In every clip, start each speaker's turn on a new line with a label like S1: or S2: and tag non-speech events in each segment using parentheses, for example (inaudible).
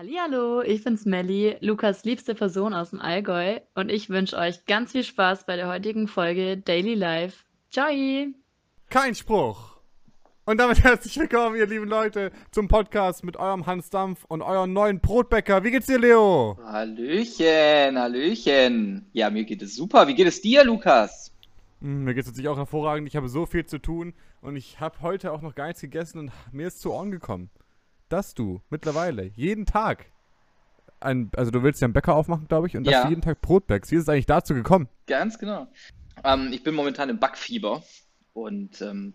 S1: Hallihallo, ich bin's Melli, Lukas liebste Person aus dem Allgäu und ich wünsche euch ganz viel Spaß bei der heutigen Folge Daily Life. Ciao!
S2: Kein Spruch! Und damit (laughs) herzlich willkommen, ihr lieben Leute, zum Podcast mit eurem Hans Dampf und eurem neuen Brotbäcker. Wie geht's dir, Leo?
S3: Hallöchen, Hallöchen. Ja, mir geht es super. Wie geht es dir, Lukas?
S2: Hm, mir geht's natürlich auch hervorragend. Ich habe so viel zu tun und ich habe heute auch noch gar nichts gegessen und mir ist zu Ohren gekommen dass du mittlerweile jeden Tag ein, also du willst ja einen Bäcker aufmachen, glaube ich, und dass
S3: Ja.
S2: du jeden Tag Brot backst. Wie ist es eigentlich dazu gekommen?
S3: Ganz genau. Ähm, ich bin momentan im Backfieber und ähm,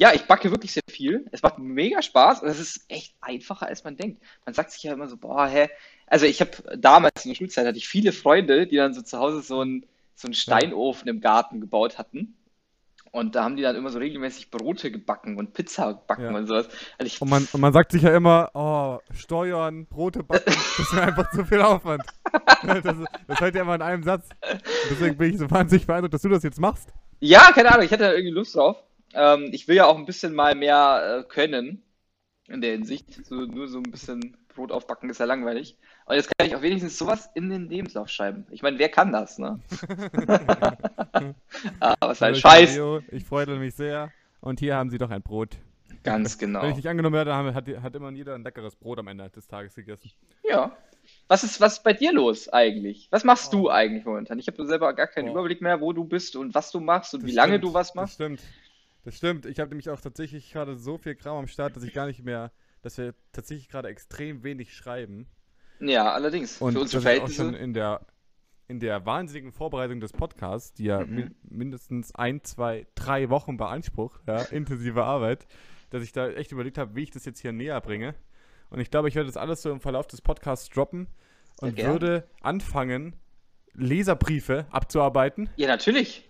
S3: ja, ich backe wirklich sehr viel. Es macht mega Spaß und es ist echt einfacher, als man denkt. Man sagt sich ja immer so, boah, hä. Also ich habe damals in der Schulzeit hatte ich viele Freunde, die dann so zu Hause so einen so einen Steinofen im Garten gebaut hatten. Und da haben die dann immer so regelmäßig Brote gebacken und Pizza gebacken
S2: Ja.
S3: und sowas. Also
S2: Und man, und man sagt sich ja immer, oh, Steuern, Brote backen, (laughs) das ist mir einfach zu viel Aufwand. Das, das hört ja immer in einem Satz. Deswegen bin ich so wahnsinnig beeindruckt, dass du das jetzt machst.
S3: Ja, keine Ahnung, ich hatte da irgendwie Lust drauf. Ähm, ich will ja auch ein bisschen mal mehr äh, können in der Hinsicht. So, nur so ein bisschen Brot aufbacken ist ja langweilig. Und jetzt kann ich auch wenigstens sowas in den Lebenslauf schreiben. Ich meine, wer kann das, ne? Aber es ist
S2: Hallo,
S3: Scheiß.
S2: Leo, Ich freue mich sehr. Und hier haben sie doch ein Brot.
S3: Ganz
S2: Wenn
S3: genau.
S2: ich nicht angenommen werde, hat, hat immer jeder ein leckeres Brot am Ende des Tages gegessen.
S3: Ja. Was ist, was ist bei dir los eigentlich? Was machst du eigentlich momentan? Ich habe selber gar keinen
S2: Oh.
S3: Überblick mehr, wo du bist und was du machst und
S2: Das
S3: wie lange
S2: stimmt,
S3: du was
S2: Das
S3: machst.
S2: stimmt. Das stimmt. Ich habe nämlich auch tatsächlich gerade so viel Kram am Start, dass ich gar nicht mehr, dass wir tatsächlich gerade extrem wenig schreiben.
S3: Ja, allerdings.
S2: Und
S3: Für unsere
S2: dass ich auch schon in der, in der wahnsinnigen Vorbereitung des Podcasts, die ja
S3: Mhm.
S2: mi mindestens ein, zwei, drei Wochen beansprucht, ja, (laughs) intensive Arbeit, dass ich da echt überlegt habe, wie ich das jetzt hier näher bringe. Und ich glaube, ich werde das alles so im Verlauf des Podcasts droppen und würde anfangen, Leserbriefe abzuarbeiten.
S3: Ja, natürlich.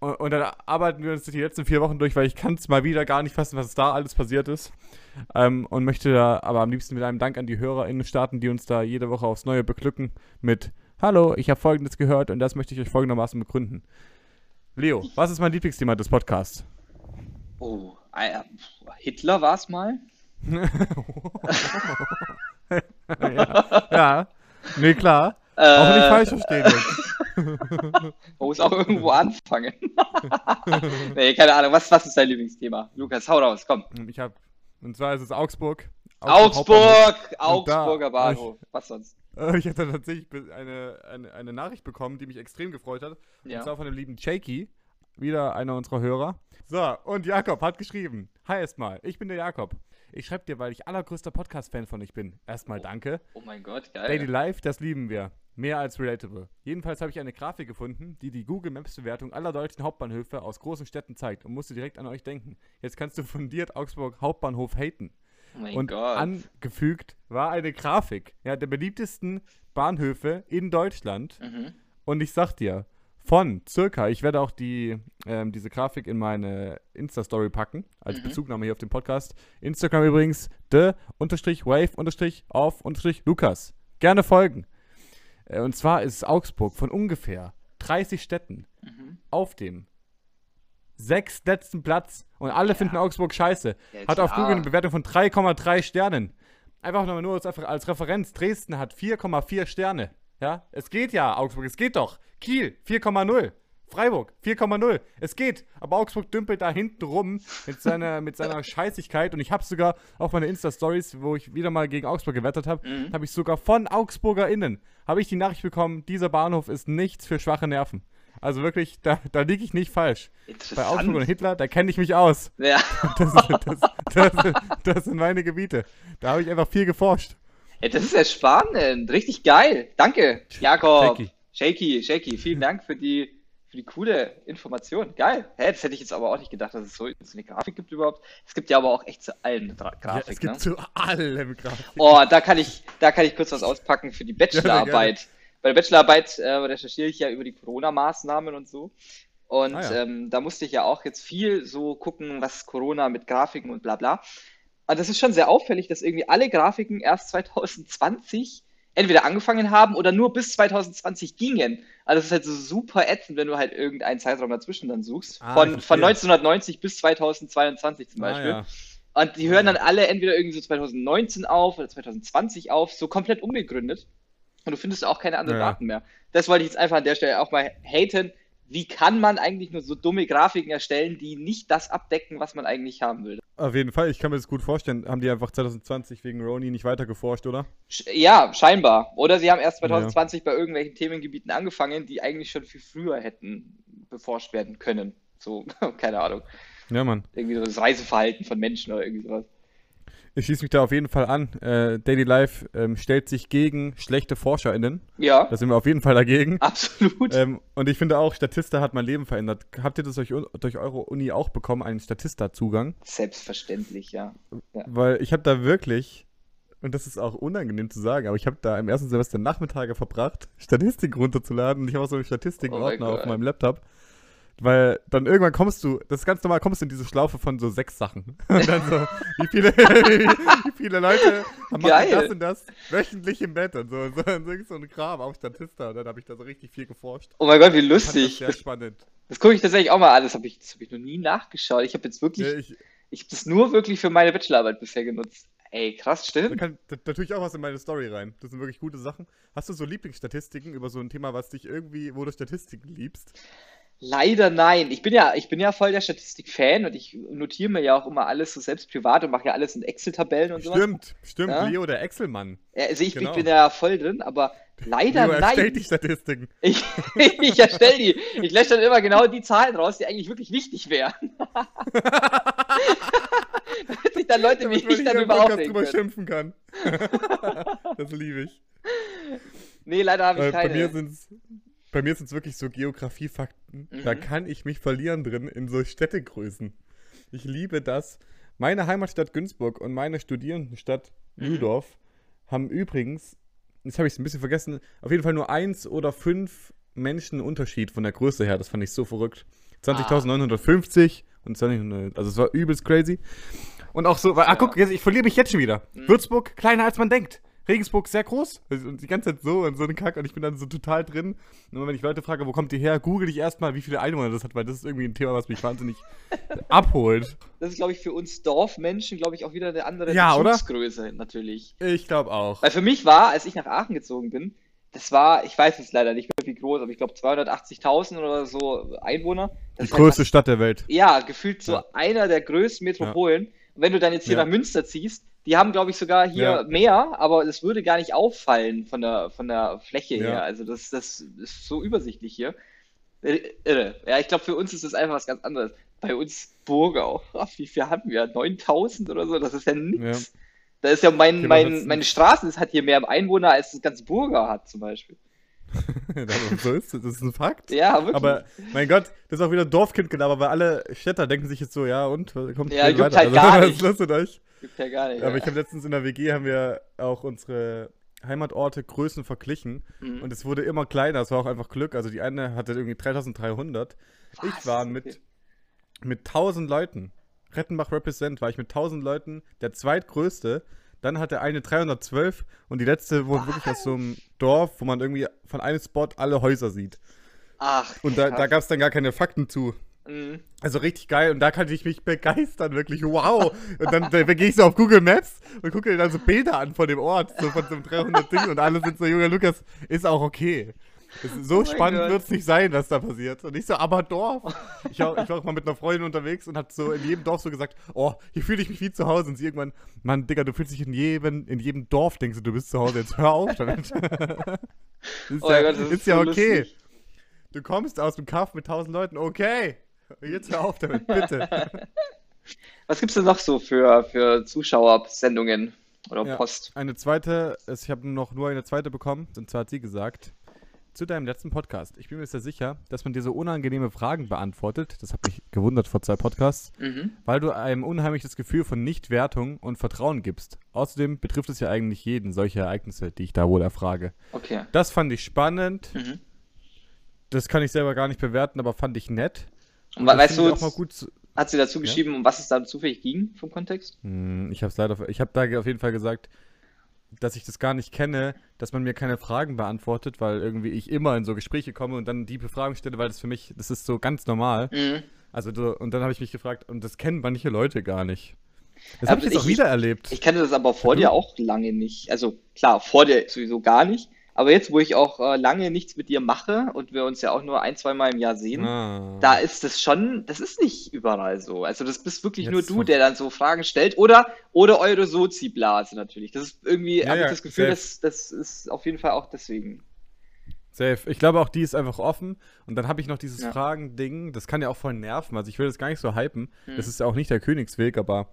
S2: Und, und dann arbeiten wir uns die letzten vier Wochen durch, weil ich kann es mal wieder gar nicht fassen, was da alles passiert ist. Ähm, und möchte da aber am liebsten mit einem Dank an die HörerInnen starten, die uns da jede Woche aufs Neue beglücken mit Hallo, ich habe Folgendes gehört und das möchte ich euch folgendermaßen begründen. Leo, was ist mein Lieblingsthema des Podcasts?
S3: Oh, äh, Hitler war es mal? (laughs)
S2: ja, ja, nee, klar. Auch nicht
S3: Äh,
S2: falsch verstehen.
S3: Man (laughs) muss auch irgendwo anfangen. (laughs) nee, keine Ahnung. Was, was ist dein Lieblingsthema? Lukas, hau raus, komm.
S2: Ich habe, und zwar ist es Augsburg.
S3: Augsburg! Augsburger
S2: Und
S3: Bahnhof. Was sonst? (laughs)
S2: Ich hatte tatsächlich eine, eine, eine Nachricht bekommen, die mich extrem gefreut hat. Und
S3: Ja.
S2: zwar von dem lieben Shaky, wieder einer unserer Hörer. So, und Jakob hat geschrieben: Hi erstmal, ich bin der Jakob. Ich schreibe dir, weil ich allergrößter Podcast-Fan von euch bin. Erstmal danke.
S3: Oh mein Gott,
S2: Daily
S3: geil.
S2: Life, das lieben wir. Mehr als relatable. Jedenfalls habe ich eine Grafik gefunden, die die Google Maps-Bewertung aller deutschen Hauptbahnhöfe aus großen Städten zeigt und musste direkt an euch denken. Jetzt kannst du fundiert Augsburg Hauptbahnhof haten.
S3: Oh mein
S2: Und
S3: Gott.
S2: angefügt war eine Grafik ja, der beliebtesten Bahnhöfe in Deutschland.
S3: Mhm.
S2: Und ich sag dir, von circa, ich werde auch die, ähm, diese Grafik in meine Insta-Story packen, als
S3: Mhm.
S2: Bezugnahme hier auf dem Podcast. Instagram übrigens, the unterstrich wave unterstrich auf unterstrich Lukas. Gerne folgen. Äh, und zwar ist Augsburg von ungefähr 30 Städten
S3: Mhm.
S2: auf dem sechs letzten Platz und alle
S3: Ja.
S2: finden Augsburg scheiße.
S3: Ja,
S2: Hat auf. Google eine Bewertung von 3,3 Sternen. Einfach nochmal nur als, als Referenz. Dresden hat 4,4 Sterne. Ja, es geht ja, Augsburg, es geht doch. Kiel 4,0. Freiburg 4,0. Es geht. Aber Augsburg dümpelt da hinten rum mit seiner, mit seiner (laughs) Scheißigkeit. Und ich habe sogar auf meine Insta-Stories, wo ich wieder mal gegen Augsburg gewettet habe,
S3: Mhm.
S2: habe ich sogar von AugsburgerInnen, habe ich die Nachricht bekommen, dieser Bahnhof ist nichts für schwache Nerven. Also wirklich, da, da liege ich nicht falsch. Bei Augsburg und. Hitler, da kenne ich mich aus. (laughs)
S3: Ja. (laughs)
S2: Das, das, das, das sind meine Gebiete. Da habe ich einfach viel geforscht.
S3: ja, das ist ja spannend. Richtig geil. Danke, Jakob.
S2: Shaky.
S3: Shaky, Shaky. Vielen Dank für die, für die coole Information. Geil. Hä, das hätte ich jetzt aber auch nicht gedacht, dass es so, eine Grafik gibt überhaupt. Es gibt ja aber auch echt zu allen Dra
S2: Ja, es gibt
S3: ne?
S2: zu allem Grafik.
S3: Oh, da kann ich, da kann ich kurz was auspacken für die (laughs) Bachelorarbeit. Bei der Bachelorarbeit äh, recherchiere ich ja über die Corona-Maßnahmen und so. Und
S2: Ah, ja.
S3: ähm, da musste ich ja auch jetzt viel so gucken, was Corona mit Grafiken und bla bla. Und das ist schon sehr auffällig, dass irgendwie alle Grafiken erst (laughs) 2020 entweder angefangen haben oder nur bis 2020 gingen. Also das ist halt so super ätzend, wenn du halt irgendeinen Zeitraum dazwischen dann suchst.
S2: Ah,
S3: von, von
S2: verstehe.
S3: 1990 bis 2022 zum
S2: Ah,
S3: Beispiel.
S2: ja.
S3: Und die hören dann alle entweder irgendwie so 2019 auf oder 2020 auf, so komplett unbegründet. Und du findest auch keine anderen
S2: Ja.
S3: Daten mehr. Das wollte ich jetzt einfach an der Stelle auch mal haten. Wie kann man eigentlich nur so dumme Grafiken erstellen, die nicht das abdecken, was man eigentlich haben will?
S2: Auf jeden Fall, ich kann mir das gut vorstellen. Haben die einfach 2020 wegen Roni nicht weiter geforscht, oder?
S3: Ja, scheinbar. Oder sie haben erst 2020 bei irgendwelchen Themengebieten angefangen, die eigentlich schon viel früher hätten beforscht werden können. So, (laughs) keine Ahnung.
S2: Ja, Mann.
S3: Irgendwie so das Reiseverhalten von Menschen oder irgendwie sowas.
S2: Ich schließe mich da auf jeden Fall an. Äh, Daily Life ähm, stellt sich gegen schlechte ForscherInnen.
S3: Ja,
S2: Da sind wir auf jeden Fall dagegen.
S3: absolut.
S2: Ähm, und ich finde auch, Statista hat mein Leben verändert. Habt ihr das durch, durch eure Uni auch bekommen, einen Statista-Zugang?
S3: Selbstverständlich, ja.
S2: Weil ich habe da wirklich, und das ist auch unangenehm zu sagen, aber ich habe da im ersten Semester Nachmittage verbracht, Statistik runterzuladen und ich habe auch so einen
S3: Oh
S2: Statistikordner auf
S3: Gott.
S2: meinem Laptop. Weil dann irgendwann kommst du, das ist ganz normal, kommst du in diese Schlaufe von so sechs Sachen. (laughs) Und dann so, wie viele, (laughs) wie viele Leute
S3: Geil.
S2: das und das wöchentlich im Bett und so. Und so, und so, ein Kram auf Statista. Und dann habe ich da so richtig viel geforscht.
S3: Oh mein Gott, wie
S2: das
S3: lustig. Das,
S2: spannend.
S3: das gucke ich tatsächlich auch mal an. Das habe ich, das hab ich noch nie nachgeschaut. Ich habe jetzt wirklich,
S2: Ja, ich,
S3: ich habe das nur wirklich für meine Bachelorarbeit bisher genutzt. Ey, krass,
S2: Da,
S3: stimmt.
S2: kann, da, da tue ich auch was in meine Story rein. Das sind wirklich gute Sachen. Hast du so Lieblingsstatistiken über so ein Thema, was dich irgendwie, wo du Statistiken liebst?
S3: Leider nein. Ich bin ja, ich bin ja voll der Statistik-Fan und ich notiere mir ja auch immer alles so selbst privat und mache ja alles in Excel-Tabellen und sowas.
S2: Stimmt, stimmt.
S3: Ja?
S2: Leo, der Excel-Mann.
S3: Also ich,
S2: Genau.
S3: ich bin ja voll drin, aber leider
S2: Leo erstellt
S3: nein.
S2: die Statistiken. (laughs)
S3: Ich, ich erstelle die. Ich lösche dann immer genau die Zahlen raus, die eigentlich wirklich wichtig wären. (laughs) Damit sich dann Leute wie
S2: Damit
S3: ich darüber aufregen
S2: drüber schimpfen kann. (laughs) das liebe ich.
S3: Nee, leider habe ich
S2: Äh,
S3: keine.
S2: bei mir sind es wirklich so Geografiefakten. Da
S3: Mhm.
S2: kann ich mich verlieren drin in so Städtegrößen. Ich liebe das. Meine Heimatstadt Günzburg und meine Studierendenstadt
S3: Mhm.
S2: Mühldorf haben übrigens, jetzt habe ich es ein bisschen vergessen, auf jeden Fall nur eins oder fünf Menschen Unterschied von der Größe her. Das fand ich so verrückt. 20.950 und 20.900. Also es war übelst crazy. Und auch so, weil, ah, guck, ich verliere mich jetzt schon wieder.
S3: Mhm.
S2: Würzburg kleiner als man denkt. Regensburg sehr groß. Und die ganze Zeit so und so ein Kack. Und ich bin dann so total drin. Und wenn ich Leute frage, wo kommt ihr her, google ich erstmal, wie viele Einwohner das hat, weil das ist irgendwie ein Thema, was mich wahnsinnig (laughs) abholt.
S3: Das ist, glaube ich, für uns Dorfmenschen, glaube ich, auch wieder eine andere
S2: Ja, oder?
S3: Bezugsgröße natürlich.
S2: Ich glaube auch.
S3: Weil für mich war, als ich nach Aachen gezogen bin, das war, ich weiß es leider nicht mehr wie groß, aber ich glaube 280.000 oder so Einwohner. Das
S2: Die
S3: ist halt
S2: größte Stadt der Welt.
S3: Ja, gefühlt so
S2: Ja.
S3: einer der größten Metropolen. Und wenn du dann jetzt hier
S2: Ja.
S3: nach Münster ziehst, die haben, glaube ich, sogar hier
S2: Ja.
S3: mehr, aber das würde gar nicht auffallen von der, von der Fläche
S2: Ja.
S3: her. Also das, das ist so übersichtlich hier. Äh, Irre. Ja, ich glaube, für uns ist das einfach was ganz anderes. Bei uns Burgau, (laughs) ach, wie viel hatten wir? 9000 oder so? Das ist ja nix. Da ist ja mein,
S2: Okay,
S3: mein,
S2: was-
S3: meine Straße das hat hier mehr Einwohner, als das ganze Burgau hat, zum Beispiel. (laughs)
S2: so ist es. Das ist ein Fakt.
S3: Ja, wirklich.
S2: Aber, mein Gott, das ist auch wieder Dorfkindgelaber, weil alle Städter denken sich jetzt so, ja und, was kommt
S3: Ja, juckt halt
S2: Also,
S3: gar (laughs)
S2: was
S3: nicht.
S2: ist los mit euch?
S3: Gibt ja gar nicht.
S2: Aber
S3: ja.
S2: ich habe letztens in der WG haben wir auch unsere Heimatorte Größen verglichen
S3: Mhm.
S2: und es wurde immer kleiner. Es war auch einfach Glück. Also die eine hatte irgendwie 3300. Ich
S3: Was?
S2: war mit,
S3: Okay.
S2: mit 1000 Leuten. Rettenbach Represent war ich mit 1000 Leuten der zweitgrößte. Dann hatte eine 312 und die letzte wohnt wirklich aus so einem Dorf, wo man irgendwie von einem Spot alle Häuser sieht.
S3: Ach,
S2: Und da, da gab es dann gar keine Fakten zu.
S3: Mhm.
S2: Also richtig geil und da kann ich mich begeistern, wirklich. Wow! Und dann, dann gehe ich so auf Google Maps und gucke dann so Bilder an von dem Ort, so von so einem 300 Ding und alle sind so, Junge Lukas, ist auch okay. Es ist so
S3: Oh
S2: spannend wird es nicht sein, was da passiert. Und ich so, aber Dorf. Ich war, ich war auch mal mit einer Freundin unterwegs und hat so in jedem Dorf so gesagt, oh, hier fühle ich mich wie zu Hause. Und sie irgendwann, Mann, Digga, du fühlst dich in jedem, in jedem Dorf, denkst du, du bist zu Hause. Jetzt hör auf damit. (laughs) ist
S3: Oh
S2: ja,
S3: Gott, das
S2: ist
S3: ist
S2: ja
S3: so
S2: okay.
S3: lustig.
S2: Du kommst aus dem Kaff mit 1000 Leuten, okay. Jetzt hör auf damit, bitte. (laughs)
S3: Was gibt's denn noch so für, für Zuschauersendungen oder
S2: Ja.
S3: Post?
S2: Eine zweite, es- ich habe noch nur eine zweite bekommen, und zwar hat sie gesagt, zu deinem letzten Podcast. Ich bin mir sehr sicher, dass man dir so unangenehme Fragen beantwortet. Das hat mich gewundert vor zwei Podcasts,
S3: Mhm.
S2: weil du einem unheimliches Gefühl von Nichtwertung und Vertrauen gibst. Außerdem betrifft es ja eigentlich jeden solche Ereignisse, die ich da wohl erfrage.
S3: Okay.
S2: Das fand ich spannend.
S3: Mhm.
S2: Das kann ich selber gar nicht bewerten, aber fand ich nett.
S3: Und
S2: Das
S3: weißt du, hat sie dazu geschrieben, um was es da zufällig ging vom Kontext?
S2: Hm, Ich habe leider, ich habe da auf jeden Fall gesagt, dass ich das gar nicht kenne, dass man mir keine Fragen beantwortet, weil irgendwie ich immer in so Gespräche komme und dann die Fragen stelle, weil das für mich, das ist so ganz normal.
S3: Mhm.
S2: Also du, und dann habe ich mich gefragt, und das kennen manche Leute gar nicht. Das
S3: Ja,
S2: habe ich jetzt
S3: ich-
S2: auch wieder erlebt.
S3: Ich kannte das aber vor
S2: Ja,
S3: dir auch lange nicht. Also klar, vor dir sowieso gar nicht. Aber jetzt, wo ich auch äh, lange nichts mit dir mache und wir uns ja auch nur ein, zwei Mal im Jahr sehen,
S2: Ah.
S3: da ist das schon, das ist nicht überall so. Also das bist wirklich nur
S2: Jetzt
S3: du,
S2: ver-
S3: der dann so Fragen stellt. Oder, oder eure Sozi-Blase natürlich. Das ist irgendwie,
S2: Ja,
S3: habe ich
S2: ja,
S3: das Gefühl, das, das ist auf jeden Fall auch deswegen.
S2: Safe. Ich glaube auch, die ist einfach offen. Und dann habe ich noch dieses
S3: Ja.
S2: Fragen-Ding. Das kann ja auch voll nerven. Also ich will das gar nicht so hypen.
S3: Hm.
S2: Das ist ja auch nicht der Königsweg, aber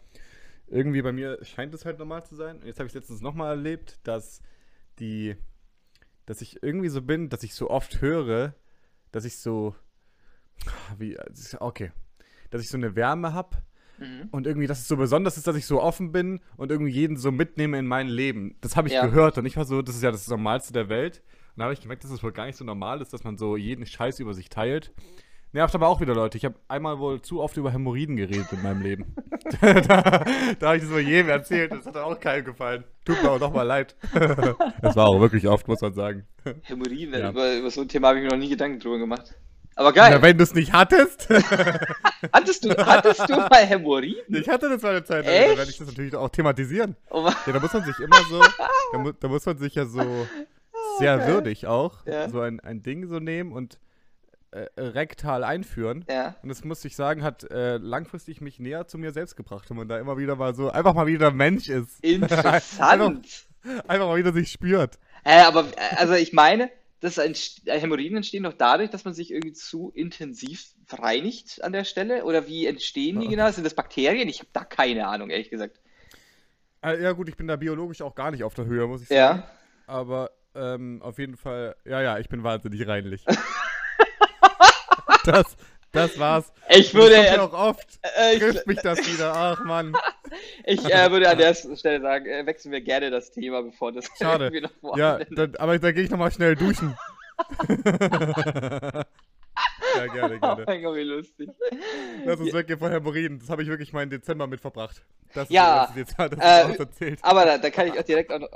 S2: irgendwie bei mir scheint es halt normal zu sein. Und jetzt habe ich letztens nochmal erlebt, dass die, dass ich irgendwie so bin, dass ich so oft höre, dass ich so, wie, okay, dass ich so eine Wärme habe
S3: Mhm.
S2: und irgendwie, dass es so besonders ist, dass ich so offen bin und irgendwie jeden so mitnehme in mein Leben. Das habe ich
S3: Ja.
S2: gehört und ich war so, das ist ja das Normalste der Welt. Und da habe ich gemerkt, dass es wohl gar nicht so normal ist, dass man so jeden Scheiß über sich teilt. Nervt aber auch wieder Leute. Ich habe einmal wohl zu oft über Hämorrhoiden geredet in meinem Leben. (laughs) (laughs) da da habe ich das mal jedem erzählt. Das hat auch keinem gefallen. Tut mir auch nochmal leid. (laughs) das war auch wirklich oft, muss man sagen.
S3: Hämorrhoiden,
S2: Ja.
S3: über, über so ein Thema habe ich mir noch nie Gedanken drüber gemacht. Aber geil.
S2: Na, wenn du es nicht hattest.
S3: hattest, du, hattest du mal Hämorrhoiden?
S2: ich hatte das mal eine Zeit lang.
S3: Echt?
S2: Dann werde ich das natürlich auch thematisieren.
S3: Oh,
S2: Ja, da muss man sich immer so, da, mu da muss man sich ja so sehr
S3: geil.
S2: würdig auch
S3: Ja.
S2: so ein, ein Ding so nehmen und äh, rektal einführen.
S3: ja.
S2: Und das muss ich sagen, hat äh, langfristig mich näher zu mir selbst gebracht, wenn man da immer wieder mal so, einfach mal wieder Mensch ist. (laughs)
S3: Interessant.
S2: Einfach mal wieder sich spürt.
S3: Äh, aber äh, also ich meine, dass äh, Hämorrhoiden entstehen doch dadurch, dass man sich irgendwie zu intensiv reinigt an der Stelle? Oder wie entstehen die genau? Sind das Bakterien? Ich habe da keine Ahnung, ehrlich gesagt.
S2: Äh, ja gut, ich bin da biologisch auch gar nicht auf der Höhe, muss ich sagen.
S3: Ja.
S2: Aber ähm, auf jeden Fall, ja, ja, ich bin wahnsinnig reinlich. (laughs) das, das war's.
S3: Ich
S2: Und das ja
S3: würde,
S2: auch oft.
S3: äh, ich,
S2: Trifft mich das wieder. Ach Mann. (laughs)
S3: ich äh, würde an der Stelle sagen, äh, wechseln wir gerne das Thema, bevor das
S2: Schade. (laughs) Ja, dann, aber da gehe ich nochmal schnell duschen. (laughs) ja, gerne, (laughs)
S3: Oh
S2: gerne.
S3: mein Gott, wie lustig.
S2: Lass uns weggehen von Hämorrhoiden. Das habe ich wirklich meinen Dezember mit verbracht. Das
S3: Ja,
S2: ist, das ist jetzt das ist
S3: äh,
S2: auch erzählt.
S3: Aber da, da kann ich auch direkt auch, noch-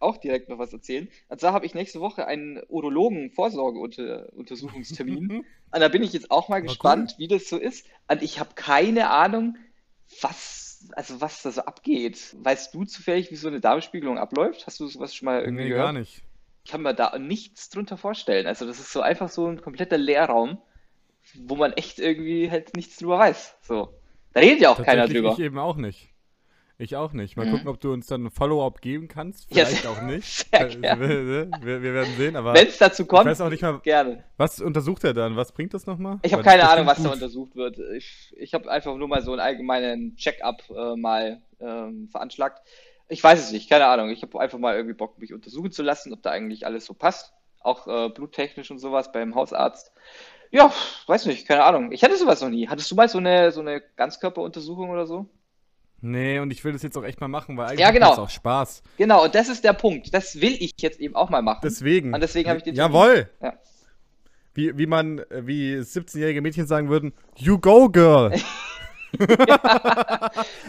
S3: auch, direkt noch was erzählen. Und zwar habe ich nächste Woche einen Urologen-Vorsorgeuntersuchungstermin. (laughs) Und da bin ich jetzt auch mal
S2: cool.
S3: gespannt, wie das so ist. Und ich habe keine Ahnung, was, also was da so abgeht. Weißt du zufällig, wie so eine Darmspiegelung abläuft? Hast du sowas schon mal irgendwie
S2: Nee,
S3: gehört?
S2: gar nicht.
S3: Ich kann mir da nichts drunter vorstellen. Also das ist so einfach so ein kompletter Leerraum, wo man echt irgendwie halt nichts drüber weiß. So. Da redet ja auch keiner drüber.
S2: ich eben auch nicht. Ich auch nicht. Mal
S3: Mhm.
S2: gucken, ob du uns dann ein Follow-up geben kannst.
S3: Ja,
S2: Vielleicht
S3: sehr-
S2: auch nicht. (laughs) Äh. Wir, wir werden sehen, aber
S3: Wenn es dazu
S2: ich
S3: kommt,
S2: weiß auch nicht mal,
S3: gerne.
S2: was untersucht er dann? Was bringt das nochmal?
S3: Ich habe keine Ahnung, was
S2: bestimmt
S3: da
S2: gut.
S3: untersucht wird. Ich, ich habe einfach nur mal so einen allgemeinen Check-up äh, mal ähm, veranschlagt. Ich weiß es nicht, keine Ahnung. Ich habe einfach mal irgendwie Bock, mich untersuchen zu lassen, ob da eigentlich alles so passt. Auch äh, bluttechnisch und sowas beim Hausarzt. Ja, weiß nicht, keine Ahnung. Ich hatte sowas noch nie. Hattest du mal so eine, so eine Ganzkörperuntersuchung oder so?
S2: Nee, und ich will das jetzt auch echt mal machen, weil eigentlich
S3: Ja,
S2: macht
S3: genau.
S2: das auch Spaß.
S3: Genau, und das ist der Punkt. Das will ich jetzt eben auch mal machen.
S2: Deswegen.
S3: Und deswegen habe ich den.
S2: Jawohl!
S3: Ja.
S2: Wie, wie man, äh, wie 17-jährige Mädchen sagen würden, you go, girl! (laughs) (laughs)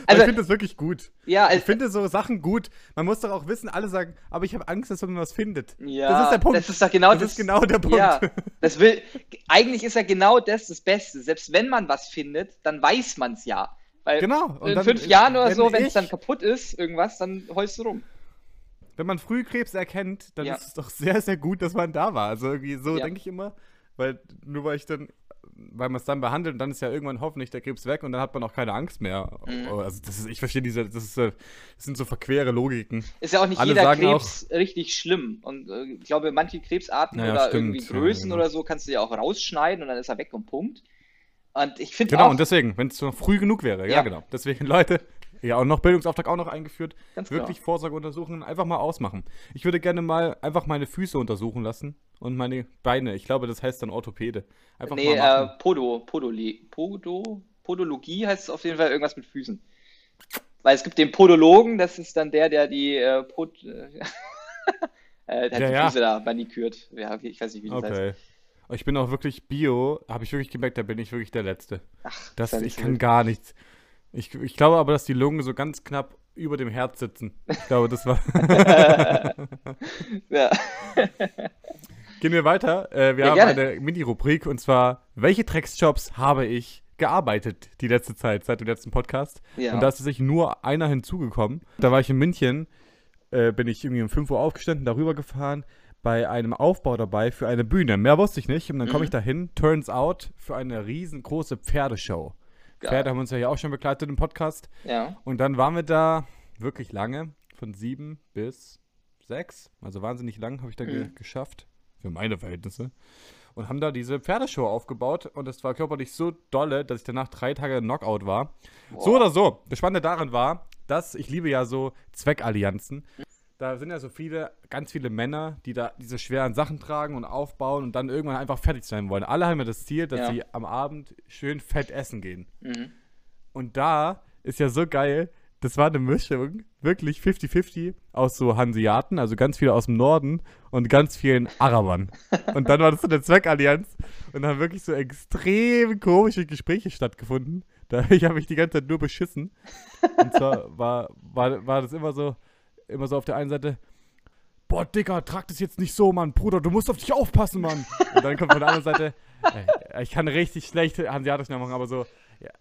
S3: Also-
S2: ich finde das wirklich gut.
S3: Ja,
S2: Ich
S3: also,
S2: finde so Sachen gut. Man muss doch auch wissen, alle sagen, aber ich habe Angst, dass man was findet.
S3: ja,
S2: das ist der Punkt.
S3: Das ist genau
S2: Das ist genau der Punkt.
S3: Ja, das will, eigentlich ist ja genau das das Beste. Selbst wenn man was findet, dann weiß man es ja. Weil
S2: Genau. Und
S3: in
S2: dann,
S3: fünf Jahren oder
S2: wenn
S3: so, wenn es
S2: ich-
S3: dann kaputt ist, irgendwas, dann heulst du rum.
S2: Wenn man früh Krebs erkennt, dann
S3: Ja.
S2: ist es doch sehr, sehr gut, dass man da war. Also irgendwie so
S3: Ja.
S2: denke ich immer. Weil nur weil ich dann, weil man es dann behandelt und dann ist ja irgendwann hoffentlich der Krebs weg und dann hat man auch keine Angst mehr.
S3: Mhm.
S2: Oh, Also das ist, ich verstehe diese, das, ist, äh, das sind so verquere Logiken.
S3: Ist ja auch nicht
S2: Alle
S3: jeder Krebs richtig schlimm. Und äh, ich glaube, manche Krebsarten
S2: Ja,
S3: oder
S2: stimmt.
S3: irgendwie
S2: Ja,
S3: Größen
S2: genau.
S3: oder so kannst du ja auch rausschneiden und dann ist er weg und Punkt. Und ich finde
S2: Genau,
S3: auch,
S2: und deswegen, wenn es noch früh genug wäre, ja,
S3: Ja.
S2: genau. Deswegen, (laughs) Leute, ja, und noch Bildungsauftrag auch noch eingeführt.
S3: Ganz
S2: Wirklich Vorsorgeuntersuchungen einfach mal ausmachen. Ich würde gerne mal einfach meine Füße untersuchen lassen und meine Beine. Ich glaube, das heißt dann Orthopäde. Einfach
S3: nee, äh, Podo, Podoli, Podo, Podologie heißt es auf jeden Fall irgendwas mit Füßen. Weil es gibt den Podologen, das ist dann der, der die äh, Pod, äh, (laughs) äh, der
S2: Ja,
S3: die
S2: ja.
S3: Füße da manikürt. Ja, ich weiß nicht, wie das heißt.
S2: Okay. Ich bin auch wirklich Bio, habe ich wirklich gemerkt, da bin ich wirklich der Letzte.
S3: Ach,
S2: Das, ich kann gar nichts. Ich, ich glaube aber, dass die Lungen so ganz knapp über dem Herz sitzen. Ich glaube, das war. (laughs)
S3: Ja. (laughs)
S2: Gehen wir weiter. Äh, wir
S3: Ja,
S2: haben
S3: gerne.
S2: eine Mini-Rubrik und zwar: Welche Drecksjobs habe ich, gearbeitet die letzte Zeit, seit dem letzten Podcast.
S3: Ja.
S2: Und da ist tatsächlich nur einer hinzugekommen. Da war ich in München, äh, bin ich irgendwie um 5 Uhr aufgestanden, darüber gefahren, bei einem Aufbau dabei für eine Bühne. Mehr wusste ich nicht. Und dann komme
S3: Mhm.
S2: ich dahin, turns out, für eine riesengroße Pferdeshow.
S3: Geil.
S2: Pferde haben uns ja hier auch schon begleitet im Podcast.
S3: Ja.
S2: Und dann waren wir da wirklich lange, von sieben bis sechs. Also wahnsinnig lang habe ich da ge
S3: Mhm.
S2: geschafft, für meine Verhältnisse. Und haben da diese Pferdeshow aufgebaut. Und es war körperlich so dolle, dass ich danach drei Tage Knockout war. So oder so. Das Spannende daran war, dass ich liebe ja so Zweckallianzen. Da sind ja so viele, ganz viele Männer, die da diese schweren Sachen tragen und aufbauen und dann irgendwann einfach fertig sein wollen. Alle haben ja das Ziel, dass
S3: Ja.
S2: sie am Abend schön fett essen gehen.
S3: Mhm.
S2: Und da ist ja so geil, das war eine Mischung, wirklich 50-50 aus so Hanseaten, also ganz viele aus dem Norden und ganz vielen Arabern. Und dann war das so eine Zweckallianz und da haben wirklich so extrem komische Gespräche stattgefunden. Da (laughs) ich habe mich die ganze Zeit nur beschissen. Und zwar war, war, war das immer so, immer so auf der einen Seite, boah, Digga, trag das jetzt nicht so, Mann, Bruder, du musst auf dich aufpassen, Mann. Und dann kommt von der anderen Seite, ich kann richtig schlecht Hanseatisch nachmachen, aber so, ja,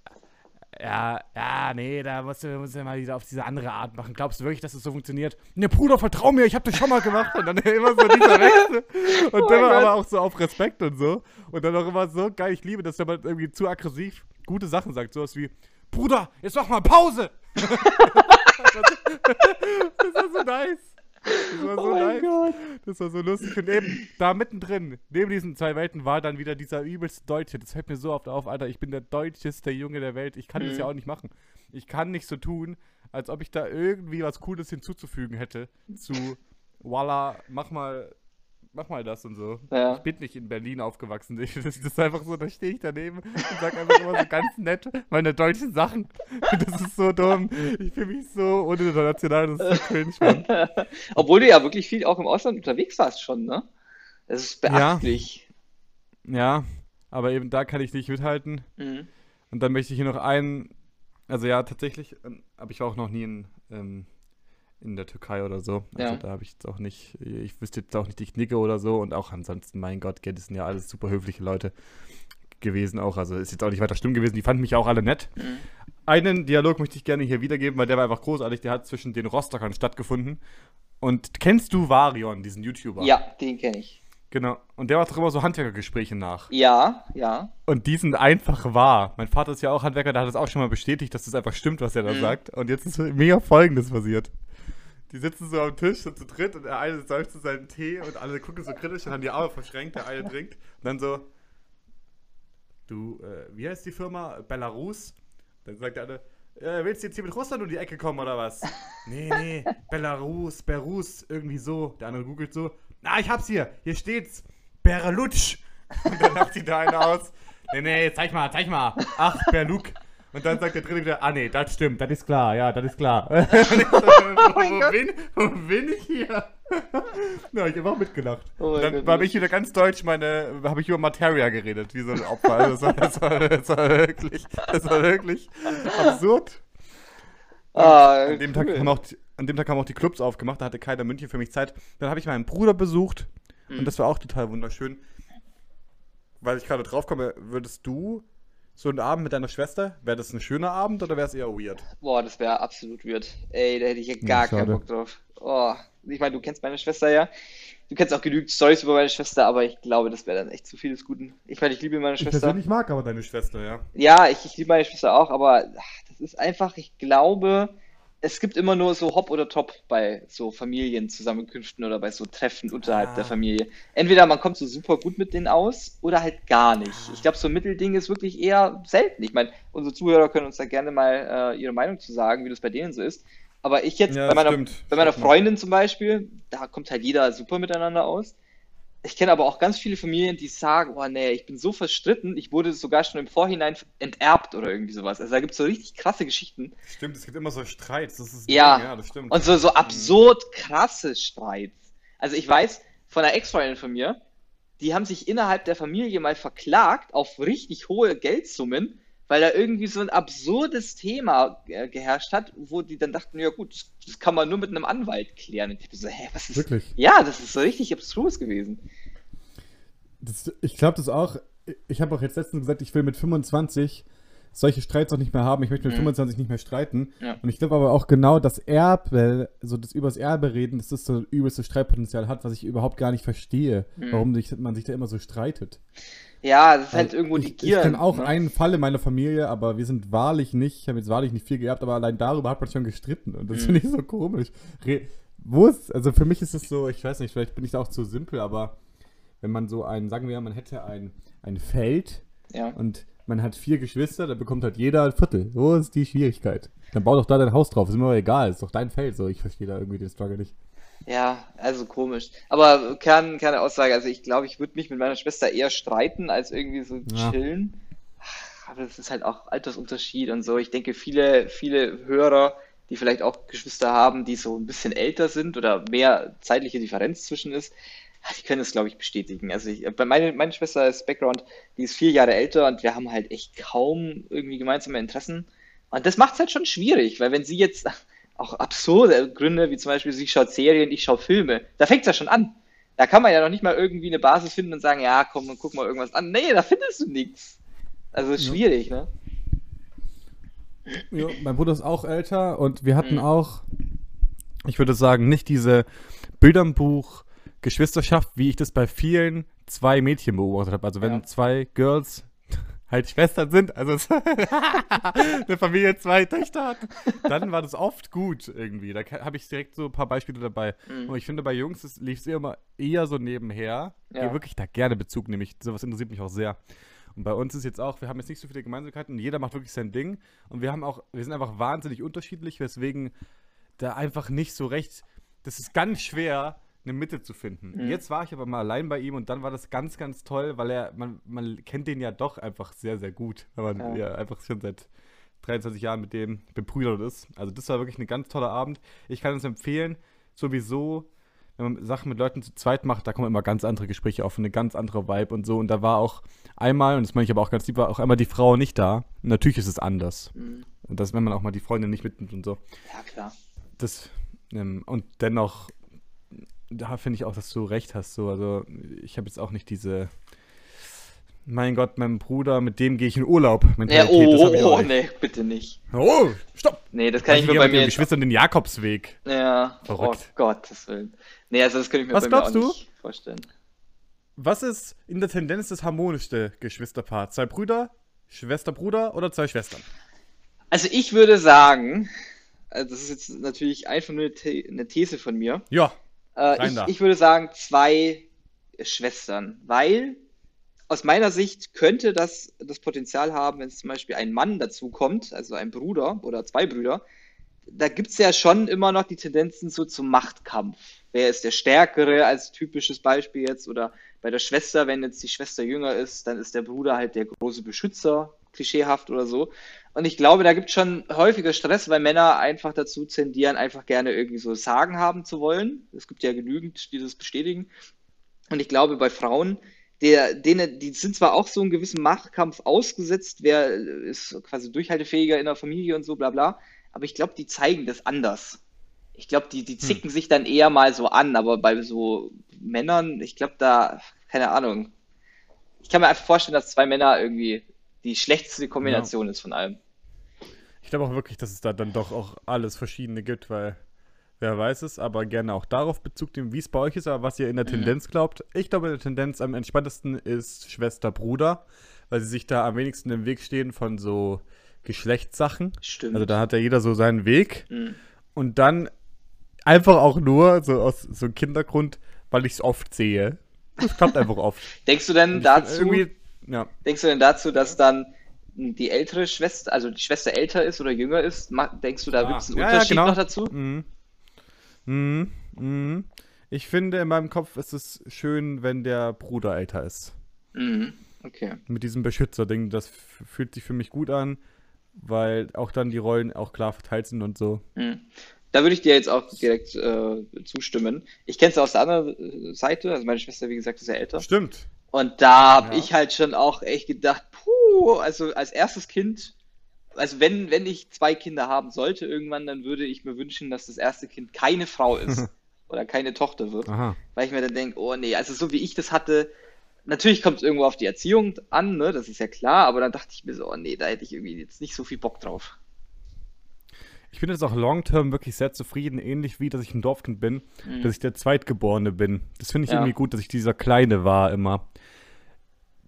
S2: ja, ja, nee, da musst du, musst du mal wieder auf diese andere Art machen. Glaubst du wirklich, dass es so funktioniert? Ne, Bruder, vertrau mir, ich hab das schon mal gemacht. Und dann (laughs) immer so dieser (laughs) Wechsel. Und
S3: Oh Gott.
S2: aber auch so auf Respekt und so. Und dann auch immer so geil. Ich liebe das, wenn man irgendwie zu aggressiv gute Sachen sagt. Sowas wie, Bruder, jetzt mach mal Pause. (laughs) das war so nice. Das war so
S3: Oh mein. Gott.
S2: Das war so lustig. Und eben, da mittendrin, neben diesen zwei Welten, war dann wieder dieser übelste Deutsche. Das fällt mir so oft auf, Alter. Ich bin der deutscheste Junge der Welt. Ich kann das
S3: Mhm.
S2: ja auch nicht machen. Ich kann nicht so tun, als ob ich da irgendwie was Cooles hinzuzufügen hätte. Zu, voila, mach mal, mach mal das und so.
S3: Ja.
S2: Ich bin nicht in Berlin aufgewachsen. (laughs) Ich, das, ist einfach so, da stehe ich daneben und sag einfach immer so ganz nett meine deutschen Sachen. (laughs) Das ist so dumm. Ich fühle mich so uninternational. Das ist so cringe, Mann. (laughs)
S3: Obwohl du ja wirklich viel auch im Ausland unterwegs warst schon, ne? Das ist
S2: Ja.
S3: beachtlich.
S2: Ja, aber eben da kann ich nicht mithalten.
S3: Mhm.
S2: Und dann möchte ich hier noch einen, also ja, tatsächlich, ähm, aber ich war auch noch nie in, ähm, in der Türkei oder so. Also
S3: Ja.
S2: da habe ich jetzt auch nicht, ich wüsste jetzt auch nicht, ich nicke oder so. Und auch ansonsten, mein Gott, gell, das sind ja alles super höfliche Leute gewesen auch. Also ist jetzt auch nicht weiter schlimm gewesen. Die fanden mich auch alle nett.
S3: Mhm.
S2: Einen Dialog möchte ich gerne hier wiedergeben, weil der war einfach großartig. Der hat zwischen den Rostockern stattgefunden. Und kennst du Varion, diesen YouTuber?
S3: Ja, den kenne ich.
S2: Genau. Und der macht doch immer so Handwerkergespräche nach.
S3: Ja, ja.
S2: Und die sind einfach wahr. Mein Vater ist ja auch Handwerker, der hat es auch schon mal bestätigt, dass das einfach stimmt, was er da
S3: Mhm.
S2: sagt. Und jetzt ist mega Folgendes passiert. Die sitzen so am Tisch, so zu dritt, und der eine säuft zu seinen Tee und alle gucken so kritisch und haben die Arme verschränkt, der eine trinkt. Und dann so, du, äh, wie heißt die Firma? Belarus? Dann sagt der eine, äh, willst du jetzt hier mit Russland um die Ecke kommen oder was? (laughs) nee, nee, Belarus, Berus, irgendwie so. Der andere googelt so, na, ich hab's hier, hier steht's, Berlutsch. Und dann lacht sich der eine aus, nee, nee, zeig mal, zeig mal, ach, Berluk. Und dann sagt der dritte wieder, ah nee, das stimmt, das ist klar, ja, das ist klar. (laughs) Und ich so, wo, bin, wo bin ich hier? (laughs) Na, ich habe auch mitgelacht.
S3: Oh
S2: dann habe ich wieder ganz deutsch meine, habe ich über Materia geredet, wie so ein Opfer. Also das, war, das, war, das war wirklich, das war wirklich absurd.
S3: Ah,
S2: An dem, Tag
S3: cool.
S2: haben auch, die- an dem Tag haben auch die Clubs aufgemacht, da hatte keiner München für mich Zeit. Dann habe ich meinen Bruder besucht
S3: Mhm.
S2: und das war auch total wunderschön. Weil ich gerade drauf komme, würdest du so einen Abend mit deiner Schwester, wäre das ein schöner Abend oder wäre es eher weird?
S3: Boah, das wäre absolut weird. Ey, da hätte ich ja
S2: Ja,
S3: gar keinen
S2: schade.
S3: Bock drauf. Oh, ich meine, du kennst meine Schwester ja. Du kennst auch genügend Stories über meine Schwester, aber ich glaube, das wäre dann echt zu viel des Guten. Ich meine, ich liebe meine Schwester.
S2: mag aber deine Schwester, ja.
S3: Ja, ich, ich liebe meine Schwester auch, aber ach, das ist einfach, ich glaube, es gibt immer nur so Hop oder Top bei so Familienzusammenkünften oder bei so Treffen unterhalb
S2: Ah.
S3: der Familie. Entweder man kommt so super gut mit denen aus oder halt gar nicht. Ich glaube, so ein Mittelding ist wirklich eher selten. Ich meine, unsere Zuhörer können uns da gerne mal äh, ihre Meinung zu sagen, wie das bei denen so ist. Aber ich jetzt
S2: Ja,
S3: bei meiner, bei meiner. Freundin zum Beispiel, da kommt halt jeder super miteinander aus. Ich kenne aber auch ganz viele Familien, die sagen, oh nee, ich bin so verstritten, ich wurde sogar schon im Vorhinein enterbt oder irgendwie sowas. Also da gibt es so richtig krasse Geschichten.
S2: Stimmt, es gibt immer so Streits, das ist
S3: Ja.
S2: Ja, das stimmt.
S3: Und so, so absurd krasse Streits. Also ich weiß von einer Ex-Freundin von mir, die haben sich innerhalb der Familie mal verklagt auf richtig hohe Geldsummen, weil da irgendwie so ein absurdes Thema äh, geherrscht hat, wo die dann dachten, ja gut, das, das kann man nur mit einem Anwalt klären. Und ich bin so, hä, was ist
S2: Wirklich?
S3: Ja, das ist so richtig abstrus gewesen.
S2: Das, ich glaube das auch. Ich habe auch jetzt letztens gesagt, ich will mit 25 solche Streits auch nicht mehr haben. Ich möchte mit
S3: Mhm.
S2: 25 nicht mehr streiten.
S3: Ja.
S2: Und ich glaube aber auch genau, dass Erbe, so das übers Erbe reden, dass das so übelste Streitpotenzial hat, was ich überhaupt gar nicht verstehe,
S3: Mhm.
S2: warum sich, man sich da immer so streitet.
S3: Ja, das ist halt
S2: Weil
S3: irgendwo
S2: ich,
S3: die
S2: Ich
S3: Gier.
S2: kenne auch
S3: ne?
S2: einen Fall in meiner Familie, aber wir sind wahrlich nicht, ich habe jetzt wahrlich nicht viel geerbt, aber allein darüber hat man schon gestritten und das
S3: Mhm.
S2: finde ich so komisch. Re wo ist, also für mich ist es so, ich weiß nicht, vielleicht bin ich da auch zu simpel, aber wenn man so ein, sagen wir, man hätte ein, ein Feld
S3: Ja.
S2: und man hat vier Geschwister, dann bekommt halt jeder ein Viertel. Wo ist die Schwierigkeit? Dann bau doch da dein Haus drauf, ist mir aber egal, ist doch dein Feld, so, ich verstehe da irgendwie den Struggle nicht.
S3: Ja, also komisch. Aber Kern, keine Aussage. Also ich glaube, ich würde mich mit meiner Schwester eher streiten, als irgendwie so
S2: Ja.
S3: chillen. Aber das ist halt auch Altersunterschied und so. Ich denke, viele, viele Hörer, die vielleicht auch Geschwister haben, die so ein bisschen älter sind oder mehr zeitliche Differenz zwischen ist, ah, die können das, glaube ich, bestätigen. Also ich, bei meine, meine Schwester ist Background, die ist vier Jahre älter und wir haben halt echt kaum irgendwie gemeinsame Interessen. Und das macht es halt schon schwierig, weil wenn sie jetzt auch absurde Gründe, wie zum Beispiel, sie schaut Serien, ich schaue Filme, da fängt es ja schon an. Da kann man ja noch nicht mal irgendwie eine Basis finden und sagen, ja, komm, guck mal irgendwas an. Nee, da findest du nichts. Also ist
S2: Ja.
S3: schwierig, ne?
S2: Ja, mein Bruder ist auch älter und wir hatten
S3: Mhm.
S2: auch, ich würde sagen, nicht diese Bilderbuch Geschwisterschaft, wie ich das bei vielen zwei Mädchen beobachtet habe. Also wenn
S3: Ja.
S2: zwei Girls halt Schwestern sind, also (laughs) eine Familie zwei Töchter hat, dann war das oft gut irgendwie. Da habe ich direkt so ein paar Beispiele dabei.
S3: Mhm.
S2: Und ich finde, bei Jungs lief es immer eher so nebenher. Ich
S3: Ja.
S2: gehe wirklich da gerne Bezug, nämlich sowas interessiert mich auch sehr. Und bei uns ist jetzt auch, wir haben jetzt nicht so viele Gemeinsamkeiten und jeder macht wirklich sein Ding. Und wir haben auch, wir sind einfach wahnsinnig unterschiedlich, weswegen da einfach nicht so recht, das ist ganz schwer, eine Mitte zu finden.
S3: Mhm.
S2: Jetzt war ich aber mal allein bei ihm und dann war das ganz, ganz toll, weil er, man, man kennt den ja doch einfach sehr, sehr gut, weil man
S3: Ja.
S2: ja, einfach schon seit 23 Jahren mit dem bebrüdert ist. Also das war wirklich ein ganz toller Abend. Ich kann es empfehlen, sowieso, wenn man Sachen mit Leuten zu zweit macht, da kommen immer ganz andere Gespräche auf, eine ganz andere Vibe und so. Und da war auch einmal, und das meine ich aber auch ganz lieb, war auch einmal die Frau nicht da. Und natürlich ist es anders.
S3: Mhm.
S2: Und das, wenn man auch mal die Freundin nicht mitnimmt und so.
S3: Ja, klar.
S2: Das, ähm, und dennoch, da finde ich auch, dass du recht hast. So. Also, ich habe jetzt auch nicht diese, mein Gott, mein Bruder, mit dem gehe ich in Urlaub.
S3: Ja, oh, oh,
S2: nicht.
S3: nee, bitte nicht.
S2: Oh, stopp!
S3: Nee, das kann ich
S2: ich
S3: mir bei mir
S2: Geschwistern den Jakobsweg.
S3: Ja,
S2: Verrückt.
S3: oh Gottes Willen. Nee, also das könnte ich mir
S2: Was
S3: bei mir
S2: glaubst
S3: auch
S2: du?
S3: nicht vorstellen.
S2: Was ist in der Tendenz das harmonischste Geschwisterpaar? Zwei Brüder, Schwester, Bruder oder zwei Schwestern?
S3: Also ich würde sagen, also das ist jetzt natürlich einfach nur eine These von mir.
S2: Ja,
S3: Äh, ich, ich würde sagen zwei Schwestern, weil aus meiner Sicht könnte das das Potenzial haben, wenn es zum Beispiel ein Mann dazu kommt, also ein Bruder oder zwei Brüder, da gibt es ja schon immer noch die Tendenzen so zum Machtkampf. Wer ist der Stärkere als typisches Beispiel jetzt? Oder bei der Schwester, wenn jetzt die Schwester jünger ist, dann ist der Bruder halt der große Beschützer, klischeehaft oder so. Und ich glaube, da gibt es schon häufiger Stress, weil Männer einfach dazu tendieren, einfach gerne irgendwie so Sagen haben zu wollen. Es gibt ja genügend, die das bestätigen. Und ich glaube, bei Frauen, der, denen, die sind zwar auch so einem gewissen Machtkampf ausgesetzt, wer ist quasi durchhaltefähiger in der Familie und so, bla bla, aber ich glaube, die zeigen das anders. Ich glaube, die, die zicken sich dann eher mal so an, aber bei so Männern, ich glaube, da, keine Ahnung. Ich kann mir einfach vorstellen, dass zwei Männer irgendwie die schlechteste Kombination ist von allem.
S2: Ich glaube auch wirklich, dass es da dann doch auch alles Verschiedene gibt, weil wer weiß es, aber gerne auch darauf Bezug nehmen, wie es bei euch ist, aber was ihr in der
S3: Mhm.
S2: Tendenz glaubt. Ich glaube, in der Tendenz am entspanntesten ist Schwester, Bruder, weil sie sich da am wenigsten im Weg stehen von so Geschlechtssachen.
S3: Stimmt.
S2: Also da hat ja jeder so seinen Weg.
S3: Mhm.
S2: Und dann einfach auch nur so aus so einem Kindergrund, weil ich es oft sehe. Das klappt einfach oft. (laughs)
S3: Denkst du denn dazu,
S2: ja.
S3: denkst du denn dazu, dass dann die ältere Schwester, also die Schwester älter ist oder jünger ist? Denkst du, da
S2: Ah,
S3: gibt es einen
S2: ja, ja,
S3: Unterschied
S2: genau.
S3: noch dazu?
S2: Mhm. Mhm. Mhm. Ich finde, in meinem Kopf ist es schön, wenn der Bruder älter ist.
S3: Mhm. Okay.
S2: Mit diesem Beschützer-Ding, das fühlt sich für mich gut an, weil auch dann die Rollen auch klar verteilt sind und so.
S3: Mhm. Da würde ich dir jetzt auch direkt äh, zustimmen. Ich kenne es aus der anderen Seite, also meine Schwester, wie gesagt, ist ja älter.
S2: Stimmt.
S3: Und da habe
S2: Ja.
S3: ich halt schon auch echt gedacht, puh, also als erstes Kind, also wenn, wenn ich zwei Kinder haben sollte irgendwann, dann würde ich mir wünschen, dass das erste Kind keine Frau ist (laughs) oder keine Tochter wird.
S2: Aha.
S3: weil ich mir dann denke, oh nee, also so wie ich das hatte, natürlich kommt es irgendwo auf die Erziehung an, ne? das ist ja klar, aber dann dachte ich mir so, oh nee, da hätte ich irgendwie jetzt nicht so viel Bock drauf.
S2: Ich bin jetzt auch long-term wirklich sehr zufrieden, ähnlich wie, dass ich ein Dorfkind bin,
S3: Mhm.
S2: dass ich der Zweitgeborene bin. Das finde ich
S3: Ja.
S2: irgendwie gut, dass ich dieser Kleine war immer.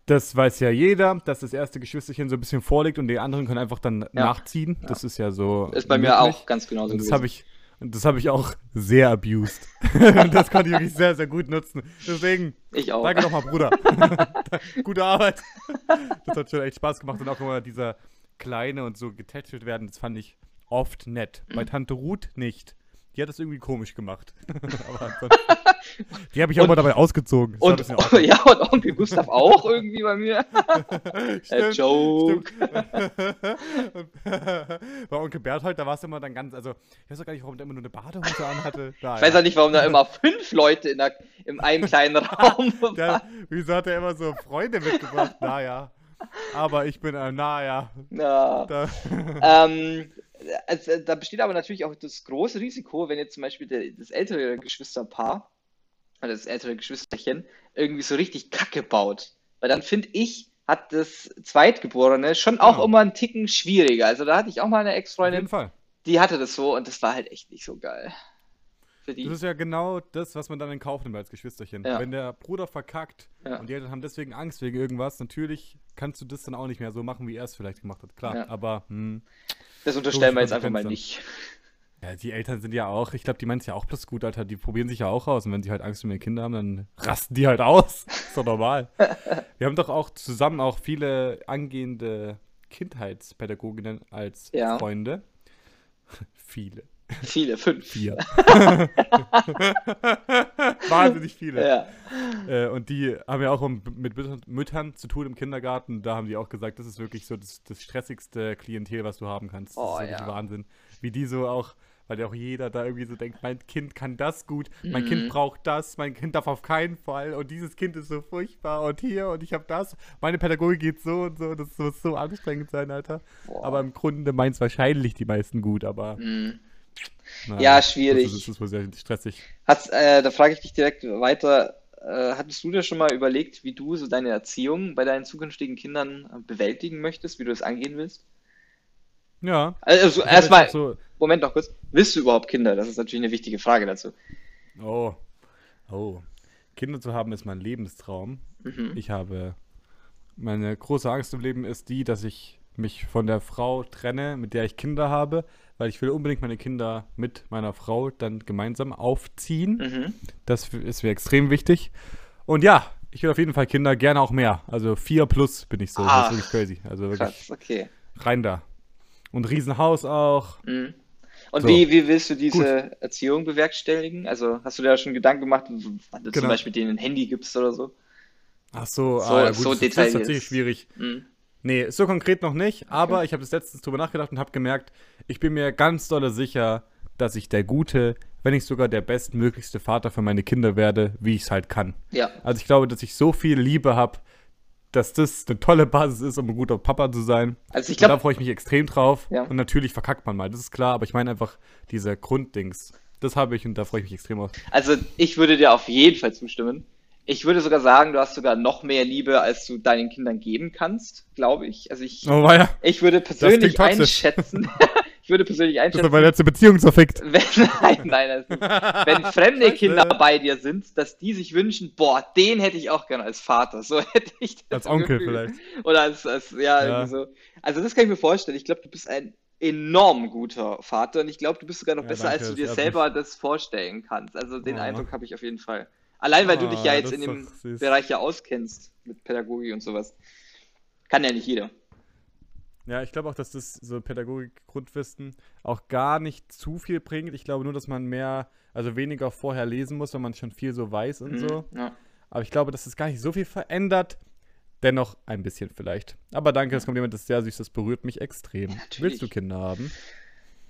S2: Das weiß ja jeder, dass das erste Geschwisterchen so ein bisschen vorliegt und die anderen können einfach dann nachziehen. Das ist ja so.
S3: Ist bei mir
S2: möglich.
S3: auch ganz genauso
S2: Und das habe ich, das habe ich auch sehr abused. und (laughs) das konnte ich wirklich sehr, sehr gut nutzen. Deswegen,
S3: Ich auch.
S2: danke nochmal, Bruder. (laughs) (laughs) Gute Arbeit. Das hat schon echt Spaß gemacht. Und auch immer dieser Kleine und so getätschelt werden, das fand ich oft nett. Bei
S3: Mhm.
S2: Tante Ruth nicht. Die hat das irgendwie komisch gemacht. (laughs) (laughs) Die habe ich auch
S3: Und-
S2: mal dabei ausgezogen.
S3: Und,
S2: awkward. (laughs)
S3: ja, und Onkel Gustav auch irgendwie bei mir. Äh,
S2: Stimmt,
S3: Joke.
S2: Und Bei Onkel Berthold, da war es immer dann ganz, also ich weiß auch gar nicht, warum der immer nur eine Badehose anhatte. Da,
S3: Ich weiß auch nicht, warum da immer fünf Leute in, der, in einem kleinen Raum
S2: Der,
S3: waren.
S2: wieso hat er immer so Freunde mitgebracht? Naja. Aber ich bin ein Naja.
S3: Ja. Ähm, also, da besteht aber natürlich auch das große Risiko, wenn jetzt zum Beispiel der, das ältere Geschwisterpaar oder das ältere Geschwisterchen irgendwie so richtig Kacke baut. Weil dann finde ich, hat das Zweitgeborene schon auch
S2: Genau.
S3: immer einen Ticken schwieriger. Also da hatte ich auch mal eine
S2: auf jeden
S3: Ex-Freundin,
S2: Fall.
S3: die hatte das so und das war halt echt nicht so geil. Für die.
S2: Das ist ja genau das, was man dann in Kauf nimmt als Geschwisterchen.
S3: Ja.
S2: Wenn der Bruder verkackt
S3: Ja.
S2: und die Eltern haben deswegen Angst wegen irgendwas, natürlich kannst du das dann auch nicht mehr so machen, wie er es vielleicht gemacht hat. Klar,
S3: Ja.
S2: aber hm,
S3: Das unterstellen wir jetzt einfach mal nicht.
S2: ja, die Eltern sind ja auch, ich glaube, die meinen es ja auch bloß gut, Alter. Die probieren sich ja auch aus und wenn sie halt Angst um ihre Kinder haben, dann rasten die halt aus. (laughs) ist doch normal. Wir haben doch auch zusammen auch viele angehende Kindheitspädagoginnen als
S3: Ja.
S2: Freunde. (laughs) viele.
S3: Viele, fünf.
S2: Vier. (laughs) (laughs) Wahnsinnig viele.
S3: Ja.
S2: Äh, und die haben ja auch mit Müttern, Müttern zu tun im Kindergarten. Da haben die auch gesagt, das ist wirklich so das, das stressigste Klientel, was du haben kannst. Das
S3: Oh,
S2: ist wirklich
S3: ja.
S2: Wahnsinn. Wie die so auch, weil ja auch jeder da irgendwie so denkt, mein Kind kann das gut, mein
S3: Mhm.
S2: Kind braucht das, mein Kind darf auf keinen Fall und dieses Kind ist so furchtbar und hier und ich habe das. Meine Pädagogik geht so und so. Das muss so anstrengend sein, Alter.
S3: Boah.
S2: Aber im Grunde meint es wahrscheinlich die meisten gut, aber.
S3: Mhm.
S2: Naja,
S3: Ja,
S2: Das
S3: schwierig.
S2: ist, das ist wohl sehr stressig.
S3: Hat's, äh, da frage ich dich direkt weiter. Äh, hattest du dir schon mal überlegt, wie du so deine Erziehung bei deinen zukünftigen Kindern äh, bewältigen möchtest, wie du das angehen willst?
S2: Ja.
S3: Also erstmal,
S2: so,
S3: Moment noch kurz. Willst du überhaupt Kinder? Das ist natürlich eine wichtige Frage dazu.
S2: Oh. Oh. Kinder zu haben ist mein Lebenstraum.
S3: Mhm.
S2: Ich habe. Meine große Angst im Leben ist die, dass ich mich von der Frau trenne, mit der ich Kinder habe, weil ich will unbedingt meine Kinder mit meiner Frau dann gemeinsam aufziehen.
S3: Mhm.
S2: Das ist mir extrem wichtig. Und ja, ich will auf jeden Fall Kinder, gerne auch mehr. Also vier plus bin ich so. Das
S3: Ach,
S2: ist wirklich crazy. Also wirklich
S3: Krass, okay.
S2: rein da. Und Riesenhaus auch.
S3: Mhm. Und
S2: So.
S3: wie, wie willst du diese Erziehung bewerkstelligen? Also hast du dir da schon Gedanken gemacht, wann du zum
S2: Genau.
S3: Beispiel denen ein Handy gibst oder so?
S2: Ach so,
S3: So-
S2: ah, gut,
S3: so
S2: das, das ist tatsächlich schwierig.
S3: Mhm.
S2: Nee, so konkret noch nicht, aber ich habe das letztens drüber nachgedacht und habe gemerkt, ich bin mir ganz dolle sicher, dass ich der gute, wenn nicht sogar der bestmöglichste Vater für meine Kinder werde, wie ich es halt kann.
S3: Ja.
S2: Also ich glaube, dass ich so viel Liebe habe, dass das eine tolle Basis ist, um ein guter Papa zu sein.
S3: Also ich
S2: Und da freue ich mich extrem drauf.
S3: Ja.
S2: Und natürlich verkackt man mal, das ist klar, aber ich meine einfach diese Grunddings. Das habe ich und da freue ich mich extrem auf.
S3: also ich würde dir auf jeden Fall zustimmen. Ich würde sogar sagen, du hast sogar noch mehr Liebe, als du deinen Kindern geben kannst, glaube ich. Also ich,
S2: Oh, ja. (laughs)
S3: ich würde persönlich einschätzen, ich würde persönlich
S2: Das ist
S3: einschätzen,
S2: meine letzte Beziehung zerfickt. (laughs)
S3: wenn, nein, nein, wenn fremde. Kinder bei dir sind, dass die sich wünschen, boah, den hätte ich auch gerne als Vater. So (laughs) hätte ich das
S2: Als Onkel
S3: Gefühl.
S2: vielleicht.
S3: Oder als, als ja,
S2: Ja.
S3: irgendwie so. Also das kann ich mir vorstellen. Ich glaube, du bist ein enorm guter Vater und ich glaube, du bist sogar noch
S2: Ja,
S3: besser, als
S2: danke,
S3: du dir selber das vorstellen kannst. Also den
S2: Oh.
S3: Eindruck habe ich auf jeden Fall. Allein weil du dich ja
S2: Oh,
S3: jetzt
S2: das
S3: in dem. Bereich ja auskennst mit Pädagogik und sowas. Kann ja nicht jeder.
S2: Ja, ich glaube auch, dass das so Pädagogik-Grundwissen auch gar nicht zu viel bringt. Ich glaube nur, dass man mehr, also weniger vorher lesen muss, wenn man schon viel so weiß und so.
S3: Mhm, Ja.
S2: Aber ich glaube, dass es gar nicht so viel verändert. Dennoch ein bisschen vielleicht. Aber danke, es kommt jemand, das ist sehr süß, das berührt mich extrem.
S3: natürlich.
S2: Willst du Kinder haben?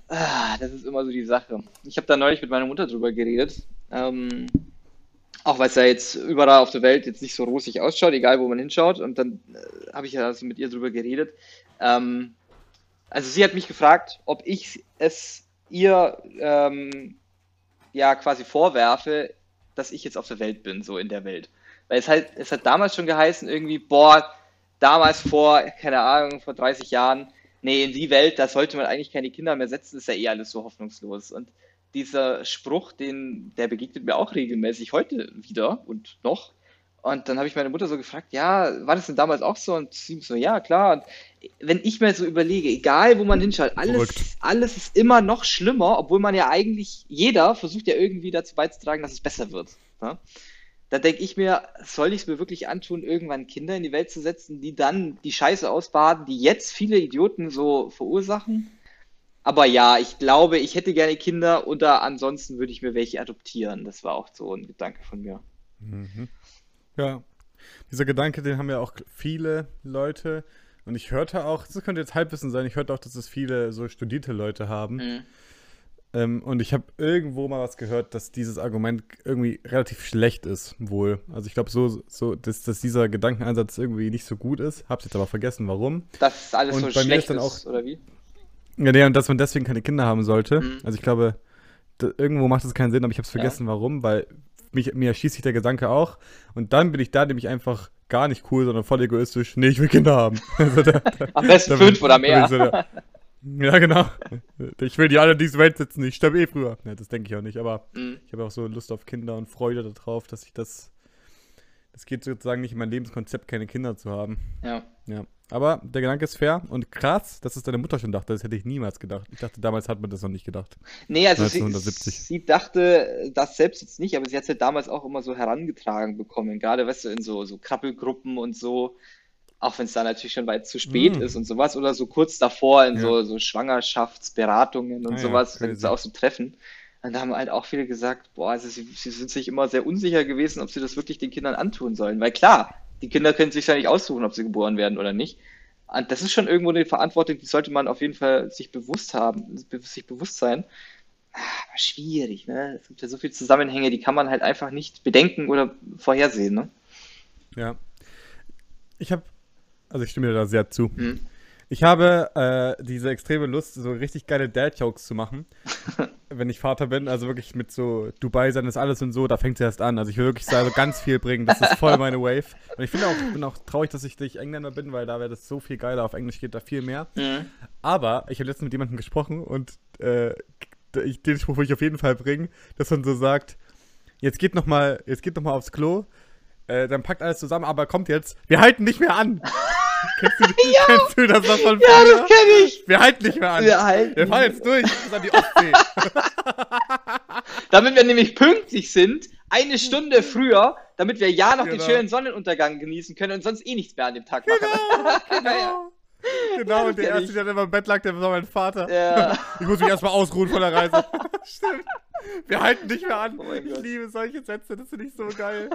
S3: Ah, das ist immer so die Sache. Ich habe da neulich mit meiner Mutter drüber geredet. Ähm, auch weil es ja jetzt überall auf der Welt jetzt nicht so rosig ausschaut, egal wo man hinschaut. Und dann äh, habe ich ja also mit ihr drüber geredet. Ähm, also sie hat mich gefragt, ob ich es ihr ähm, ja quasi vorwerfe, dass ich jetzt auf der Welt bin, so in der Welt. Weil es halt, es hat damals schon geheißen, irgendwie, boah, damals vor, keine Ahnung, vor 30 Jahren, nee, in die Welt, da sollte man eigentlich keine Kinder mehr setzen, ist ja eh alles so hoffnungslos. Und dieser Spruch, den, der begegnet mir auch regelmäßig heute wieder und noch. Und dann habe ich meine Mutter so gefragt, ja, war das denn damals auch so? Und sie so, ja, klar. Und wenn ich mir so überlege, egal wo man hinschaut, alles, alles ist immer noch schlimmer, obwohl man ja eigentlich, jeder versucht ja irgendwie dazu beizutragen, dass es besser wird. Ne? Da denke ich mir, soll ich es mir wirklich antun, irgendwann Kinder in die Welt zu setzen, die dann die Scheiße ausbaden, die jetzt viele Idioten so verursachen? Aber ja, ich glaube, ich hätte gerne Kinder oder ansonsten würde ich mir welche adoptieren. Das war auch so ein Gedanke von mir.
S2: Mhm. Ja, dieser Gedanke, den haben ja auch viele Leute. Und ich hörte auch, das könnte jetzt Halbwissen sein, ich hörte auch, dass es viele so studierte Leute haben. Mhm. Ähm, und ich habe irgendwo mal was gehört, dass dieses Argument irgendwie relativ schlecht ist, wohl. Also ich glaube so, so dass, dass dieser Gedankenansatz irgendwie nicht so gut ist. Hab's jetzt aber vergessen, warum.
S3: Dass alles und so bei schlecht mir ist, dann auch, oder wie?
S2: Ja, nee, und dass man deswegen keine Kinder haben sollte. Mhm. Also ich glaube, da, irgendwo macht es keinen Sinn, aber ich habe es vergessen, ja. warum, weil mich, mir erschießt sich der Gedanke auch. Und dann bin ich da nämlich einfach gar nicht cool, sondern voll egoistisch. Nee, ich will Kinder haben. (laughs)
S3: Also da, Am besten fünf oder mehr.
S2: So, ja, genau. Ich will die alle in diese Welt sitzen. Ich sterbe eh früher. Ja, das denke ich auch nicht. Aber mhm. ich habe auch so Lust auf Kinder und Freude darauf, dass ich das. Es geht sozusagen nicht in mein Lebenskonzept, keine Kinder zu haben.
S3: Ja.
S2: Ja. Aber der Gedanke ist fair und krass, dass es deine Mutter schon dachte. Das hätte ich niemals gedacht. Ich dachte, damals hat man das noch nicht gedacht.
S3: Nee, also 1970. Sie, sie dachte das selbst jetzt nicht, aber sie hat es ja damals auch immer so herangetragen bekommen. Gerade, weißt du, in so, so Krabbelgruppen und so. Auch wenn es da natürlich schon weit zu spät mm. ist und sowas. Oder so kurz davor in ja. so, so Schwangerschaftsberatungen und ah, sowas. Ja, gibt es auch so Treffen. Und da haben halt auch viele gesagt, boah, also sie, sie sind sich immer sehr unsicher gewesen, ob sie das wirklich den Kindern antun sollen. Weil klar, die Kinder können sich ja nicht aussuchen, ob sie geboren werden oder nicht. Und das ist schon irgendwo eine Verantwortung, die sollte man auf jeden Fall sich bewusst haben, sich bewusst sein. Ah, aber schwierig, ne? Es gibt ja so viele Zusammenhänge, die kann man halt einfach nicht bedenken oder vorhersehen, ne?
S2: Ja. Ich habe, also ich stimme dir da sehr zu. Mhm. Ich habe äh, diese extreme Lust, so richtig geile Dad-Jokes zu machen, (laughs) wenn ich Vater bin. Also wirklich mit so Dubai sein ist alles und so, da fängt es erst an. Also ich will wirklich so also ganz viel bringen. Das ist voll meine Wave. Und ich finde auch, bin auch traurig, dass ich nicht Engländer bin, weil da wäre das so viel geiler. Auf Englisch geht da viel mehr. Mhm. Aber ich habe letztens mit jemandem gesprochen und äh, ich, den Spruch will ich auf jeden Fall bringen, dass man so sagt, jetzt geht noch mal, jetzt geht noch mal aufs Klo, äh, dann packt alles zusammen, aber kommt jetzt, wir halten nicht mehr an kennst, du, (laughs) ja. kennst du das noch von
S3: früher? Ja, das kenn ich.
S2: Wir halten nicht mehr an.
S3: Wir halten.
S2: Wir fahren jetzt durch bis an die Ostsee. (laughs)
S3: damit wir nämlich pünktlich sind, eine Stunde früher, damit wir ja noch genau. den schönen Sonnenuntergang genießen können und sonst eh nichts mehr an dem Tag machen.
S2: Genau, (laughs) genau. Genau, und der erste, der dann im Bett lag, der war mein Vater.
S3: Ja.
S2: Ich muss mich erstmal ausruhen von der Reise. Stimmt. Wir halten nicht mehr an. Oh ich liebe solche Sätze, das finde ich so geil.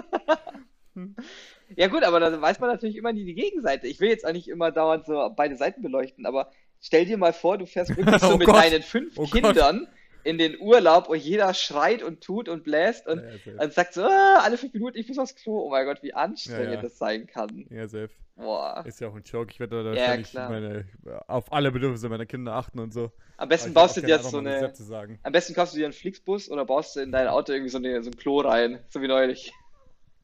S2: (laughs)
S3: Ja gut, aber da weiß man natürlich immer nie die Gegenseite. Ich will jetzt auch nicht immer dauernd so beide Seiten beleuchten, aber stell dir mal vor, du fährst wirklich (laughs) so oh mit Gott. deinen fünf oh Kindern Gott. in den Urlaub und jeder schreit und tut und bläst und, ja, und sagt so, ah, alle fünf Minuten, ich muss aufs Klo. Oh mein Gott, wie anstrengend ja, ja. das sein kann.
S2: Ja, safe.
S3: Boah.
S2: Ist ja auch ein Joke. Ich werde da ja, meine, auf alle Bedürfnisse meiner Kinder achten und so.
S3: Am besten baust du dir jetzt so eine. Am besten kaufst du dir einen Flixbus oder baust du in dein Auto irgendwie so, eine, so ein Klo rein, so wie neulich.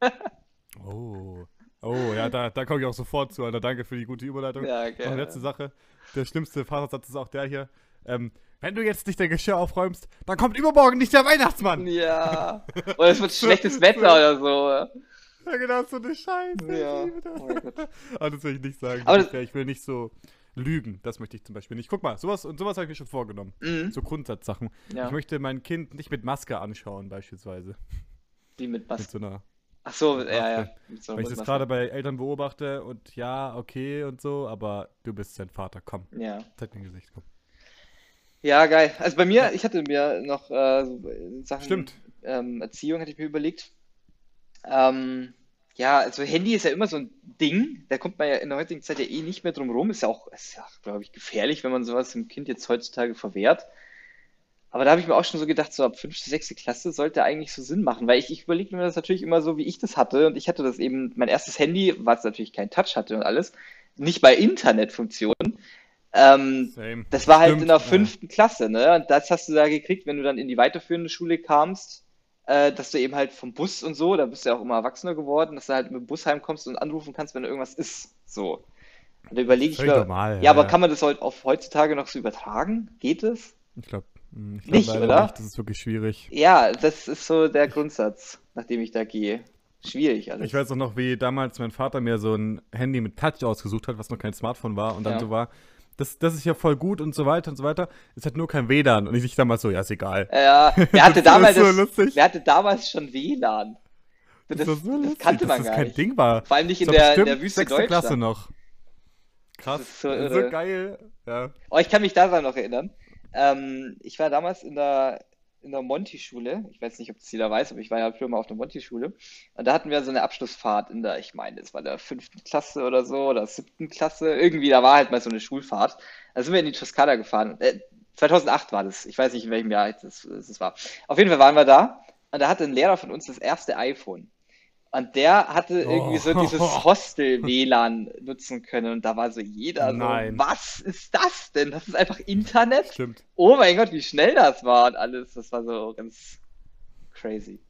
S3: (laughs)
S2: Oh. Oh, ja, da, da komme ich auch sofort zu, Alter. Danke für die gute Überleitung.
S3: Ja, okay.
S2: Noch letzte Sache. Der schlimmste Vatersatz ist auch der hier. Ähm, wenn du jetzt nicht dein Geschirr aufräumst, dann kommt übermorgen nicht der Weihnachtsmann.
S3: Ja. Oder es wird schlechtes Wetter (laughs) oder so.
S2: Ja, genau, so eine Scheiße.
S3: Ja. Das. Oh (laughs)
S2: Aber das will ich nicht sagen.
S3: Aber
S2: das, ich will nicht so lügen. Das möchte ich zum Beispiel nicht. Guck mal, sowas und sowas habe ich mir schon vorgenommen. Mhm. So Grundsatzsachen. Ja. Ich möchte mein Kind nicht mit Maske anschauen, beispielsweise.
S3: Wie mit Maske?
S2: Mit so einer
S3: Ach so, ja, ja.
S2: So, Weil ich das gerade bei Eltern beobachte und ja, okay und so, aber du bist sein Vater, komm.
S3: Ja.
S2: Zeig dein Gesicht, komm.
S3: Ja, geil. Also bei mir, ich hatte mir noch äh, so Sachen
S2: Stimmt.
S3: Ähm, Erziehung, hatte ich mir überlegt. Ähm, ja, also Handy ist ja immer so ein Ding, da kommt man ja in der heutigen Zeit ja eh nicht mehr drum rum. Ist ja auch, ist ja, glaube ich, gefährlich, wenn man sowas dem Kind jetzt heutzutage verwehrt. Aber da habe ich mir auch schon so gedacht, so ab fünfte, sechste Klasse sollte eigentlich so Sinn machen, weil ich, ich überlege mir das natürlich immer so, wie ich das hatte. Und ich hatte das eben, mein erstes Handy, was natürlich kein Touch hatte und alles, nicht bei Internetfunktionen. Ähm, das war halt Stimmt, in der fünften ja. Klasse, ne? Und das hast du da gekriegt, wenn du dann in die weiterführende Schule kamst. äh, dass du eben halt vom Bus und so, da bist du ja auch immer erwachsener geworden, dass du halt mit dem Bus heimkommst und anrufen kannst, wenn irgendwas ist. So. Und da überlege ich mir,
S2: normal,
S3: ja,
S2: ja,
S3: aber kann man das heute auf heutzutage noch so übertragen? Geht es?
S2: Ich glaube ich glaub
S3: Nicht, oder?
S2: nicht. Das ist wirklich schwierig.
S3: Ja, das ist so der Grundsatz, nach dem ich da gehe. Schwierig alles.
S2: Ich weiß auch noch, wie damals mein Vater mir so ein Handy mit Touch ausgesucht hat, was noch kein Smartphone war und dann
S3: Ja.
S2: so war, das, das ist ja voll gut und so weiter und so weiter. Es hat nur kein WLAN und ich damals so, ja, ist egal.
S3: Ja, (laughs) wer hatte
S2: Das
S3: damals,
S2: ist so
S3: das, wer hatte damals schon WLAN? Das,
S2: Das,
S3: das,
S2: so lustig,
S3: kannte man
S2: dass das
S3: gar
S2: kein
S3: nicht.
S2: Ding war.
S3: Vor allem nicht in
S2: Das
S3: der, in der Wüste
S2: sechste Klasse noch. Krass.
S3: Das ist so
S2: Das so geil. Ja.
S3: Oh, ich kann mich daran noch erinnern. Ähm, ich war damals in der, in der Monti-Schule. Ich weiß nicht, ob das jeder weiß, aber ich war ja früher mal auf der Monti-Schule. Und da hatten wir so eine Abschlussfahrt in der, ich meine, das war der fünften Klasse oder so, oder siebten Klasse. Irgendwie, da war halt mal so eine Schulfahrt. Da sind wir in die Toskana gefahren. Äh, 2008 war das. Ich weiß nicht, in welchem Jahr das, das war. Auf jeden Fall waren wir da. Und da hatte ein Lehrer von uns das erste iPhone. Und der hatte irgendwie so
S2: Oh.
S3: dieses (laughs) Hostel-WLAN nutzen können. Und da war so jeder so,
S2: Nein.
S3: was ist das denn? Das ist einfach Internet?
S2: Stimmt.
S3: Oh mein Gott, wie schnell das war und alles. Das war so ganz crazy.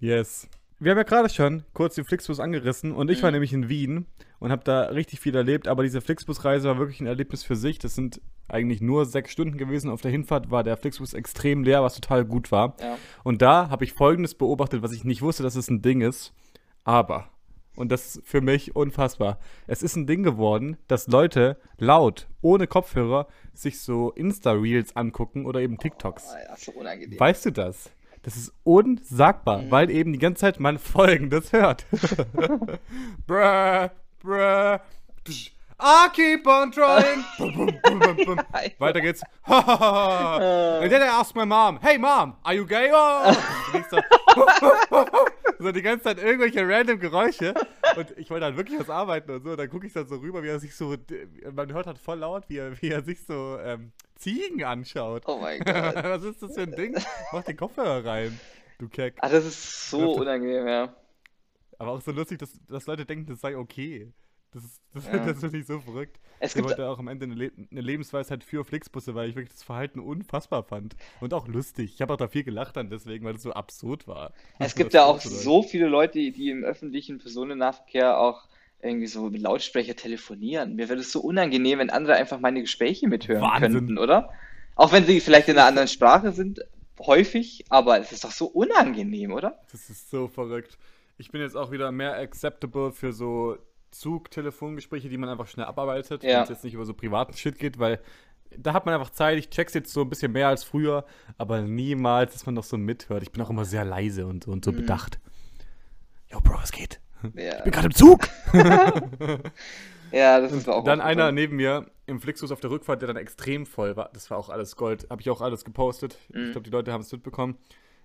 S2: Yes. Wir haben ja gerade schon kurz den Flixbus angerissen und ich war
S3: Mhm.
S2: nämlich in Wien und habe da richtig viel erlebt, aber diese Flixbus-Reise war wirklich ein Erlebnis für sich. Das sind eigentlich nur sechs Stunden gewesen. Auf der Hinfahrt war der Flixbus extrem leer, was total gut war.
S3: Ja.
S2: Und da habe ich Folgendes beobachtet, was ich nicht wusste, dass es ein Ding ist. Aber, und das ist für mich unfassbar, es ist ein Ding geworden, dass Leute laut, ohne Kopfhörer, sich so Insta-Reels angucken oder eben TikToks.
S3: Oh, ja, so unangenehm.
S2: Weißt du das? Das ist unsagbar,
S3: Mhm.
S2: weil eben die ganze Zeit man Folgendes hört. (laughs) bruh, bruh, psch, I keep on trying. (laughs) Bum, bum, bum. Weiter geht's. And then I asked my mom, hey mom, are you gay? Oh. (laughs) So die ganze Zeit irgendwelche random Geräusche. Und ich wollte halt wirklich was arbeiten und so. Und dann gucke ich dann so rüber, wie er sich so, man hört halt voll laut, wie er, wie er sich so ähm, Ziegen anschaut.
S3: Oh mein (laughs) Gott.
S2: Was ist das für ein Ding? Mach den Kopfhörer rein, du Keck.
S3: Ah, das ist so unangenehm, ja.
S2: Aber auch so lustig, dass, dass Leute denken, das sei okay. Das ist, das,
S3: Ja.
S2: das finde ich so verrückt.
S3: Es
S2: Ich
S3: gibt,
S2: wollte auch am Ende eine, Le eine Lebensweisheit für Flixbusse, weil ich wirklich das Verhalten unfassbar fand. Und auch lustig. Ich habe auch da viel gelacht dann deswegen, weil es so absurd war.
S3: es (laughs) gibt ja auch so viele Leute, die im öffentlichen Personennahverkehr auch irgendwie so mit Lautsprecher telefonieren. Mir wäre es so unangenehm, wenn andere einfach meine Gespräche mithören
S2: Wahnsinn.
S3: könnten, oder? Auch wenn sie vielleicht in einer anderen Sprache sind, häufig, aber es ist doch so unangenehm, oder?
S2: Das ist so verrückt. Ich bin jetzt auch wieder mehr acceptable für so Zug-Telefongespräche, die man einfach schnell abarbeitet,
S3: Ja.
S2: wenn es jetzt nicht über so privaten Shit geht, weil da hat man einfach Zeit. Ich check's jetzt so ein bisschen mehr als früher, aber niemals, dass man noch so mithört. Ich bin auch immer sehr leise und, und so
S3: Mhm.
S2: bedacht. Yo, Bro, was geht?
S3: Ja,
S2: Ich bin gerade im Zug. (laughs)
S3: ja das ist auch
S2: Dann einer
S3: aufgefallen.
S2: neben mir im Flixbus auf der Rückfahrt, der dann extrem voll war. Das war auch alles Gold. Habe ich auch alles gepostet.
S3: Mhm.
S2: Ich glaube, die Leute haben es mitbekommen.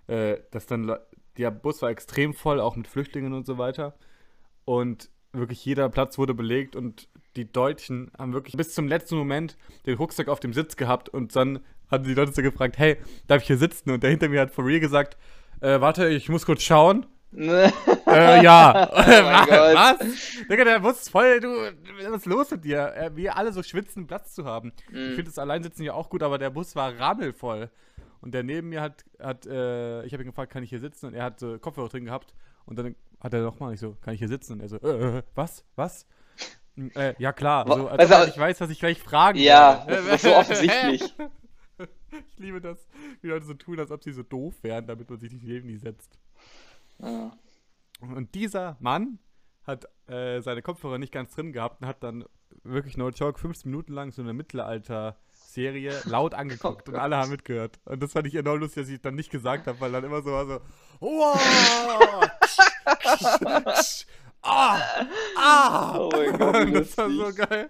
S2: Äh, dass dann Le- der Bus war extrem voll, auch mit Flüchtlingen und so weiter. Und wirklich jeder Platz wurde belegt und die Deutschen haben wirklich bis zum letzten Moment den Rucksack auf dem Sitz gehabt und dann hatten die Leute so gefragt, hey, darf ich hier sitzen? Und der hinter mir hat for real gesagt, äh, warte, ich muss kurz schauen. Äh, (laughs) ja.
S3: Oh (laughs)
S2: was? Digga, der Bus ist voll, du, was ist los mit dir? Äh, wir alle so schwitzen, Platz zu haben. Ich
S3: Mhm.
S2: finde das Alleinsitzen ja auch gut, aber der Bus war rammelvoll. Und der neben mir hat, hat äh, ich habe ihn gefragt, kann ich hier sitzen? Und er hat äh, Kopfhörer drin gehabt. Und dann hat er nochmal, ich so, kann ich hier sitzen? Und er so, äh, äh, was? Was? Hm, Äh, ja klar, so, als
S3: weißt
S2: ob
S3: du,
S2: er nicht weiß, was ich gleich fragen
S3: Ja,
S2: werde.
S3: das (laughs) ist so offensichtlich.
S2: Ich liebe das, wie Leute so tun, als ob sie so doof wären, damit man sich nicht neben die setzt.
S3: Ja.
S2: Und dieser Mann hat äh, seine Kopfhörer nicht ganz drin gehabt und hat dann wirklich no joke 15 Minuten lang so eine Mittelalter-Serie laut angeguckt und alle haben mitgehört. Und das fand ich enorm lustig, dass ich dann nicht gesagt habe, weil dann immer so war so, wow! (laughs) ah! Ah!
S3: Oh mein Gott, (laughs)
S2: das war so geil.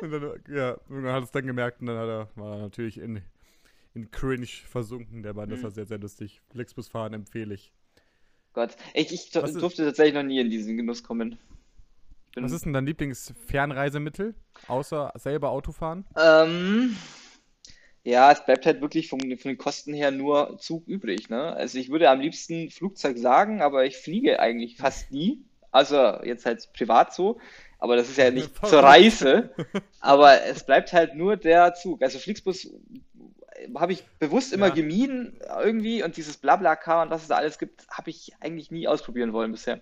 S2: Und dann, ja, und dann hat es dann gemerkt und dann hat er, war er natürlich in, in Cringe versunken, der Mann. Das
S3: Mhm.
S2: war sehr, sehr lustig. Flixbus fahren empfehle ich.
S3: Gott, ich, ich
S2: Was ist-
S3: durfte tatsächlich noch nie in diesen Genuss kommen. Bin-
S2: Was ist denn dein Lieblingsfernreisemittel? Außer selber Autofahren?
S3: Ähm, ja, es bleibt halt wirklich vom, von den Kosten her nur Zug übrig, ne? Also ich würde am liebsten Flugzeug sagen, aber ich fliege eigentlich fast nie. Also jetzt halt privat so, aber das ist ja (laughs) nicht zur. Reise. (laughs) Aber es bleibt halt nur der Zug. Also Flixbus habe ich bewusst immer
S2: Ja.
S3: gemieden irgendwie und dieses Blablacar und was es da alles gibt, habe ich eigentlich nie ausprobieren wollen bisher.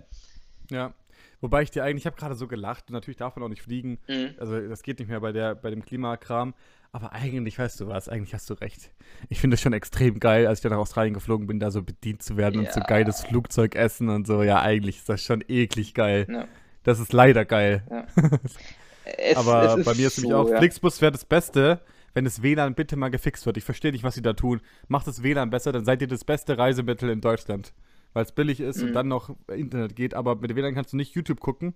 S2: Ja. Wobei ich dir eigentlich, ich habe gerade so gelacht, und natürlich darf man auch nicht fliegen.
S3: Mhm.
S2: Also das geht nicht mehr bei der, bei dem Klimakram. Aber eigentlich, weißt du was, eigentlich hast du recht. Ich finde es schon extrem geil, als ich dann nach Australien geflogen bin, da so bedient zu werden und so
S3: Ja.
S2: geiles Flugzeugessen und so. Ja, eigentlich ist das schon eklig geil.
S3: Ja.
S2: Das ist leider geil. (laughs)
S3: Es,
S2: Aber
S3: es
S2: bei mir ist nämlich
S3: so,
S2: auch,
S3: ja.
S2: Flixbus wäre das Beste, wenn das WLAN bitte mal gefixt wird. Ich verstehe nicht, was sie da tun. Macht das WLAN besser, dann seid ihr das beste Reisemittel in Deutschland. Weil es billig ist und
S3: Mhm.
S2: dann noch Internet geht, aber mit WLAN kannst du nicht YouTube gucken.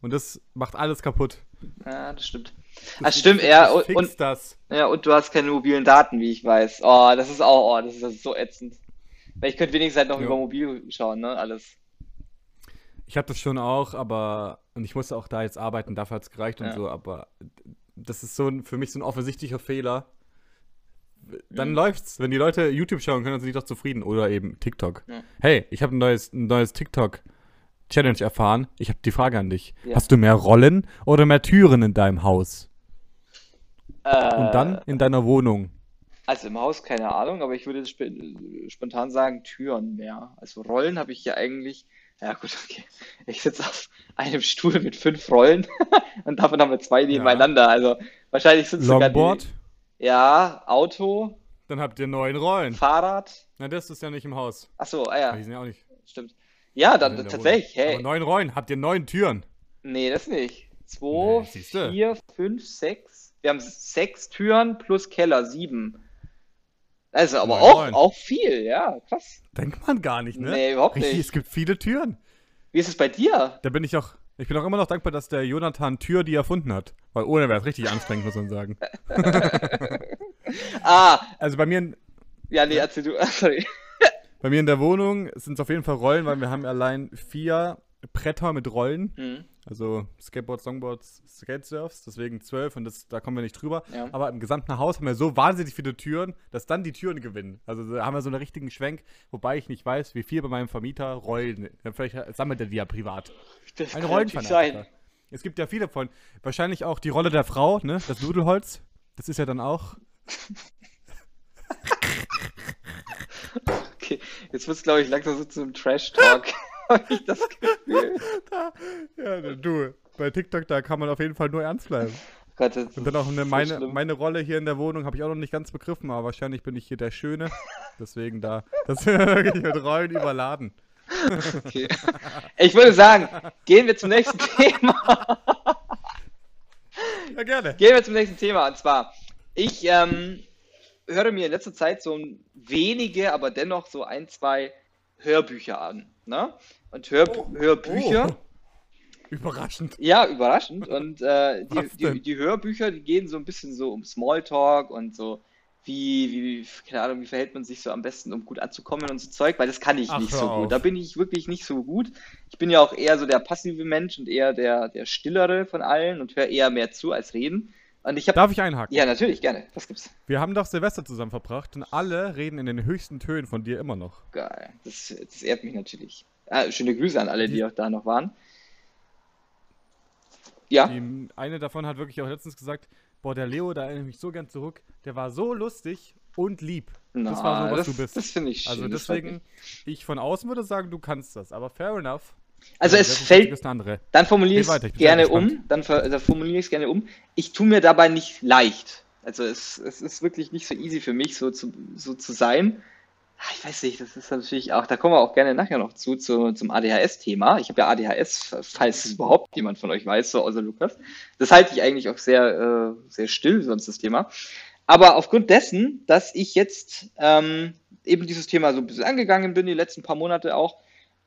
S2: Und das macht alles kaputt.
S3: Ja, das stimmt.
S2: Das,
S3: Ah, stimmt, ja,
S2: das
S3: und- und-
S2: das.
S3: Ja, und du hast keine mobilen Daten, wie ich weiß. Oh, das ist auch, oh, das ist, das ist so ätzend. Weil ich könnte wenigstens halt noch
S2: Ja.
S3: über mobil schauen, ne? Alles.
S2: Ich habe das schon auch, aber und ich musste auch da jetzt arbeiten, dafür hat es gereicht und
S3: Ja.
S2: so, aber das ist so ein, für mich so ein offensichtlicher Fehler. Dann
S3: Mhm.
S2: läuft's. Wenn die Leute YouTube schauen, können sie sich doch zufrieden. Oder eben TikTok.
S3: Ja.
S2: Hey, ich habe ein neues, ein neues TikTok-Challenge erfahren. Ich habe die Frage an dich.
S3: Ja.
S2: Hast du mehr Rollen oder mehr Türen in deinem Haus?
S3: Äh,
S2: Und dann in deiner Wohnung.
S3: Also im Haus keine Ahnung, aber ich würde sp spontan sagen Türen mehr. Also Rollen habe ich ja eigentlich. Ja gut, okay. Ich sitze auf einem Stuhl mit fünf Rollen (laughs) und davon haben wir zwei nebeneinander. Also wahrscheinlich sind es sogar die.
S2: Longboard,
S3: Ja, Auto,
S2: dann habt ihr neun Rollen.
S3: Fahrrad.
S2: Na, das ist ja nicht im Haus.
S3: Ach so, ah
S2: Die
S3: ja,
S2: sind ja auch nicht.
S3: stimmt. Ja, dann tatsächlich. Hey,
S2: Aber neun Rollen, habt ihr neun Türen?
S3: nee, das nicht. Zwei,
S2: Nee,
S3: vier, fünf, sechs. Wir haben sechs Türen plus Keller, sieben. Also aber
S2: Neun
S3: auch, auch viel, ja, krass.
S2: Denkt man gar nicht, ne?
S3: Nee, überhaupt
S2: Richtig,
S3: nicht.
S2: es gibt viele Türen.
S3: Wie ist es bei dir?
S2: Da bin ich auch, ich bin auch immer noch dankbar, dass der Jonathan Tür die erfunden hat. Weil ohne wäre es richtig anstrengend, muss man sagen. (laughs)
S3: Ah,
S2: Also bei mir, in-
S3: ja, nee, erzähl du. (laughs) Sorry.
S2: bei mir in der Wohnung sind es auf jeden Fall Rollen, weil wir haben allein vier Bretter mit Rollen.
S3: Hm,
S2: Also Skateboards, Longboards, Skatesurfs, deswegen zwölf und das, da kommen wir nicht drüber.
S3: Ja.
S2: Aber im gesamten Haus haben wir so wahnsinnig viele Türen, dass dann die Türen gewinnen. Also da haben wir so einen richtigen Schwenk, wobei ich nicht weiß, wie viel bei meinem Vermieter Rollen. Vielleicht sammelt er die ja privat. (laughs)
S3: das
S2: Ein Rollenfanatiker.
S3: sein.
S2: Es gibt ja viele von. Wahrscheinlich auch die Rolle der Frau, ne? Das Nudelholz. Das ist ja dann auch. (laughs)
S3: Okay, jetzt wird es, glaube ich, langsam so zum Trash-Talk. (laughs) Hab ich das (laughs) Gefühl.
S2: Ja, du. Bei TikTok, da kann man auf jeden Fall nur ernst bleiben.
S3: Gott, das
S2: Und dann auch eine, meine,
S3: schlimm.
S2: meine Rolle hier in der Wohnung habe ich auch noch nicht ganz begriffen, aber wahrscheinlich bin ich hier der Schöne. Deswegen da. Das (laughs) ist wirklich mit Rollen überladen.
S3: Okay. Ich würde sagen, gehen wir zum nächsten (laughs) Thema.
S2: Ja, gerne.
S3: Gehen wir zum nächsten Thema. Und zwar, ich ähm, höre mir in letzter Zeit so wenige, aber dennoch so ein, zwei Hörbücher an. Ne? Und Hör Hörbücher.
S2: Oh. (laughs) Überraschend.
S3: Ja, überraschend. Und äh, die, die, die Hörbücher, die gehen so ein bisschen so um Smalltalk und so, wie, wie, keine Ahnung, wie verhält man sich so am besten, um gut anzukommen und so Zeug, weil das kann ich
S2: Ach,
S3: nicht so
S2: auf.
S3: gut. Da bin ich wirklich nicht so gut. Ich bin ja auch eher so der passive Mensch und eher der, der stillere von allen und höre eher mehr zu als reden. Ich habe.
S2: Darf ich einhaken?
S3: Ja, natürlich, gerne. Was gibt's?
S2: Wir haben doch Silvester zusammen verbracht und alle reden in den höchsten Tönen von dir immer noch.
S3: Geil. Das, das ehrt mich natürlich. Ah, schöne Grüße an alle, die auch da noch waren. Ja.
S2: Die, eine davon hat wirklich auch letztens gesagt, boah, der Leo, da erinnere ich mich so gern zurück, der war so lustig und lieb. das war so, was
S3: das,
S2: du bist.
S3: Das finde ich schön.
S2: Also
S3: das freut
S2: deswegen, ich von außen würde sagen, du kannst das, aber fair enough.
S3: Also es fällt, dann formuliere ich es gerne um, dann, formuliere ich es gerne um. Ich tue mir dabei nicht leicht. Also es, es ist wirklich nicht so easy für mich, so zu, so zu sein. Ah, Ich weiß nicht, das ist natürlich auch, da kommen wir auch gerne nachher noch zu, zu zum ADHS-Thema. Ich habe ja ADHS, falls es überhaupt jemand von euch weiß, so außer Lukas. Das halte ich eigentlich auch sehr, äh, sehr still, sonst das Thema. Aber aufgrund dessen, dass ich jetzt ähm, eben dieses Thema so ein bisschen angegangen bin, die letzten paar Monate auch,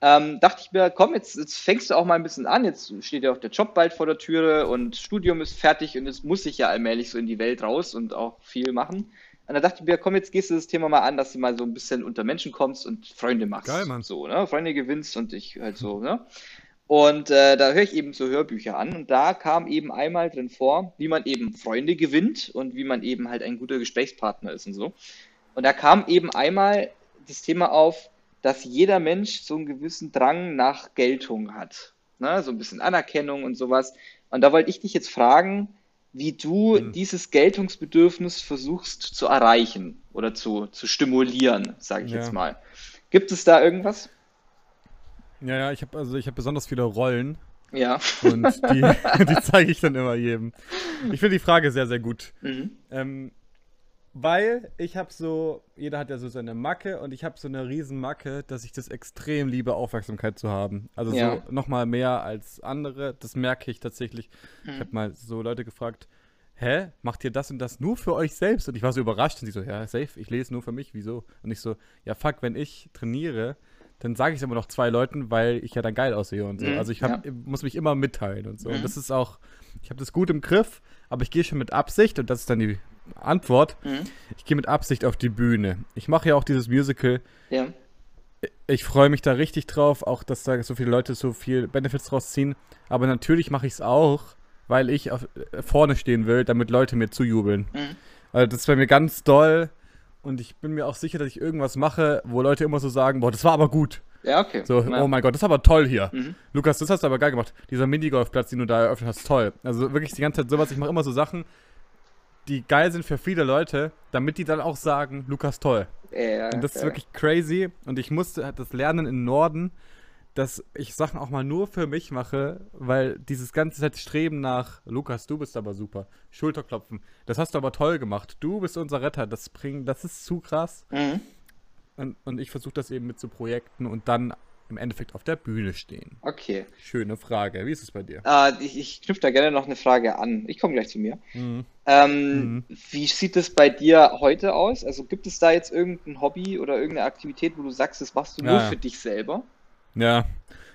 S3: ähm, dachte ich mir, komm, jetzt, jetzt fängst du auch mal ein bisschen an. Jetzt steht ja auch der Job bald vor der Türe und Studium ist fertig und jetzt muss ich ja allmählich so in die Welt raus und auch viel machen. Und dann dachte ich mir, komm, jetzt gehst du das Thema mal an, dass du mal so ein bisschen unter Menschen kommst und Freunde machst.
S2: Geil, Mann.
S3: So, ne? Freunde gewinnst und ich halt so, ne? Und äh, da höre ich eben so Hörbücher an und da kam eben einmal drin vor, wie man eben Freunde gewinnt und wie man eben halt ein guter Gesprächspartner ist und so. Und da kam eben einmal das Thema auf, dass jeder Mensch so einen gewissen Drang nach Geltung hat. Ne? So ein bisschen Anerkennung und sowas. Und da wollte ich dich jetzt fragen, wie du
S2: Hm.
S3: dieses Geltungsbedürfnis versuchst zu erreichen oder zu, zu stimulieren, sage ich
S2: Ja.
S3: jetzt mal. Gibt es da irgendwas?
S2: Ja, ja, ich habe also ich habe besonders viele Rollen
S3: Ja.
S2: und die, (laughs) (laughs) die zeige ich dann immer jedem. Ich finde die Frage sehr, sehr gut.
S3: Mhm.
S2: Ähm, weil ich habe so, jeder hat ja so seine Macke und ich habe so eine riesen Macke, dass ich das extrem liebe, Aufmerksamkeit zu haben. Also
S3: Ja.
S2: so nochmal mehr als andere, das merke ich tatsächlich. Ich
S3: Mhm.
S2: habe mal so Leute gefragt, hä, macht ihr das und das nur für euch selbst? Und ich war so überrascht und sie so, ja, safe, ich lese nur für mich, wieso? Und ich so, ja, fuck, wenn ich trainiere, dann sage ich es immer noch zwei Leuten, weil ich ja dann geil aussehe und so.
S3: Mhm,
S2: Also ich hab, muss mich immer mitteilen und so.
S3: Mhm.
S2: Und das ist auch, ich habe das gut im Griff, aber ich gehe schon mit Absicht und das ist dann die Antwort.
S3: Mhm.
S2: Ich gehe mit Absicht auf die Bühne. Ich mache ja auch dieses Musical.
S3: Ja.
S2: Ich freue mich da richtig drauf, auch dass da so viele Leute so viel Benefits draus ziehen. Aber natürlich mache ich es auch, weil ich auf, äh, vorne stehen will, damit Leute mir zujubeln.
S3: Mhm.
S2: Also das ist bei mir ganz doll. Und ich bin mir auch sicher, dass ich irgendwas mache, wo Leute immer so sagen, boah, das war aber gut.
S3: Ja, okay.
S2: So,
S3: ja.
S2: oh mein Gott, das ist aber toll hier.
S3: Mhm.
S2: Lukas, das hast du aber geil gemacht. Dieser Minigolfplatz, den du da eröffnet hast, toll. Also wirklich die ganze Zeit sowas. Ich mache immer so Sachen, die geil sind für viele Leute, damit die dann auch sagen, Lukas, toll.
S3: Ja,
S2: Und das ist
S3: ja.
S2: wirklich crazy. Und ich musste das lernen im Norden, dass ich Sachen auch mal nur für mich mache, weil dieses ganze Zeit Streben nach, Lukas, du bist aber super. Schulterklopfen. Das hast du aber toll gemacht. Du bist unser Retter. Das bringt, das ist zu krass.
S3: Mhm.
S2: Und, und ich versuche das eben mit so Projekten und dann im Endeffekt auf der Bühne stehen.
S3: Okay.
S2: Schöne Frage. Wie ist es bei dir?
S3: Äh, ich, ich knüpfe da gerne noch eine Frage an. Ich komme gleich zu mir.
S2: Mhm.
S3: Ähm, Wie sieht es bei dir heute aus? Also gibt es da jetzt irgendein Hobby oder irgendeine Aktivität, wo du sagst, das machst du
S2: Ja,
S3: nur für dich selber?
S2: Ja.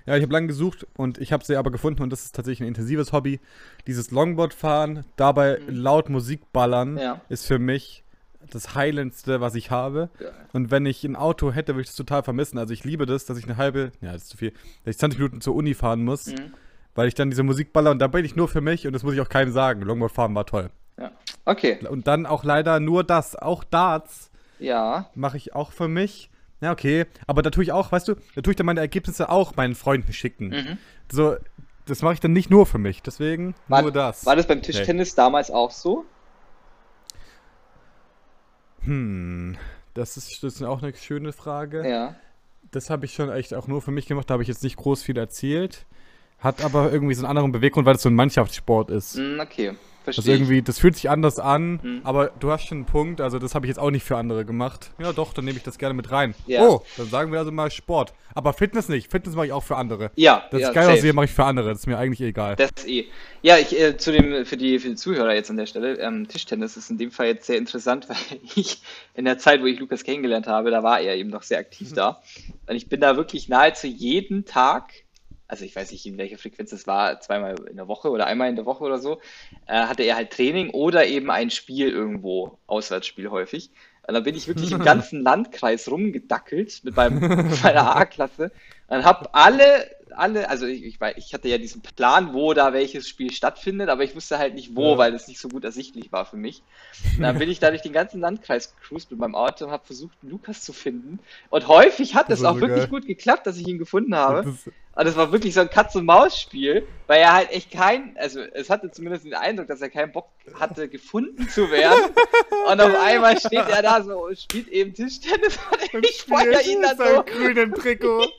S2: Ja, ich habe lange gesucht und ich habe sie aber gefunden und das ist tatsächlich ein intensives Hobby. Dieses Longboard-Fahren, dabei
S3: Mhm.
S2: laut Musik ballern,
S3: Ja.
S2: ist für mich das Heilendste, was ich habe.
S3: Ja.
S2: Und wenn ich ein Auto hätte, würde ich das total vermissen. Also ich liebe das, dass ich eine halbe, ja, das ist zu viel, dass ich 20 Minuten zur Uni fahren muss,
S3: Mhm.
S2: weil ich dann diese Musik baller und da bin ich nur für mich und das muss ich auch keinem sagen. Longboard-Fahren war toll.
S3: ja. Okay.
S2: Und dann auch leider nur das, auch Darts
S3: Ja.
S2: mache ich auch für mich. Ja, okay. Aber da tue ich auch, weißt du, da tue ich dann meine Ergebnisse auch meinen Freunden schicken.
S3: Mhm.
S2: So, das mache ich dann nicht nur für mich. Deswegen
S3: War,
S2: nur das.
S3: war das beim Tischtennis damals auch so?
S2: Hm, das ist, das ist auch eine schöne Frage.
S3: Ja.
S2: Das habe ich schon echt auch nur für mich gemacht. Da habe ich jetzt nicht groß viel erzählt. Hat aber irgendwie so einen anderen Beweggrund, weil es so ein Mannschaftssport ist.
S3: Mm, okay. Verstehe
S2: Also irgendwie, das fühlt sich anders an,
S3: Mhm.
S2: aber du hast schon einen Punkt, also das habe ich jetzt auch nicht für andere gemacht. Ja doch, dann nehme ich das gerne mit rein.
S3: Ja.
S2: Oh, dann sagen wir also mal Sport. Aber Fitness nicht, Fitness mache ich auch für andere.
S3: Ja,
S2: Das
S3: ja,
S2: ist geil
S3: safe.
S2: aussehe, mache ich für andere, das ist mir eigentlich egal.
S3: Das ist eh. Ja, ich äh, zu dem für die für die Zuhörer jetzt an der Stelle, ähm, Tischtennis ist in dem Fall jetzt sehr interessant, (laughs) weil ich in der Zeit, wo ich Lukas kennengelernt habe, da war er eben noch sehr aktiv da. Und ich bin da wirklich nahezu jeden Tag, also ich weiß nicht, in welcher Frequenz es war, zweimal in der Woche oder einmal in der Woche oder so, äh, hatte er halt Training oder eben ein Spiel irgendwo, Auswärtsspiel häufig. Und dann bin ich wirklich im (laughs) ganzen Landkreis rumgedackelt mit meinem, mit meiner A-Klasse und habe alle, alle, also ich, ich, ich hatte ja diesen Plan, wo da welches Spiel stattfindet, aber ich wusste halt nicht wo,
S2: Ja.
S3: weil es nicht so gut ersichtlich war für mich. Und dann bin ich da durch den ganzen Landkreis gecruised mit meinem Auto und habe versucht, Lukas zu finden. Und häufig hat es auch
S2: so
S3: wirklich
S2: geil.
S3: gut geklappt, dass ich ihn gefunden habe. Und es war wirklich so ein Katz-und-Maus-Spiel, weil er halt echt kein, also es hatte zumindest den Eindruck, dass er keinen Bock hatte, gefunden zu werden. Und auf einmal steht er da so und spielt eben Tischtennis und ich feuer ihn dann so,
S2: grünen Trikot. (laughs)
S3: und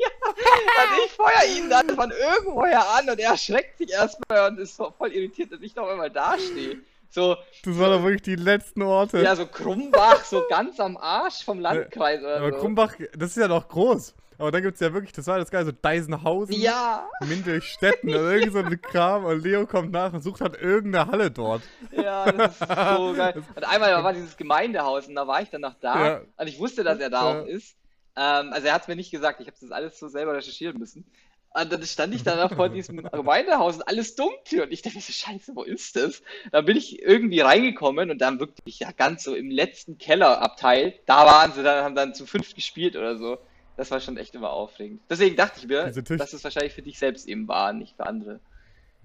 S3: ich feuer ihn dann von irgendwoher an und er schreckt sich erstmal und ist so voll irritiert, dass ich noch einmal dastehe. So,
S2: Das waren doch wirklich die letzten Orte.
S3: ja, so Krumbach, so ganz am Arsch vom Landkreis oder
S2: Aber
S3: so.
S2: Krumbach, das ist ja noch groß. Aber da gibt es ja wirklich, das war das geil, so Deisenhausen,
S3: Ja,
S2: Mindelstetten oder irgend so ein (laughs) Kram und Leo kommt nach und sucht halt irgendeine Halle dort.
S3: Ja, das ist so (laughs) geil. Und einmal war dieses Gemeindehaus und da war ich dann noch da
S2: Ja.
S3: und ich wusste, dass er da
S2: Ja.
S3: auch ist. Ähm, also er hat es mir nicht gesagt, ich habe das alles so selber recherchieren müssen. Und dann stand ich dann noch vor diesem (laughs) Gemeindehaus und alles dunkel und ich dachte so, scheiße, wo ist das? Dann bin ich irgendwie reingekommen und dann wirklich ja ganz so im letzten Kellerabteil, da waren sie dann, haben dann zu fünf gespielt oder so. Das war schon echt immer aufregend. Deswegen dachte ich mir, dass es wahrscheinlich für dich selbst eben war, nicht für andere.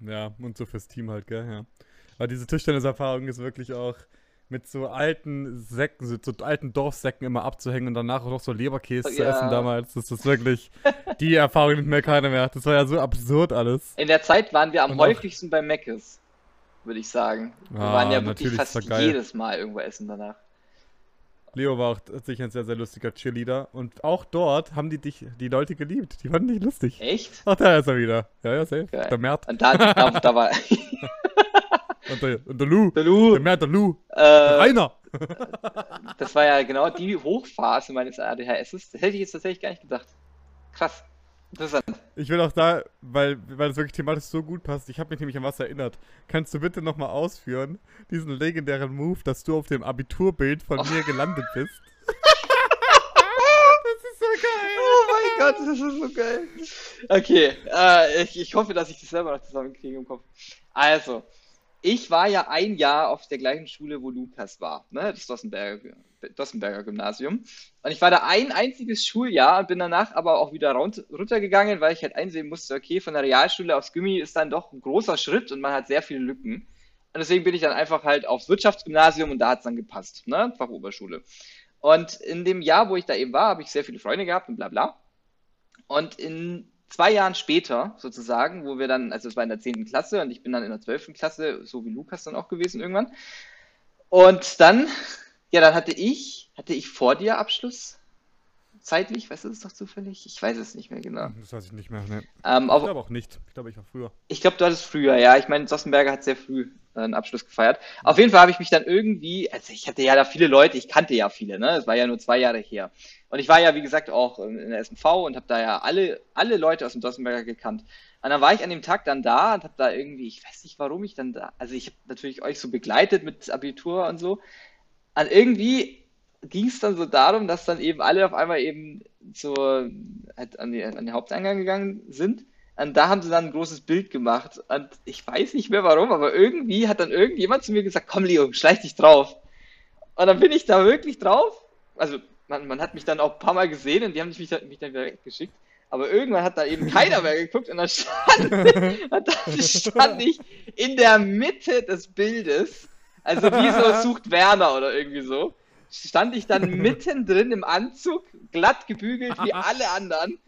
S2: Ja, und so fürs Team halt, gell, ja. Aber diese Tischtenniserfahrung ist wirklich auch mit so alten Säcken, so, so alten Dorfsäcken immer abzuhängen und danach auch noch so Leberkäse zu
S3: Ja.
S2: essen damals. Das ist wirklich, (laughs) die Erfahrung nimmt mir keiner mehr. Das war ja so absurd alles.
S3: In der Zeit waren wir am
S2: Und auch-
S3: häufigsten bei Meckes. würde ich sagen. Wir
S2: Ah,
S3: waren ja wirklich fast jedes Mal irgendwo essen danach.
S2: Leo war auch tatsächlich ein sehr, sehr lustiger Cheerleader. Und auch dort haben die dich, die Leute geliebt. Die fanden dich lustig.
S3: Echt?
S2: Ach, da ist er wieder. Ja, ja, safe.
S3: Geil.
S2: Der Mert.
S3: Und da, da, da war (laughs)
S2: Und der, und der Lou.
S3: der Lou.
S2: Der Mert, der Lou. Der
S3: Äh,
S2: Rainer.
S3: das war ja genau die Hochphase meines ADHS. Das hätte ich jetzt tatsächlich gar nicht gedacht. Krass. Interessant.
S2: Ich will auch da, weil, weil das wirklich thematisch so gut passt, ich habe mich nämlich an was erinnert. Kannst du bitte nochmal ausführen, diesen legendären Move, dass du auf dem Abiturbild von mir gelandet bist? (laughs) das ist so geil.
S3: Oh mein Gott, das ist so geil. Okay, äh, ich, ich hoffe, dass ich das selber noch zusammenkriege im Kopf. Also, ich war ja ein Jahr auf der gleichen Schule, wo Lukas war, ne? das Dossenberger, Dossenberger Gymnasium. Und ich war da ein einziges Schuljahr und bin danach aber auch wieder runtergegangen, weil ich halt einsehen musste, okay, von der Realschule aufs Gimmi ist dann doch ein großer Schritt und man hat sehr viele Lücken. Und deswegen bin ich dann einfach halt aufs Wirtschaftsgymnasium und da hat es dann gepasst, ne? Fachoberschule. Und in dem Jahr, wo ich da eben war, habe ich sehr viele Freunde gehabt und bla bla. Und in zwei Jahren später, sozusagen, wo wir dann, also es war in der 10. Klasse und ich bin dann in der 12. Klasse, so wie Lukas dann auch gewesen irgendwann. Und dann, ja, dann hatte ich, hatte ich vor dir Abschluss? Zeitlich, weißt du das doch zufällig? Ich weiß es nicht mehr genau.
S2: Das weiß ich nicht mehr. Ne.
S3: Ähm,
S2: Ich glaube auch nicht. Ich glaube, ich war früher.
S3: ich glaube, du hattest früher, ja. Ich meine, Sossenberger hat sehr früh einen Abschluss gefeiert. Auf jeden Fall habe ich mich dann irgendwie, also ich hatte ja da viele Leute, ich kannte ja viele, ne? Es war ja nur zwei Jahre her. Und ich war ja, wie gesagt, auch in der SMV und habe da ja alle, alle Leute aus dem Sossenberger gekannt. Und dann war ich an dem Tag dann da und habe da irgendwie, ich weiß nicht, warum ich dann da, also ich habe natürlich euch so begleitet mit Abitur und so. Und irgendwie ging es dann so darum, dass dann eben alle auf einmal eben zur, halt an, die, an den Haupteingang gegangen sind. Und da haben sie dann ein großes Bild gemacht. Und ich weiß nicht mehr warum, aber irgendwie hat dann irgendjemand zu mir gesagt, komm Leo, schleich dich drauf. Und dann bin ich da wirklich drauf. Also man, man hat mich dann auch ein paar Mal gesehen und die haben mich dann, mich dann wieder weggeschickt. Aber irgendwann hat da eben (laughs) keiner mehr geguckt und dann stand, und dann stand ich in der Mitte des Bildes. Also wie so (laughs) sucht Werner oder irgendwie so. Stand ich dann (laughs) mittendrin im Anzug, glatt gebügelt wie alle anderen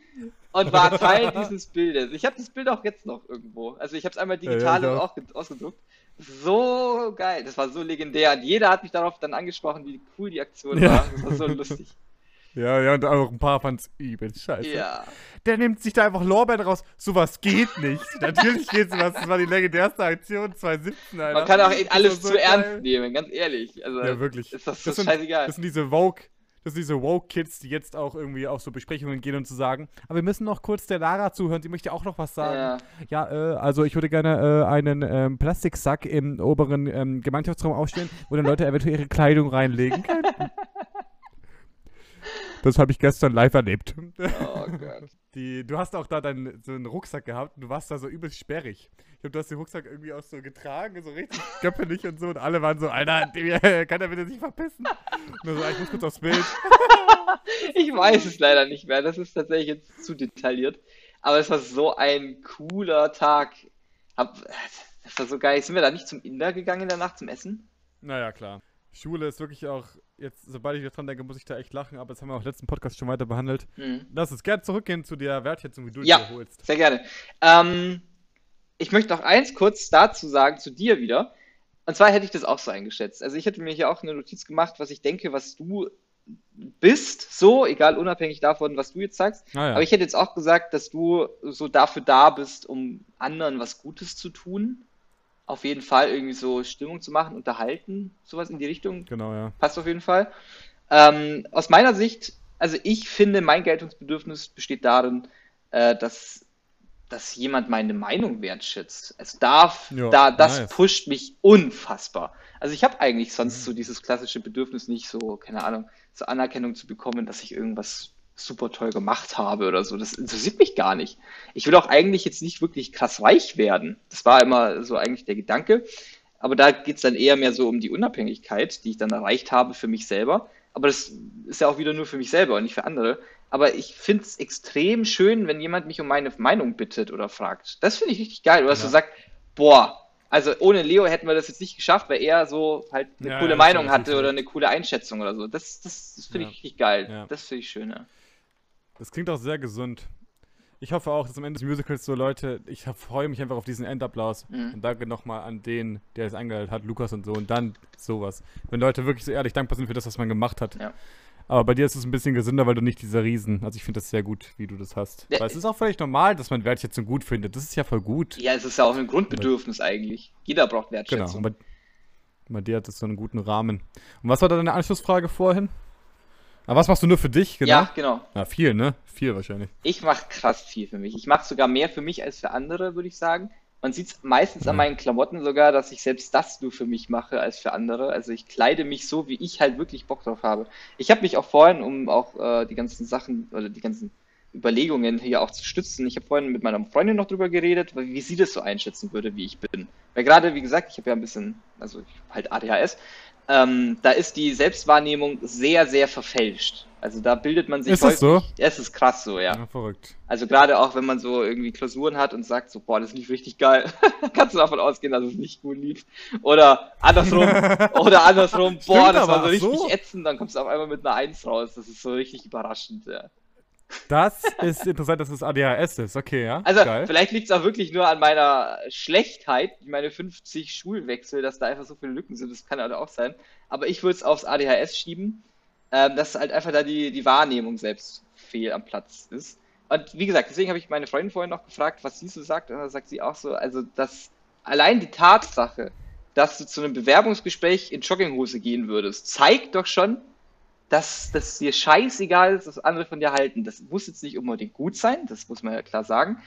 S3: und war (laughs) Teil dieses Bildes. Ich habe das Bild auch jetzt noch irgendwo. Also ich habe es einmal digital
S2: Ja, ja,
S3: auch ge- ausgedruckt. So geil, das war so legendär. Und jeder hat mich darauf dann angesprochen, wie cool die Aktion
S2: Ja.
S3: war. Das war so lustig. (laughs)
S2: Ja, ja, und auch ein paar fanden es übel scheiße.
S3: Ja.
S2: Der nimmt sich da einfach Lorbeeren raus. Sowas geht nicht. (laughs) Natürlich geht sowas. Das war die legendärste Aktion 2017, Alter.
S3: Man kann auch alles
S2: so
S3: zu
S2: geil.
S3: ernst nehmen, ganz ehrlich. Also,
S2: Ja, wirklich.
S3: Ist das so
S2: Das sind-
S3: scheißegal.
S2: Das sind diese Woke, das sind diese Woke-Kids, die jetzt auch irgendwie auf so Besprechungen gehen und zu sagen, aber wir müssen noch kurz der Lara zuhören, sie möchte auch noch was sagen.
S3: ja.
S2: Ja, äh, also ich würde gerne äh, einen ähm, Plastiksack im oberen ähm, Gemeinschaftsraum aufstellen, wo dann Leute eventuell ihre Kleidung reinlegen können. (laughs) Das habe ich gestern live erlebt.
S3: Oh (laughs) Gott.
S2: Die, du hast auch da deinen so einen Rucksack gehabt und du warst da so übelst sperrig. Ich glaube, du hast den Rucksack irgendwie auch so getragen, so richtig (laughs) göppelig und so und alle waren so, Alter, (laughs) kann der bitte sich verpissen? Und so, "Ah, ich muss kurz aufs Bild.
S3: Ich weiß es leider nicht mehr. Das ist tatsächlich jetzt zu detailliert. Aber es war so ein cooler Tag. Hab, das war so geil. Sind wir da nicht zum Inder gegangen in der Nacht zum Essen?
S2: Naja, klar. Schule ist wirklich auch, jetzt, sobald ich dran denke, muss ich da echt lachen, aber das haben wir auch letzten Podcast schon weiter behandelt.
S3: Hm.
S2: Lass uns gerne zurückgehen zu der Wertschätzung, wie du
S3: Ja.
S2: dir holst.
S3: Sehr gerne. Ähm, ich möchte noch eins kurz dazu sagen, zu dir wieder. Und zwar hätte ich das auch so eingeschätzt. Also ich hätte mir hier auch eine Notiz gemacht, was ich denke, was du bist, so, egal unabhängig davon, was du jetzt sagst.
S2: Ah, ja.
S3: Aber ich hätte jetzt auch gesagt, dass du so dafür da bist, um anderen was Gutes zu tun. Auf jeden Fall irgendwie so Stimmung zu machen, unterhalten, sowas in die Richtung.
S2: genau, ja.
S3: Passt auf jeden Fall. Ähm, aus meiner Sicht, also ich finde, mein Geltungsbedürfnis besteht darin, äh, dass, dass jemand meine Meinung wertschätzt. Es darf,
S2: Ja,
S3: da, das
S2: nice.
S3: pusht mich unfassbar. Also ich habe eigentlich sonst
S2: Mhm.
S3: so dieses klassische Bedürfnis nicht so, keine Ahnung, so Anerkennung zu bekommen, dass ich irgendwas super toll gemacht habe oder so. Das interessiert mich gar nicht. Ich will auch eigentlich jetzt nicht wirklich krass reich werden. Das war immer so eigentlich der Gedanke. Aber da geht es dann eher mehr so um die Unabhängigkeit, die ich dann erreicht habe für mich selber. Aber das ist ja auch wieder nur für mich selber und nicht für andere. Aber ich finde es extrem schön, wenn jemand mich um meine Meinung bittet oder fragt. Das finde ich richtig geil. Oder dass
S2: Ja.
S3: du sagst, boah, also ohne Leo hätten wir das jetzt nicht geschafft, weil er so halt eine
S2: Ja,
S3: coole
S2: ja,
S3: Meinung hatte oder eine coole Einschätzung oder so. Das, das, das finde
S2: Ja.
S3: ich richtig geil. Das finde ich schön, ja.
S2: Das klingt auch sehr gesund. ich hoffe auch, dass am Ende des Musicals so Leute, ich freue mich einfach auf diesen Endapplaus.
S3: Mhm.
S2: Und danke nochmal an den, der es eingeleitet hat, Lukas und so. Und dann sowas. Wenn Leute wirklich so ehrlich dankbar sind für das, was man gemacht hat.
S3: Ja.
S2: Aber bei dir ist es ein bisschen gesünder, weil du nicht dieser Riesen. Also ich finde das sehr gut, wie du das hast.
S3: Ja,
S2: weil es ist auch völlig normal, dass man Wertschätzung gut findet. Das ist ja voll gut.
S3: Ja, es ist ja auch ein Grundbedürfnis eigentlich. Jeder braucht
S2: Genau.
S3: Wertschätzung.
S2: Und bei, bei dir hat es so einen guten Rahmen. Und was war da deine Anschlussfrage vorhin? Aber was machst du nur für dich? Genau.
S3: Ja, genau.
S2: Ja, viel, ne? Viel wahrscheinlich.
S3: Ich mache krass viel für mich. Ich mache sogar mehr für mich als für andere, würde ich sagen. Man sieht es meistens an
S2: Mhm.
S3: meinen Klamotten sogar, dass ich selbst das nur für mich mache als für andere. Also ich kleide mich so, wie ich halt wirklich Bock drauf habe. Ich habe mich auch vorhin, um auch äh, die ganzen Sachen oder die ganzen Überlegungen hier auch zu stützen, ich habe vorhin mit meiner Freundin noch drüber geredet, wie sie das so einschätzen würde, wie ich bin. Weil gerade, wie gesagt, ich habe ja ein bisschen, also ich- halt ADHS, ähm, da ist die Selbstwahrnehmung sehr, sehr verfälscht. Also da bildet man sich
S2: Ist das so?
S3: häufig- Es ist krass so, ja.
S2: Ja, verrückt.
S3: Also gerade auch, wenn man so irgendwie Klausuren hat und sagt so, boah, das lief richtig geil, (laughs) kannst du davon ausgehen, dass es nicht gut lief. Oder andersrum, (laughs) oder andersrum, boah,
S2: Stimmt
S3: das war so richtig
S2: so.
S3: ätzend, dann kommst du auf einmal mit einer Eins raus. Das ist so richtig überraschend, ja.
S2: Das ist interessant, dass es ADHS ist. Okay, ja.
S3: Also
S2: Geil.
S3: vielleicht liegt es auch wirklich nur an meiner Schlechtheit, meine 50 Schulwechsel, dass da einfach so viele Lücken sind, das kann halt auch sein. Aber ich würde es aufs ADHS schieben, ähm, dass halt einfach da die, die Wahrnehmung selbst fehl am Platz ist. Und wie gesagt, deswegen habe ich meine Freundin vorhin noch gefragt, was sie so sagt, und dann sagt sie auch so, also dass allein die Tatsache, dass du zu einem Bewerbungsgespräch in Jogginghose gehen würdest, zeigt doch schon, dass das dir scheißegal ist, was andere von dir halten. Das muss jetzt nicht unbedingt gut sein, das muss man ja klar sagen,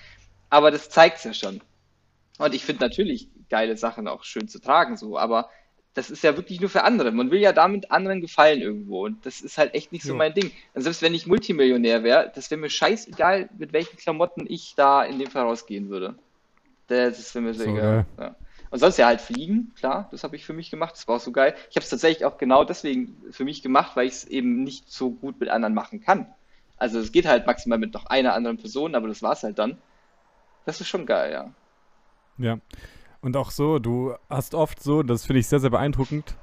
S3: aber das zeigt es ja schon. Und ich finde natürlich geile Sachen auch schön zu tragen, so, aber das ist ja wirklich nur für andere. Man will ja damit anderen gefallen irgendwo und das ist halt echt nicht so
S2: Ja.
S3: mein Ding. Und selbst wenn ich Multimillionär wäre, das wäre mir scheißegal, mit welchen Klamotten ich da in dem Fall rausgehen würde. Das wäre mir so,
S2: So
S3: egal. Ja. Und sonst ja halt fliegen, klar, das habe ich für mich gemacht, das war auch so geil. Ich habe es tatsächlich auch genau deswegen für mich gemacht, weil ich es eben nicht so gut mit anderen machen kann. Also es geht halt maximal mit noch einer anderen Person, aber das war's halt dann. Das ist schon geil, ja.
S2: Ja. Und auch so, du hast oft so, das finde ich sehr, sehr beeindruckend.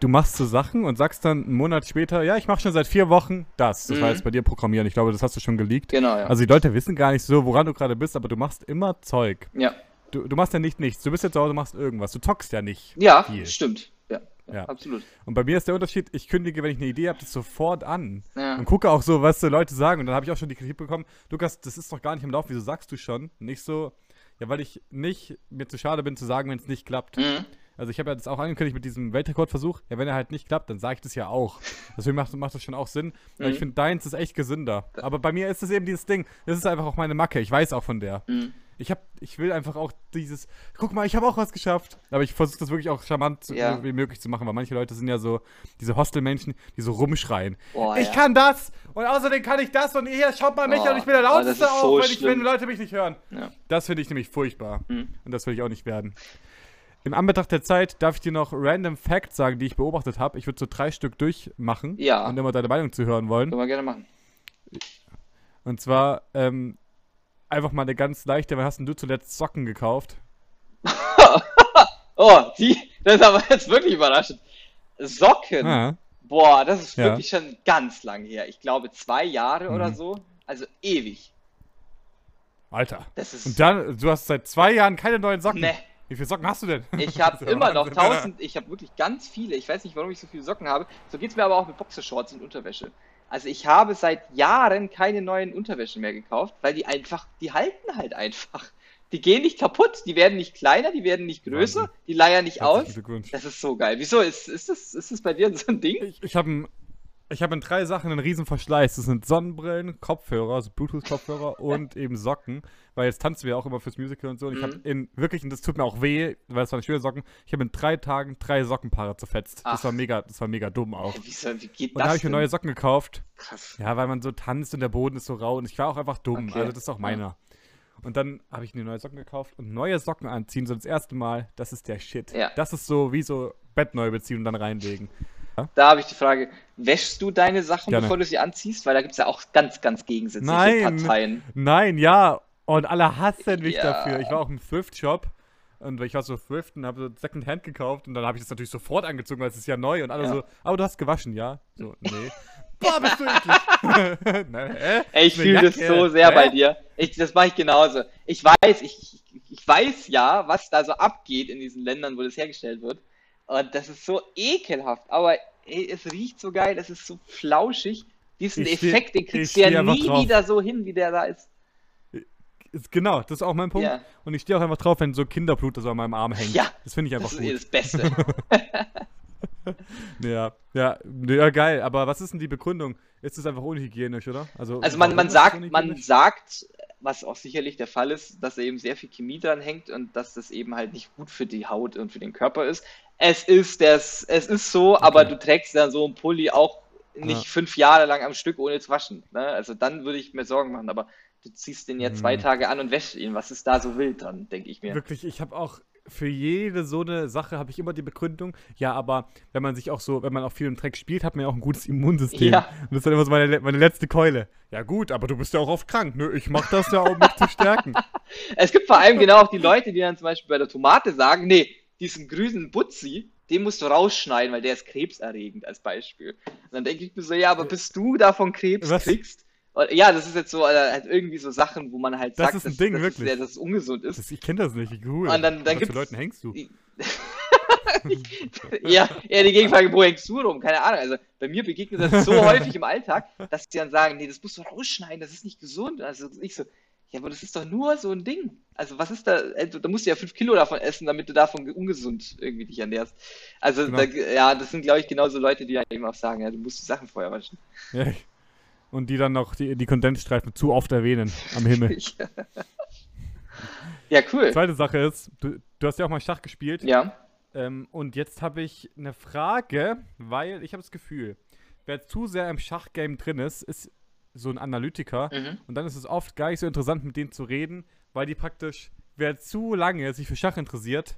S2: Du machst so Sachen und sagst dann einen Monat später, ja, ich mache schon seit vier Wochen das. Das
S3: Mhm.
S2: war jetzt bei dir Programmieren. Ich glaube, das hast du schon geleakt.
S3: Genau, ja.
S2: Also die Leute wissen gar nicht so, woran du gerade bist, aber du machst immer Zeug.
S3: ja.
S2: Du, du machst ja nicht nichts. Du bist jetzt zu Hause, machst irgendwas. Du zockst ja nicht.
S3: Ja,
S2: viel.
S3: stimmt. Ja, ja,
S2: Ja.
S3: absolut.
S2: Und bei mir ist der Unterschied, ich kündige, wenn ich eine Idee habe, das sofort an.
S3: Ja.
S2: Und gucke auch so, was die Leute sagen. Und dann habe ich auch schon die Kritik bekommen, Lukas, das ist doch gar nicht im Lauf, wieso sagst du schon? Nicht so, ja, weil ich nicht mir zu schade bin zu sagen, wenn es nicht klappt.
S3: Mhm.
S2: Also ich habe ja das auch angekündigt mit diesem Weltrekordversuch. Ja, wenn er halt nicht klappt, dann sage ich das ja auch. (laughs) Deswegen macht, macht das schon auch Sinn.
S3: Mhm.
S2: ich finde, deins ist echt gesünder. Aber bei mir ist es eben dieses Ding. Das ist einfach auch meine Macke. Ich weiß auch von der.
S3: Mhm.
S2: Ich hab, ich will einfach auch dieses, guck mal, ich habe auch was geschafft. Aber ich versuche das wirklich auch charmant
S3: Ja.
S2: wie möglich zu machen, weil manche Leute sind ja so, diese Hostelmenschen, die so rumschreien.
S3: Boah,
S2: ich
S3: ja.
S2: kann das und außerdem kann ich das und hier, schaut mal mich
S3: Oh,
S2: und ich bin der Lauteste
S3: ist
S2: auch,
S3: so
S2: wenn, ich, wenn Leute mich nicht hören.
S3: Ja.
S2: Das finde ich nämlich furchtbar.
S3: Mhm.
S2: Und das will ich auch nicht werden. Im Anbetracht der Zeit darf ich dir noch random Facts sagen, die ich beobachtet habe. Ich würde so drei Stück durchmachen
S3: Ja.
S2: und immer deine Meinung zu hören wollen.
S3: Können wir gerne machen.
S2: Und zwar ähm, einfach mal eine ganz leichte, wann hast denn du zuletzt Socken gekauft? (laughs)
S3: Oh, die, das ist aber jetzt wirklich überraschend. Socken.
S2: Ah,
S3: Boah, das ist
S2: Ja.
S3: wirklich schon ganz lang her. Ich glaube zwei Jahre oder
S2: Mhm.
S3: so. Also ewig.
S2: Alter.
S3: Das ist.
S2: Und dann, du hast seit zwei Jahren keine neuen Socken.
S3: Ne.
S2: Wie viele Socken hast du denn?
S3: Ich (laughs) habe
S2: ja
S3: immer noch tausend, ich habe wirklich ganz viele. Ich weiß nicht, warum ich so viele Socken habe. So geht's mir aber auch mit Boxershorts und Unterwäsche. Also ich habe seit Jahren keine neuen Unterwäsche mehr gekauft, weil die einfach, die halten halt einfach. Die gehen nicht kaputt, die werden nicht kleiner, die werden nicht größer,
S2: Wahnsinn.
S3: die leiern nicht
S2: Herzlichen
S3: aus. Das ist so geil. Wieso? Ist, ist, das, ist das bei dir so ein Ding?
S2: Ich, ich habe ich hab in drei Sachen einen riesen Verschleiß. Das sind Sonnenbrillen, Kopfhörer, also Bluetooth-Kopfhörer (laughs) und eben Socken. Weil jetzt tanzen wir auch immer fürs Musical und so. Und ich habe
S3: Mhm.
S2: in, wirklich, und das tut mir auch weh, weil es waren schöne Socken, ich habe in drei Tagen drei Sockenpaare zerfetzt.
S3: Ach.
S2: Das war mega, das war mega dumm auch.
S3: Wieso, wie geht
S2: Und dann
S3: das
S2: habe ich mir neue Socken gekauft.
S3: Krass.
S2: Ja, weil man so tanzt und der Boden ist so rau und ich war auch einfach dumm.
S3: Okay.
S2: Also das ist auch meiner. Und dann habe ich mir neue Socken gekauft und neue Socken anziehen, so das erste Mal, das ist der Shit.
S3: Ja.
S2: Das ist so wie so Bett neu beziehen und dann reinlegen.
S3: Da habe ich die Frage, wäschst du deine Sachen,
S2: Gerne.
S3: bevor du sie anziehst? Weil da gibt es ja auch ganz, ganz gegensätzliche
S2: Nein.
S3: Parteien.
S2: Nein, ja. Und alle hassen mich
S3: Ja.
S2: dafür. Ich war auch im Thrift-Shop und ich war so thriften, habe so Secondhand gekauft und dann habe ich das natürlich sofort angezogen, weil es ist ja neu und alle
S3: Ja.
S2: so, aber du hast gewaschen, ja? So, nee. Boah, bist du eklig. (laughs) Na, hä?
S3: Ey, ich fühle das so sehr
S2: Hä?
S3: bei dir. Ich, das mache ich genauso. Ich weiß, ich, ich weiß ja, was da so abgeht in diesen Ländern, wo das hergestellt wird. Und das ist so ekelhaft. Aber ey, es riecht so geil, es ist so flauschig. Diesen
S2: Ich steh-
S3: Effekt, den
S2: ich
S3: kriegst du
S2: steh
S3: ja nie
S2: drauf.
S3: wieder so hin, wie der da ist.
S2: Ist, genau, das ist auch mein Punkt.
S3: Ja.
S2: Und ich stehe auch einfach drauf, wenn so Kinderblut so an meinem Arm hängt.
S3: Ja,
S2: Das finde ich einfach
S3: Das ist eh
S2: gut.
S3: das Beste. (laughs)
S2: Ja, ja, ja, geil. Aber was ist denn die Begründung? Ist es einfach unhygienisch, oder? Also,
S3: Also man, man
S2: ist
S3: sagt, man sagt, was auch sicherlich der Fall ist, dass da eben sehr viel Chemie dran hängt und dass das eben halt nicht gut für die Haut und für den Körper ist. Es ist das, es ist so, aber du trägst dann so einen Pulli auch nicht
S2: Ja.
S3: fünf Jahre lang am Stück ohne zu waschen. Ne? Also dann würde ich mir Sorgen machen, aber du ziehst den ja zwei
S2: Mhm.
S3: Tage an und wäschst ihn. Was ist da so wild dran, denke ich mir.
S2: Wirklich, ich habe auch für jede so eine Sache habe ich immer die Begründung, ja, aber wenn man sich auch so, wenn man auch viel im Dreck spielt, hat man ja auch ein gutes Immunsystem.
S3: Ja.
S2: Und das ist dann immer so meine, meine letzte Keule. Ja gut, aber du bist ja auch oft krank, ne? Ich mach das ja, um mich zu stärken. (laughs)
S3: Es gibt vor allem genau auch die Leute, die dann zum Beispiel bei der Tomate sagen, nee, diesen grünen Butzi, den musst du rausschneiden, weil der ist krebserregend als Beispiel. Und dann denke ich mir so, ja, aber bis du davon Krebs
S2: Was?
S3: kriegst, ja, das ist jetzt so äh, halt irgendwie so Sachen, wo man halt
S2: Das
S3: sagt,
S2: ist ein
S3: dass,
S2: Ding,
S3: dass,
S2: wirklich.
S3: Es, dass es ungesund ist.
S2: Das, ich kenne das nicht, cool.
S3: Und dann- dann gibt's-
S2: Leuten hängst du? (laughs)
S3: ja, eher die Gegenfrage, wo hängst du rum? Keine Ahnung. Also bei mir begegnet das so (laughs) häufig im Alltag, dass die dann sagen, nee, das musst du rausschneiden, das ist nicht gesund. Also ich so, ja, aber das ist doch nur so ein Ding. Also was ist da, also, da musst du ja fünf Kilo davon essen, damit du davon ge- ungesund irgendwie dich ernährst. Also
S2: Genau.
S3: da, ja, das sind, glaube ich, genauso Leute, die halt eben auch sagen, ja, du musst die Sachen vorher waschen.
S2: Ja. Und die dann noch die, die Kondensstreifen zu oft erwähnen am Himmel. (laughs)
S3: ja, cool.
S2: Zweite Sache ist, du, du hast ja auch mal Schach gespielt.
S3: Ja,
S2: Ähm, und jetzt habe ich eine Frage, weil ich habe das Gefühl, wer zu sehr im Schachgame drin ist, ist so ein Analytiker.
S3: mhm.
S2: Und dann ist es oft gar nicht so interessant, mit denen zu reden, weil die praktisch, wer zu lange sich für Schach interessiert,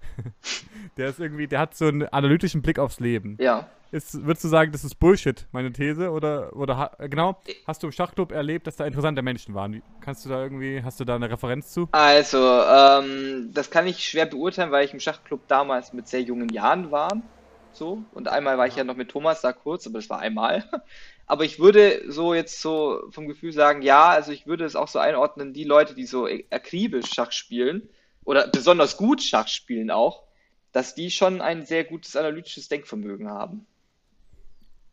S2: (laughs) der ist irgendwie, der hat so einen analytischen Blick aufs Leben.
S3: ja.
S2: Ist, würdest du sagen, das ist Bullshit, meine These? Oder, oder ha, äh, genau, hast du im Schachclub erlebt, dass da interessante Menschen waren? Wie- Kannst du da irgendwie, hast du da eine Referenz zu?
S3: Also, ähm, das kann ich schwer beurteilen, weil ich im Schachclub damals mit sehr jungen Jahren war. So. Und einmal war ich ja noch mit Thomas da kurz, aber das war einmal. Aber ich würde so jetzt so vom Gefühl sagen, ja, also ich würde es auch so einordnen, die Leute, die so akribisch Schach spielen oder besonders gut Schach spielen auch, dass die schon ein sehr gutes analytisches Denkvermögen haben.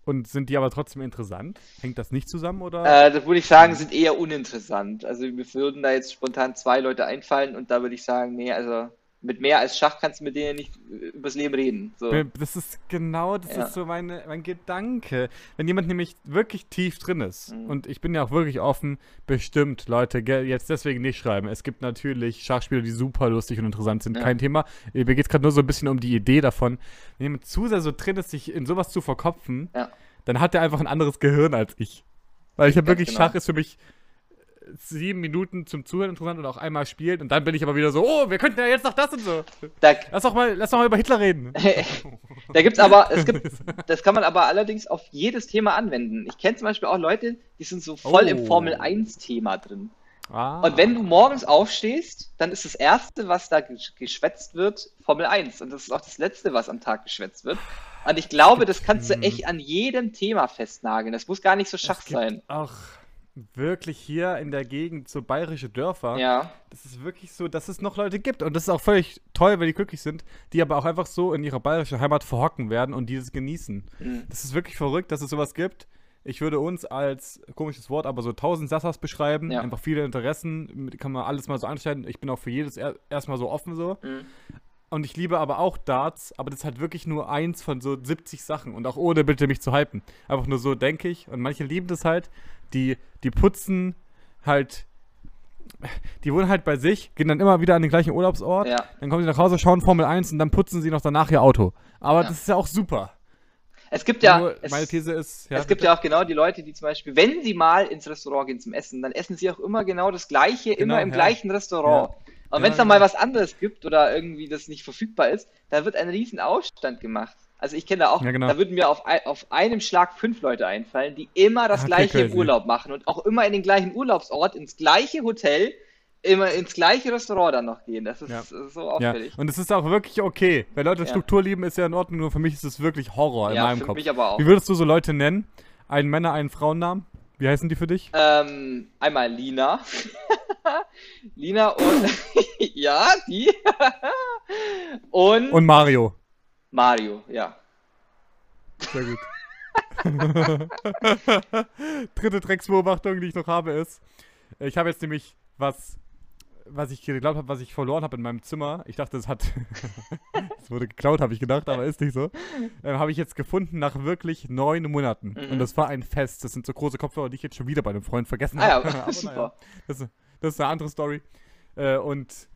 S2: Und sind die aber trotzdem interessant? Hängt das nicht zusammen oder?
S3: Äh, das würde ich sagen, sind eher uninteressant. Also mir würden da jetzt spontan zwei Leute einfallen und da würde ich sagen, nee, also mit mehr als Schach kannst du mit denen nicht äh, übers Leben reden. So.
S2: Das ist genau, das
S3: Ja.
S2: ist so meine, mein Gedanke. Wenn jemand nämlich wirklich tief drin ist,
S3: Mhm.
S2: und ich bin ja auch wirklich offen, bestimmt, Leute, jetzt deswegen nicht schreiben. Es gibt natürlich Schachspieler, die super lustig und interessant sind,
S3: Ja.
S2: kein Thema. Mir geht es gerade nur so ein bisschen um die Idee davon. Wenn jemand zu sehr so drin ist, sich in sowas zu verkopfen,
S3: Ja.
S2: dann hat er einfach ein anderes Gehirn als ich. Weil ich habe wirklich,
S3: genau.
S2: Schach ist für mich äh, sieben Minuten zum Zuhören interessant und auch einmal spielen und dann bin ich aber wieder so, oh, wir könnten ja jetzt noch das und so.
S3: Da,
S2: Lass doch mal, lass doch mal über Hitler reden. (laughs)
S3: da gibt's aber, es gibt, (laughs) das kann man aber allerdings auf jedes Thema anwenden. Ich kenne zum Beispiel auch Leute, die sind so voll im
S2: Oh.
S3: Formel 1-Thema drin.
S2: Ah.
S3: Und wenn du morgens aufstehst, dann ist das Erste, was da gesch- geschwätzt wird, Formel 1. Und das ist auch das Letzte, was am Tag geschwätzt wird. Und ich glaube, das kannst du
S2: Hm.
S3: echt an jedem Thema festnageln. Das muss gar nicht so Schach sein.
S2: auch wirklich hier in der Gegend so bayerische Dörfer.
S3: Ja,
S2: Das ist wirklich so, dass es noch Leute gibt. Und das ist auch völlig toll, weil die glücklich sind, die aber auch einfach so in ihrer bayerischen Heimat verhocken werden und dieses genießen.
S3: Mhm.
S2: Das ist wirklich verrückt, dass es sowas gibt. Ich würde uns als komisches Wort, aber so tausend Sassas beschreiben.
S3: Ja.
S2: Einfach viele Interessen, kann man alles mal so anstellen. Ich bin auch für jedes er erstmal so offen so.
S3: Mhm.
S2: Und ich liebe aber auch Darts, aber das ist halt wirklich nur eins von so 70 Sachen. Und auch ohne bitte mich zu hypen. Einfach nur so denke ich. Und manche lieben das halt. Die, die putzen halt. Die wohnen halt bei sich, gehen dann immer wieder an den gleichen Urlaubsort.
S3: ja.
S2: Dann kommen sie nach Hause, schauen Formel 1 und dann putzen sie noch danach ihr Auto. Aber
S3: Ja.
S2: das ist ja auch super.
S3: Es gibt ja,
S2: Nur
S3: es,
S2: meine These ist. Ja,
S3: es gibt ja auch genau die Leute, die zum Beispiel, wenn sie mal ins Restaurant gehen zum Essen, dann essen sie auch immer genau das Gleiche,
S2: Genau,
S3: immer im
S2: ja.
S3: gleichen Restaurant. Und
S2: Ja,
S3: wenn es dann
S2: genau.
S3: mal was anderes gibt oder irgendwie das nicht verfügbar ist, dann wird ein riesen Aufstand gemacht. Also ich kenne da auch,
S2: genau.
S3: da würden mir auf, auf einem Schlag fünf Leute einfallen, die immer das
S2: Okay,
S3: gleiche im
S2: crazy.
S3: Urlaub machen und auch immer in den gleichen Urlaubsort, ins gleiche Hotel, immer ins gleiche Restaurant dann noch gehen. Das ist
S2: Ja.
S3: so
S2: Ja,
S3: auffällig.
S2: und es ist auch wirklich okay. Wenn Leute
S3: Ja.
S2: Struktur lieben, ist ja in Ordnung, nur für mich ist es wirklich Horror in
S3: Ja,
S2: meinem
S3: für
S2: Kopf.
S3: mich aber auch.
S2: Wie würdest du so Leute nennen? einen Männer-, einen Frauennamen. Wie heißen die für dich?
S3: Ähm, einmal Lina. (laughs) Lina und (laughs) ja, die. (laughs) und,
S2: Und Mario.
S3: Mario, ja.
S2: Sehr gut. Dritte Drecksbeobachtung, die ich noch habe, ist, ich habe jetzt nämlich was, was ich geglaubt habe, was ich verloren habe in meinem Zimmer. Ich dachte, es hat, (laughs) es wurde geklaut, habe ich gedacht, aber ist nicht so. Ähm, habe ich jetzt gefunden nach wirklich neun Monaten.
S3: Mhm.
S2: Und das war ein Fest. Das sind so große Kopfhörer, die ich jetzt schon wieder bei einem Freund vergessen
S3: Ah ja, (laughs)
S2: habe. Aber
S3: super.
S2: naja, das, ist- das ist eine andere Story. Äh, und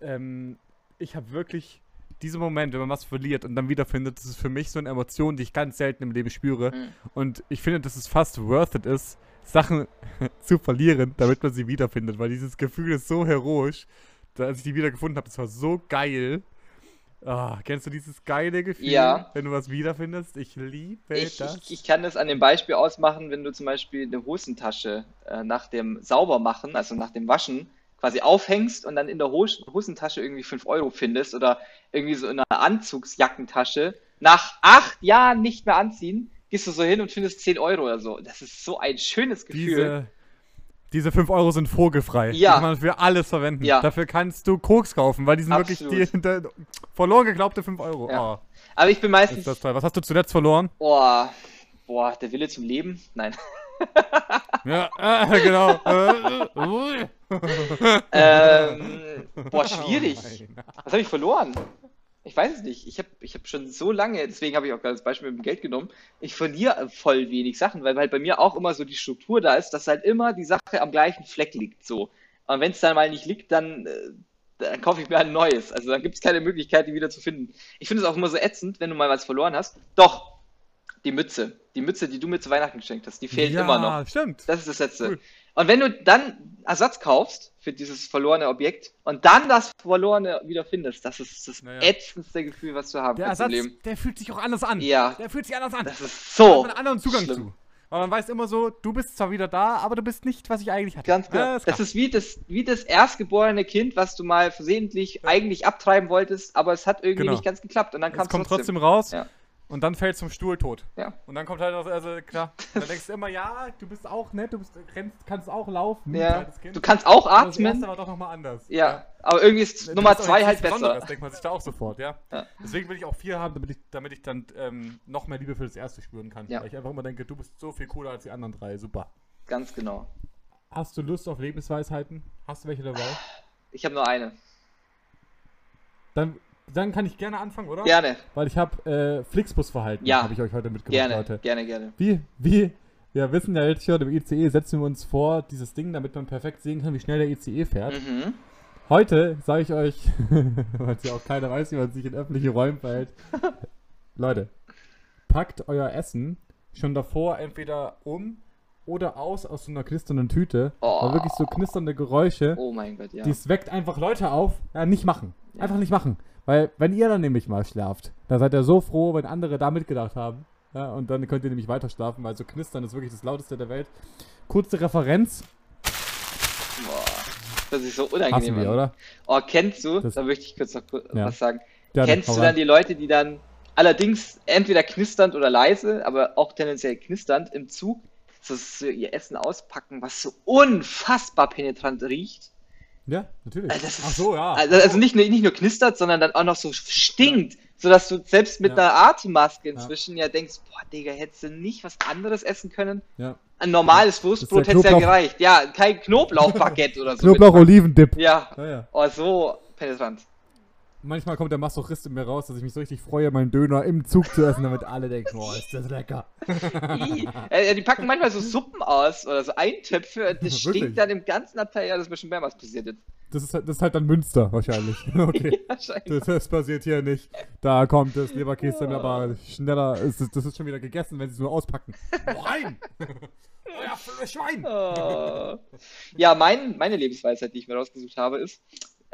S2: ähm, ich habe wirklich diesen Moment, wenn man was verliert und dann wiederfindet, das ist für mich so eine Emotion, die ich ganz selten im Leben spüre.
S3: Mhm.
S2: Und ich finde, dass es fast worth it ist, Sachen (laughs) zu verlieren, damit man sie wiederfindet, weil dieses Gefühl ist so heroisch. Da, als ich die wiedergefunden habe, das war so geil. Ah, kennst du dieses geile Gefühl,
S3: Ja.
S2: wenn du was wiederfindest? Ich liebe
S3: Ich,
S2: das.
S3: ich, ich kann das an dem Beispiel ausmachen, wenn du zum Beispiel eine Hosentasche äh, nach dem Saubermachen, also nach dem Waschen, quasi aufhängst und dann in der Hos Hosentasche irgendwie 5 Euro findest oder irgendwie so in einer Anzugsjackentasche. Nach acht Jahren nicht mehr anziehen, gehst du so hin und findest 10 Euro oder so. Das ist so ein schönes Gefühl.
S2: Diese, diese 5 Euro sind vogelfrei.
S3: Ja.
S2: Die kann man für alles verwenden.
S3: Ja.
S2: Dafür kannst du Koks kaufen, weil die sind wirklich
S3: Absolut.
S2: die (laughs) der, verloren geglaubte 5 Euro.
S3: Ja.
S2: Oh,
S3: Aber ich bin
S2: ist
S3: meistens,
S2: das toll. Was hast du zuletzt verloren?
S3: boah, boah, der Wille zum Leben? Nein. (laughs)
S2: Ja, äh, genau. Äh, (laughs)
S3: ähm, boah, schwierig.
S2: Oh.
S3: Was habe ich verloren? Ich weiß es nicht. Ich habe ich hab schon so lange, deswegen habe ich auch gerade das Beispiel mit dem Geld genommen, ich verliere voll wenig Sachen, weil halt bei mir auch immer so die Struktur da ist, dass halt immer die Sache am gleichen Fleck liegt. So. Und wenn es dann mal nicht liegt, dann, äh, dann kaufe ich mir ein neues. Also dann gibt es keine Möglichkeit, die wieder zu finden. Ich finde es auch immer so ätzend, wenn du mal was verloren hast. Doch, die Mütze. Die Mütze, die du mir zu Weihnachten geschenkt hast, die fehlt
S2: ja,
S3: immer noch.
S2: stimmt.
S3: Das ist das Letzte.
S2: Cool.
S3: Und wenn du dann Ersatz kaufst für dieses verlorene Objekt und dann das verlorene wieder findest, das ist das
S2: Naja.
S3: ätzendste Gefühl, was du haben
S2: Der
S3: kannst im
S2: Ersatz,
S3: Leben.
S2: der fühlt sich auch anders an.
S3: Ja,
S2: Der fühlt sich anders an.
S3: das ist
S2: Da hat
S3: so
S2: man einen anderen Zugang
S3: schlimm.
S2: zu. Aber man weiß immer so, du bist zwar wieder da, aber du bist nicht, was ich eigentlich hatte.
S3: Ganz genau.
S2: Ja,
S3: das ist wie das, wie das erstgeborene Kind, was du mal versehentlich eigentlich abtreiben wolltest, aber es hat irgendwie
S2: Genau.
S3: nicht ganz geklappt und dann kam
S2: es kommt trotzdem raus
S3: Ja.
S2: Und dann fällt zum Stuhl tot.
S3: Ja.
S2: Und dann kommt halt, also klar, (laughs) dann denkst du immer, ja, du bist auch nett, du bist, rennst, kannst auch laufen,
S3: Ja. Du kannst auch
S2: Aber das
S3: atmen.
S2: war doch nochmal anders.
S3: Ja, aber irgendwie ist
S2: Du
S3: Nummer zwei halt besser.
S2: denkt man sich da auch sofort, ja.
S3: Ja.
S2: Deswegen will ich auch vier haben, damit ich, damit ich dann ähm, noch mehr Liebe für das erste spüren kann.
S3: Ja.
S2: Weil ich einfach immer denke, du bist so viel cooler als die anderen drei. Super.
S3: Ganz genau.
S2: Hast du Lust auf Lebensweisheiten? Hast du welche dabei?
S3: Ich habe nur eine.
S2: Dann, dann kann ich gerne anfangen, oder?
S3: Gerne,
S2: Weil ich habe äh, Flixbus-Verhalten,
S3: Ja.
S2: habe ich euch heute mitgebracht,
S3: gerne,
S2: Leute.
S3: gerne, gerne.
S2: Wie, wie, wir wissen ja jetzt schon, im ICE setzen wir uns vor, dieses Ding, damit man perfekt sehen kann, wie schnell der ICE fährt.
S3: Mhm.
S2: Heute sage ich euch, (laughs) weil ja auch keiner weiß, wie man sich in öffentlichen Räumen verhält. (laughs) Leute, packt euer Essen schon davor entweder um oder aus aus so einer knisternden Tüte.
S3: Oh.
S2: Weil wirklich so knisternde Geräusche,
S3: Oh mein Gott, ja.
S2: dies weckt einfach Leute auf. Ja, nicht machen.
S3: Ja.
S2: Einfach nicht machen. Weil, wenn ihr dann nämlich mal schlaft, dann seid ihr so froh, wenn andere da mitgedacht haben. Ja, und dann könnt ihr nämlich weiter schlafen, weil so knistern ist wirklich das lauteste der Welt. Kurze Referenz.
S3: Boah, das ist so unangenehm.
S2: wir, oder?
S3: Oh, kennst du,
S2: Das-
S3: da möchte ich kurz noch ku-
S2: Ja.
S3: was sagen.
S2: Ja,
S3: kennst du dann die Leute, die dann allerdings entweder knisternd oder leise, aber auch tendenziell knisternd im Zug so, so ihr Essen auspacken, was so unfassbar penetrant riecht?
S2: Ja, natürlich.
S3: Also ist,
S2: Ach so, ja.
S3: Also, also nicht, nur, nicht nur knistert, sondern dann auch noch so stinkt, sodass du selbst mit
S2: Ja.
S3: einer Atemmaske inzwischen ja. denkst, boah, Digga, hättest du nicht was anderes essen können?
S2: ja.
S3: Ein normales Wurstbrot hätte ja
S2: Knoblauch-
S3: gereicht. Ja, kein Knoblauchbaguette oder so. (laughs)
S2: Knoblauch-Olivendip.
S3: Ja,
S2: Ja, ja.
S3: oh, so penetrant.
S2: Manchmal kommt der Masochist in mir raus, dass ich mich so richtig freue, meinen Döner im Zug zu essen, damit alle denken, oh, ist das lecker. (laughs)
S3: Ih. Äh, die packen manchmal so Suppen aus oder so Eintöpfe das (laughs)
S2: Wirklich?
S3: stinkt dann im ganzen Abteil. Ja, das ist mir schon mehrmals passiert jetzt.
S2: Das ist, halt- das ist halt dann Münster wahrscheinlich. (laughs) Okay.
S3: Wahrscheinlich.
S2: Das, das passiert hier nicht. Da kommt das Leberkäse aber schneller. Ist, es- das ist schon wieder gegessen, wenn sie es nur auspacken. Rein! Euer Schwein!
S3: Oh. Ja, mein, meine Lebensweisheit, die ich mir rausgesucht habe, ist,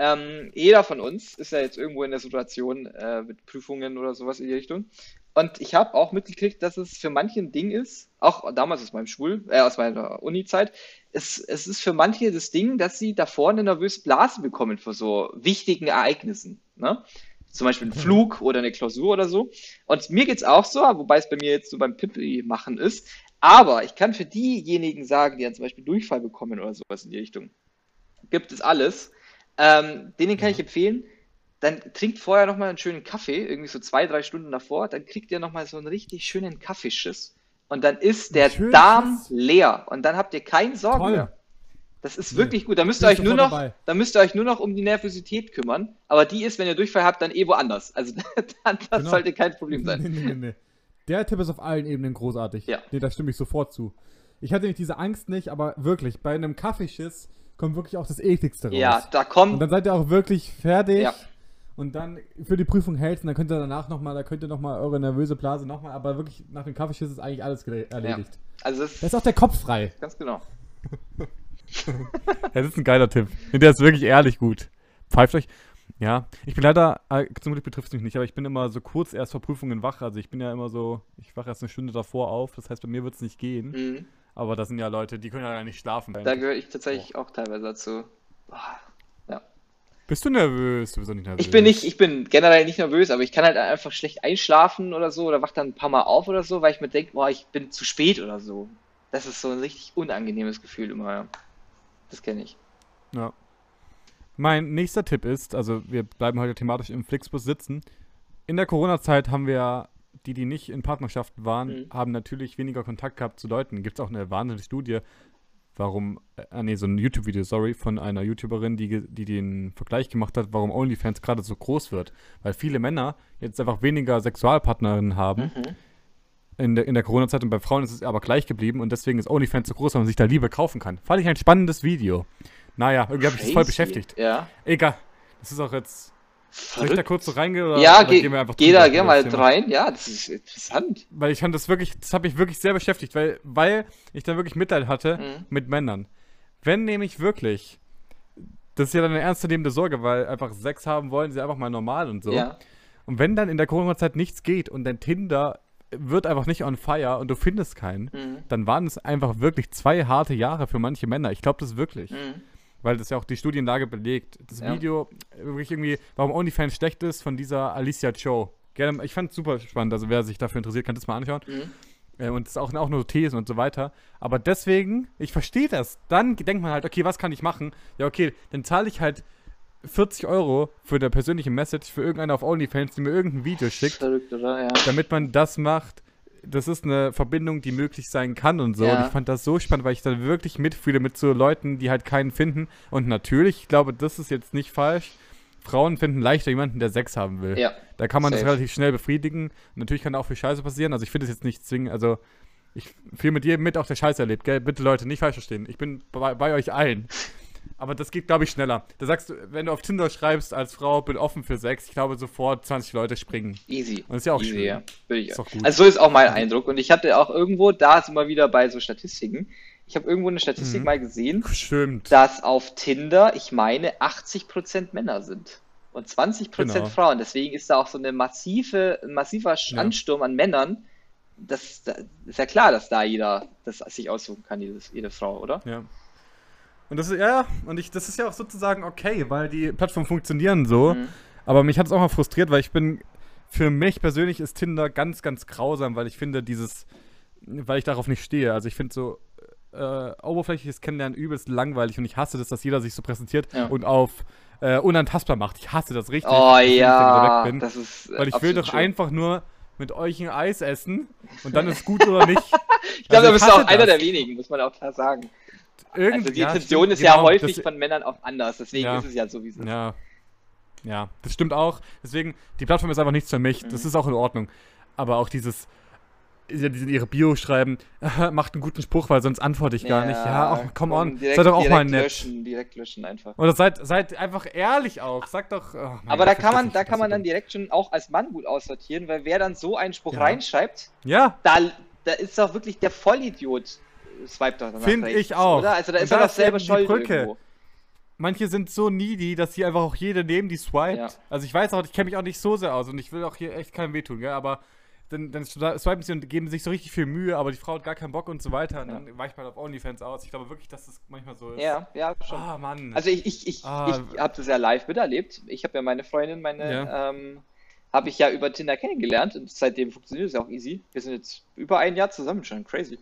S3: ähm, jeder von uns ist ja jetzt irgendwo in der Situation äh, mit Prüfungen oder sowas in die Richtung. Und ich habe auch mitgekriegt, dass es für manche ein Ding ist, auch damals aus meinem Schul, äh, aus meiner Uni-Zeit, es, es ist für manche das Ding, dass sie davor eine nervöse Blase bekommen vor so wichtigen Ereignissen. Ne? Zum Beispiel ein Flug oder eine Klausur oder so. Und mir geht's auch so, wobei es bei mir jetzt so beim Pipi machen ist. Aber ich kann für diejenigen sagen, die dann zum Beispiel Durchfall bekommen oder sowas in die Richtung, gibt es alles. Ähm, denen kann ich empfehlen, dann trinkt vorher nochmal einen schönen Kaffee, irgendwie so zwei, drei Stunden davor, dann kriegt ihr nochmal so einen richtig schönen Kaffeeschiss. Und dann ist der
S2: Schönen
S3: Darm
S2: Schiss.
S3: leer und dann habt ihr keine Sorgen
S2: Toll.
S3: mehr. Das ist
S2: Nee.
S3: wirklich gut. Da müsst ihr euch nur noch,
S2: dabei.
S3: da müsst ihr euch nur noch um die Nervosität kümmern. Aber die ist, wenn ihr Durchfall habt, dann eh woanders. Also (laughs) dann, das
S2: Genau.
S3: sollte kein Problem sein.
S2: Nee, nee, nee, nee. Der Tipp ist auf allen Ebenen großartig.
S3: Ja.
S2: Nee, da stimme ich sofort zu. Ich hatte nicht diese Angst nicht, aber wirklich, bei einem Kaffeeschiss kommt wirklich auch das ekligste raus.
S3: Ja, da
S2: Und
S3: kommt.
S2: dann seid ihr auch wirklich fertig.
S3: Ja.
S2: Und dann für die Prüfung hältst, und dann könnt ihr danach nochmal, da könnt ihr nochmal eure nervöse Blase nochmal, aber wirklich nach dem Kaffeeschiss ist eigentlich alles erledigt.
S3: Also
S2: Da
S3: das
S2: ist auch der Kopf frei.
S3: ganz genau.
S2: Ja, (laughs) das ist ein geiler Tipp. Der ist wirklich ehrlich gut. Pfeift euch. Ja, ich bin leider, äh, zum Glück betrifft es mich nicht, aber ich bin immer so kurz erst vor Prüfungen wach. Also ich bin ja immer so, ich wache erst eine Stunde davor auf. Das heißt, bei mir wird es nicht gehen.
S3: Mhm.
S2: Aber das sind ja Leute, die können ja gar nicht schlafen.
S3: Da gehöre ich tatsächlich auch teilweise dazu. Boah. Ja.
S2: Bist du nervös? Du bist doch nicht nervös.
S3: Ich bin nicht, ich bin generell nicht nervös, aber ich kann halt einfach schlecht einschlafen oder so oder wach dann ein paar Mal auf oder so, weil ich mir denke, boah, ich bin zu spät oder so. Das ist so ein richtig unangenehmes Gefühl immer. Ja. Das kenne ich.
S2: Ja. Mein nächster Tipp ist, also wir bleiben heute thematisch im Flixbus sitzen. In der Corona-Zeit haben wir, die, die nicht in Partnerschaften waren,
S3: Mhm.
S2: haben natürlich weniger Kontakt gehabt zu Leuten. Gibt es auch eine wahnsinnige Studie, warum, äh, ah nee, so ein YouTube-Video, sorry, von einer YouTuberin, die, die den Vergleich gemacht hat, warum OnlyFans gerade so groß wird. Weil viele Männer jetzt einfach weniger Sexualpartnerinnen haben
S3: Mhm.
S2: in der, in der Corona-Zeit und bei Frauen ist es aber gleich geblieben und deswegen ist OnlyFans so groß, weil man sich da Liebe kaufen kann. Fand ich ein spannendes Video. Naja, irgendwie habe ich das voll beschäftigt.
S3: Ja.
S2: Egal. Das ist auch jetzt. Soll ich da kurz so reingehen? Oder,
S3: Ja,
S2: oder
S3: geh,
S2: gehen wir einfach
S3: geh da,
S2: über
S3: mal
S2: Thema?
S3: rein. Ja, das ist interessant.
S2: Weil ich fand das wirklich, das habe ich wirklich sehr beschäftigt, weil, weil ich da wirklich Mitleid hatte
S3: Mhm.
S2: mit Männern. Wenn nämlich wirklich, das ist ja dann eine ernstzunehmende Sorge, weil einfach Sex haben wollen, sie einfach mal normal und so.
S3: Ja.
S2: Und wenn dann in der Corona-Zeit nichts geht und dein Tinder wird einfach nicht on fire und du findest keinen,
S3: Mhm.
S2: dann waren es einfach wirklich zwei harte Jahre für manche Männer. Ich glaube das wirklich.
S3: Mhm.
S2: Weil das ja auch die Studienlage belegt. Das
S3: Ja.
S2: Video, wirklich irgendwie, warum OnlyFans schlecht ist, von dieser Alicia Cho. Ich fand es super spannend. Also wer sich dafür interessiert, kann das mal anschauen.
S3: Mhm.
S2: Äh, und es ist auch, auch nur Thesen und so weiter. Aber deswegen, ich verstehe das. Dann denkt man halt, okay, was kann ich machen? Ja, okay, dann zahle ich halt 40 Euro für eine persönliche Message für irgendeiner auf OnlyFans, die mir irgendein Video schickt,
S3: Verrückt, oder? Ja.
S2: damit man das macht. Das ist eine Verbindung, die möglich sein kann und so.
S3: Ja.
S2: Und ich fand das so spannend, weil ich dann wirklich mitfühle mit so Leuten, die halt keinen finden. Und natürlich, ich glaube, das ist jetzt nicht falsch. Frauen finden leichter jemanden, der Sex haben will.
S3: Ja.
S2: Da kann man das
S3: Safe.
S2: relativ schnell befriedigen. Und natürlich kann da auch viel Scheiße passieren. Also ich finde es jetzt nicht zwingend, also ich viel mit jedem mit auch der Scheiße erlebt, gell? Bitte Leute, nicht falsch verstehen. Ich bin bei, bei euch allen. Aber das geht, glaube ich, schneller. Da sagst du, wenn du auf Tinder schreibst als Frau, bin offen für Sex, ich glaube sofort 20 Leute springen.
S3: Easy.
S2: Und ist ja auch
S3: Easy,
S2: schön.
S3: ja.
S2: Ist
S3: auch.
S2: gut.
S3: Also so ist auch mein Eindruck. Und ich hatte auch irgendwo, da sind wir wieder bei so Statistiken. Ich habe irgendwo eine Statistik
S2: Mhm.
S3: mal gesehen,
S2: Stimmt.
S3: dass auf Tinder, ich meine, 80% Männer sind. Und 20%
S2: Genau.
S3: Frauen. Deswegen ist da auch so eine massive, ein massiver Sch-
S2: Ja.
S3: Ansturm an Männern. Das, das ist ja klar, dass da jeder das sich aussuchen kann, jedes, jede Frau, oder?
S2: Ja. Und das ist, ja, und ich, das ist ja auch sozusagen okay, weil die Plattformen funktionieren so.
S3: Mhm.
S2: Aber mich hat es auch mal frustriert, weil ich bin, für mich persönlich ist Tinder ganz, ganz grausam, weil ich finde dieses, weil ich darauf nicht stehe. Also ich finde so äh, oberflächliches Kennenlernen übelst langweilig und ich hasse das, dass jeder sich so präsentiert
S3: Ja.
S2: und auf äh, unantastbar macht. Ich hasse das richtig.
S3: Oh ja,
S2: weg bin.
S3: das ist. äh,
S2: Weil ich will doch
S3: schön.
S2: einfach nur mit euch ein Eis essen und dann ist gut oder nicht. (laughs)
S3: Ich glaube,
S2: Also
S3: da bist du auch einer
S2: das.
S3: der wenigen, muss man auch klar sagen.
S2: Irgend-
S3: Also die
S2: ja,
S3: Intention
S2: stimmt,
S3: ist ja
S2: genau,
S3: häufig
S2: das-
S3: von Männern auch anders, deswegen
S2: Ja.
S3: ist es ja so, wie es ist.
S2: Ja. Ja, das stimmt auch. Deswegen, die Plattform ist einfach nichts für mich. Das
S3: Mhm.
S2: ist auch in Ordnung. Aber auch dieses, ja, die in ihre Bio schreiben, (laughs) macht einen guten Spruch, weil sonst antworte ich gar nicht. Ja, auch, come on,
S3: direkt,
S2: seid doch auch mal
S3: direkt
S2: nett.
S3: Löschen, direkt löschen einfach.
S2: Oder seid, seid einfach ehrlich auch. Sagt doch. oh
S3: Aber
S2: Gott,
S3: da kann man, da kann man dann direkt schon auch als Mann gut aussortieren, weil wer dann so einen Spruch
S2: Ja.
S3: reinschreibt,
S2: Ja,
S3: da, da ist doch wirklich der Vollidiot swiped doch danach
S2: Find
S3: rechts,
S2: ich auch.
S3: Oder? Also da ist er
S2: da die
S3: schuld
S2: Brücke.
S3: irgendwo.
S2: manche sind so needy, dass sie einfach auch jede nehmen, die swiped.
S3: Ja.
S2: Also ich weiß auch, ich kenne mich auch nicht so sehr aus und ich will auch hier echt keinem wehtun, gell? Aber dann, dann swipen sie und geben sich so richtig viel Mühe, aber die Frau hat gar keinen Bock und so weiter. Und dann ja. weicht man auf OnlyFans aus. Ich glaube wirklich, dass das manchmal so ist.
S3: Ja, ja,
S2: schon. Ah, Mann.
S3: Also ich, ich, ich, ah. ich habe das ja live miterlebt. Ich habe ja meine Freundin, meine, ja. ähm, habe ich ja über Tinder kennengelernt und seitdem funktioniert es ja auch easy. Wir sind jetzt über ein Jahr zusammen schon, crazy.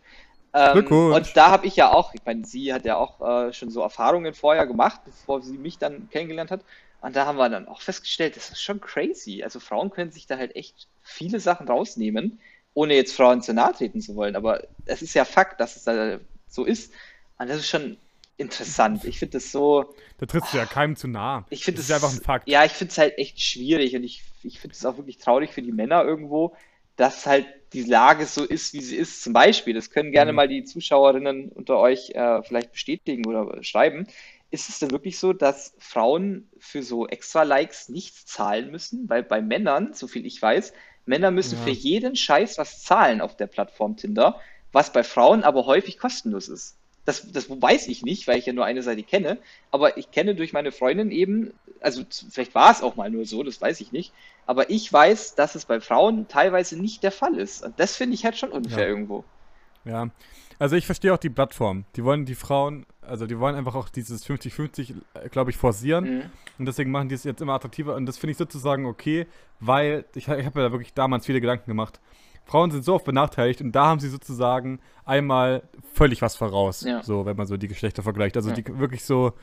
S3: Ähm, und da habe ich ja auch, ich meine, sie hat ja auch äh, schon so Erfahrungen vorher gemacht, bevor sie mich dann kennengelernt hat. Und da haben wir dann auch festgestellt, das ist schon crazy. Also Frauen können sich da halt echt viele Sachen rausnehmen, ohne jetzt Frauen zu nahe treten zu wollen. Aber es ist ja Fakt, dass es da so ist. Und das ist schon interessant. Ich finde das so.
S2: Da trittst du ja keinem zu nah.
S3: Ich finde das, das ist einfach ein Fakt. Ja, ich finde es halt echt schwierig und ich, ich finde es auch wirklich traurig für die Männer irgendwo, dass halt die Lage so ist, wie sie ist. Zum Beispiel, das können gerne mhm. mal die Zuschauerinnen unter euch äh, vielleicht bestätigen oder schreiben ist es denn wirklich so, dass Frauen für so extra Likes nichts zahlen müssen? Weil bei Männern, so viel ich weiß, Männer müssen ja. für jeden Scheiß was zahlen auf der Plattform Tinder, was bei Frauen aber häufig kostenlos ist. Das, das weiß ich nicht, weil ich ja nur eine Seite kenne, aber ich kenne durch meine Freundin eben, also vielleicht war es auch mal nur so, das weiß ich nicht, aber ich weiß, dass es bei Frauen teilweise nicht der Fall ist. Und das finde ich halt schon unfair ja. irgendwo.
S2: Ja, also ich verstehe auch die Plattform. Die wollen die Frauen, also die wollen einfach auch dieses 50-50, äh, glaube ich, forcieren. Mhm. Und deswegen machen die es jetzt immer attraktiver. Und das finde ich sozusagen okay, weil ich, ich habe ja da wirklich damals viele Gedanken gemacht. Frauen sind so oft benachteiligt und da haben sie sozusagen einmal völlig was voraus. Ja. So, wenn man so die Geschlechter vergleicht. Also ja. die wirklich so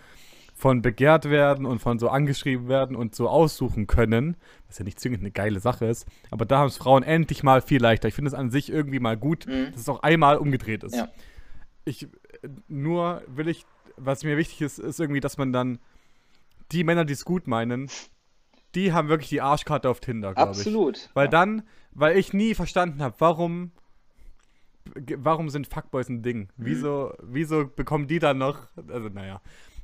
S2: von begehrt werden und von so angeschrieben werden und so aussuchen können, was ja nicht zwingend eine geile Sache ist, aber da haben es Frauen endlich mal viel leichter. Ich finde es an sich irgendwie mal gut, mhm. dass es auch einmal umgedreht ist. Ja. Ich, nur will ich, was mir wichtig ist, ist irgendwie, dass man dann die Männer, die es gut meinen, die haben wirklich die Arschkarte auf Tinder, glaube ich.
S3: Absolut.
S2: Weil dann, weil ich nie verstanden habe, warum warum sind Fuckboys ein Ding? Mhm. Wieso, wieso bekommen die dann noch, also naja,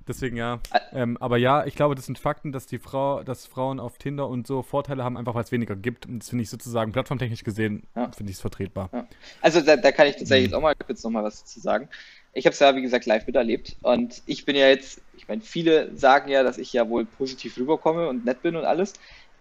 S2: Deswegen ja. Ähm, aber ja, ich glaube, das sind Fakten, dass die Frau, dass Frauen auf Tinder und so Vorteile haben, einfach weil es weniger gibt. Und das finde ich sozusagen plattformtechnisch gesehen, ja. finde ich es vertretbar. Ja.
S3: Also da, da, kann ich tatsächlich mhm. auch mal kurz noch mal was dazu sagen. Ich habe es ja, wie gesagt, live miterlebt. Und ich bin ja jetzt, ich meine, viele sagen ja, dass ich ja wohl positiv rüberkomme und nett bin und alles.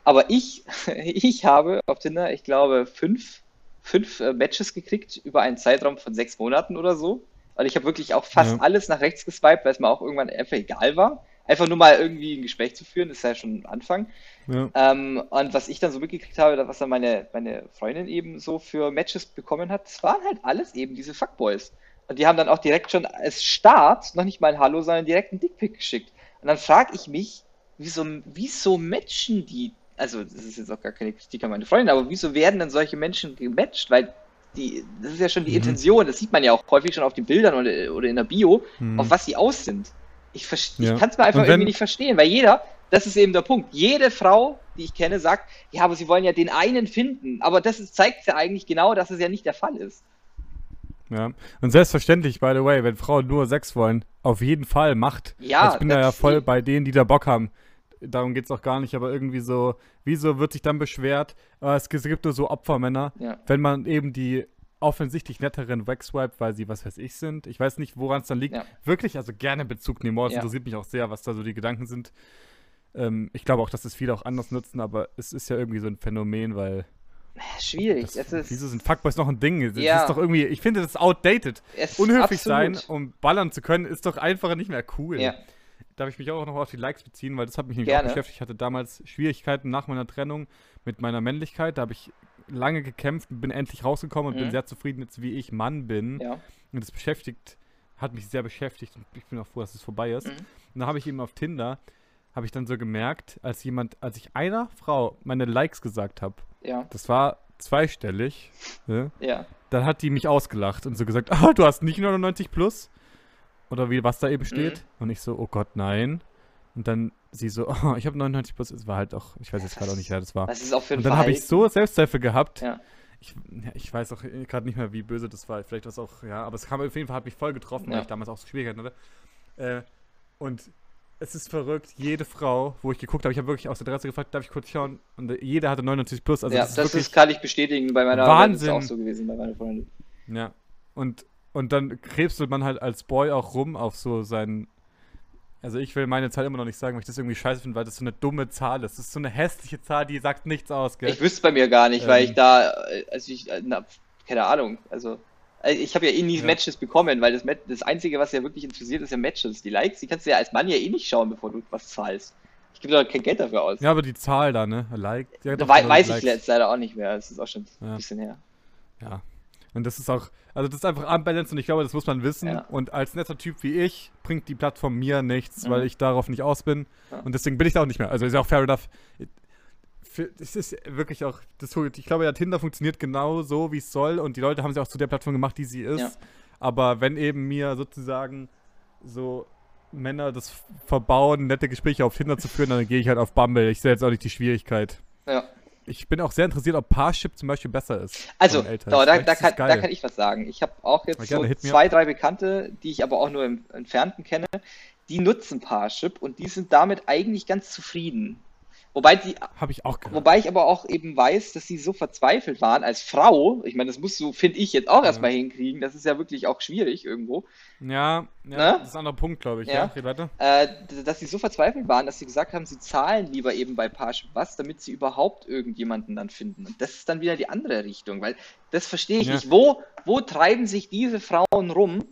S3: Aber ich, (laughs) ich habe auf Tinder, ich glaube, fünf, fünf äh, Matches gekriegt über einen Zeitraum von sechs Monaten oder so weil ich habe wirklich auch fast ja. alles nach rechts geswiped, weil es mir auch irgendwann einfach egal war. Einfach nur mal irgendwie ein Gespräch zu führen, ist ja schon ein Anfang. Ja. Ähm, und was ich dann so mitgekriegt habe, was dann meine, meine Freundin eben so für Matches bekommen hat, das waren halt alles eben diese Fuckboys. Und die haben dann auch direkt schon als Start, noch nicht mal ein Hallo, sondern direkt einen Dickpick geschickt. Und dann frage ich mich, wieso, wieso matchen die also das ist jetzt auch gar keine Kritik an meine Freundin, aber wieso werden denn solche Menschen gematcht? Weil die, das ist ja schon die mhm. Intention, das sieht man ja auch häufig schon auf den Bildern oder, oder in der Bio, mhm. auf was sie aus sind. Ich, ja. ich kann es mir einfach wenn, irgendwie nicht verstehen, weil jeder, das ist eben der Punkt, jede Frau, die ich kenne, sagt, ja, aber sie wollen ja den einen finden, aber das ist, zeigt ja eigentlich genau, dass es ja nicht der Fall ist.
S2: Ja, und selbstverständlich, by the way, wenn Frauen nur Sex wollen, auf jeden Fall macht. Ja, also ich bin da ja voll bei denen, die da Bock haben darum geht es auch gar nicht, aber irgendwie so, wieso wird sich dann beschwert, äh, es gibt nur so Opfermänner, ja. wenn man eben die offensichtlich netteren wegswipe, weil sie was weiß ich sind. Ich weiß nicht, woran es dann liegt. Ja. Wirklich, also gerne Bezug nehmen. Es ja. interessiert mich auch sehr, was da so die Gedanken sind. Ähm, ich glaube auch, dass es viele auch anders nutzen, aber es ist ja irgendwie so ein Phänomen, weil.
S3: Schwierig.
S2: Das, ist, wieso sind Fuckboys noch ein Ding? Das ja. ist doch irgendwie, ich finde das outdated. Es Unhöflich sein, um ballern zu können, ist doch einfach nicht mehr cool. Ja darf ich mich auch noch auf die Likes beziehen, weil das hat mich nämlich Gerne. auch beschäftigt. Ich hatte damals Schwierigkeiten nach meiner Trennung mit meiner Männlichkeit. Da habe ich lange gekämpft und bin endlich rausgekommen und mhm. bin sehr zufrieden jetzt, wie ich Mann bin. Ja. Und das beschäftigt, hat mich sehr beschäftigt und ich bin auch froh, dass es vorbei ist. Mhm. Und da habe ich eben auf Tinder, habe ich dann so gemerkt, als jemand, als ich einer Frau meine Likes gesagt habe, ja. das war zweistellig, ne? ja. dann hat die mich ausgelacht und so gesagt, (laughs) ah, du hast nicht 99 plus? Oder wie, was da eben steht. Mhm. Und ich so, oh Gott, nein. Und dann sie so, (laughs) oh, ich habe 99 plus, es war halt auch, ich weiß jetzt gerade auch nicht, wer das war.
S3: Was ist auch für
S2: Und dann habe ich so Selbstzweifel gehabt. Ja. Ich, ja, ich weiß auch gerade nicht mehr, wie böse das war. Vielleicht war es auch, ja, aber es kam auf jeden Fall, hat mich voll getroffen, ja. weil ich damals auch so Schwierigkeiten hatte. Äh, und es ist verrückt, jede Frau, wo ich geguckt habe, ich habe wirklich aus der Adresse gefragt, darf ich kurz schauen? Und jede hatte 99 plus.
S3: Also ja, das, ist, das ist, kann ich bestätigen, bei meiner
S2: Wahnsinn.
S3: Ist auch so gewesen, bei meiner Freundin.
S2: Ja, und und dann krebselt man halt als Boy auch rum auf so seinen Also ich will meine Zahl immer noch nicht sagen, weil ich das irgendwie scheiße finde, weil das so eine dumme Zahl ist. Das ist so eine hässliche Zahl, die sagt nichts aus, gell?
S3: Ich wüsste bei mir gar nicht, weil
S2: Ähm.
S3: ich da, äh, also ich, äh, na, keine Ahnung, also äh, ich habe ja eh nie
S2: Ja.
S3: Matches bekommen, weil das, das Einzige, was ja wirklich interessiert, ist ja Matches. Die Likes, die kannst du ja als Mann ja eh nicht schauen, bevor du was zahlst. Ich gebe da kein Geld dafür aus.
S2: Ja, aber die Zahl da, ne? Like. Ja,
S3: Da
S2: doch, genau,
S3: weiß ich
S2: Likes.
S3: jetzt leider auch nicht mehr. Das ist auch schon ein
S2: Ja.
S3: bisschen her.
S2: Ja. Und das ist auch, also das ist einfach unbalanced und ich glaube, das muss man wissen.
S3: Ja.
S2: Und als netter Typ wie ich bringt die Plattform mir nichts,
S3: Mhm.
S2: weil ich darauf nicht aus bin.
S3: Ja.
S2: Und deswegen bin ich da auch nicht mehr. Also ist ja auch fair enough. Es ist wirklich auch, das, ich glaube ja, Tinder funktioniert genau so, wie es soll und die Leute haben sie auch zu der Plattform gemacht, die sie ist.
S3: Ja.
S2: Aber wenn eben mir sozusagen so Männer das verbauen, nette Gespräche auf Tinder zu führen, dann gehe ich halt auf Bumble. Ich sehe jetzt auch nicht die Schwierigkeit.
S3: Ja.
S2: Ich bin auch sehr interessiert, ob Parship zum Beispiel besser ist.
S3: Also, da, da, da, kann, da kann ich was sagen. Ich habe auch jetzt so zwei, drei Bekannte, die ich aber auch nur im Entfernten kenne, die nutzen Parship und die sind damit eigentlich ganz zufrieden. Wobei die,
S2: Habe ich auch gehört.
S3: wobei ich aber auch eben weiß, dass sie so verzweifelt waren als Frau. Ich meine, das musst du, finde ich, jetzt auch
S2: Ja.
S3: erstmal hinkriegen. Das ist ja wirklich auch schwierig irgendwo.
S2: Ja, ja
S3: Ne?
S2: das ist ein anderer Punkt, glaube ich. Ja,
S3: Ja.
S2: Red weiter.
S3: Äh, dass sie so verzweifelt waren, dass sie gesagt haben, sie zahlen lieber eben bei Parship was, damit sie überhaupt irgendjemanden dann finden. Und das ist dann wieder die andere Richtung, weil das verstehe ich
S2: Ja.
S3: nicht. Wo, wo treiben sich diese Frauen rum,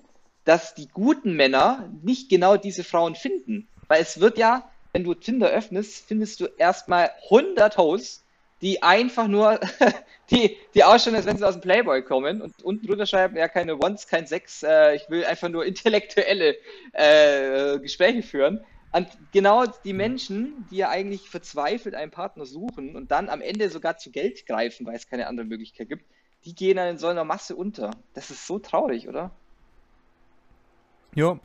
S3: dass die guten Männer nicht genau diese Frauen finden? Weil es wird ja, wenn du Tinder öffnest, findest du erstmal 100 Hosts, die einfach nur, (laughs) die, die ausschauen, als wenn sie aus dem Playboy kommen und unten drunter schreiben, ja, keine Ones, kein Sex, äh, ich will einfach nur (laughs) intellektuelle äh, Gespräche führen. Und genau die Menschen, die ja eigentlich verzweifelt einen Partner suchen und dann am Ende sogar zu Geld greifen, weil es keine andere Möglichkeit gibt, die gehen dann in so einer Masse unter. Das ist so traurig, oder?
S2: Jo.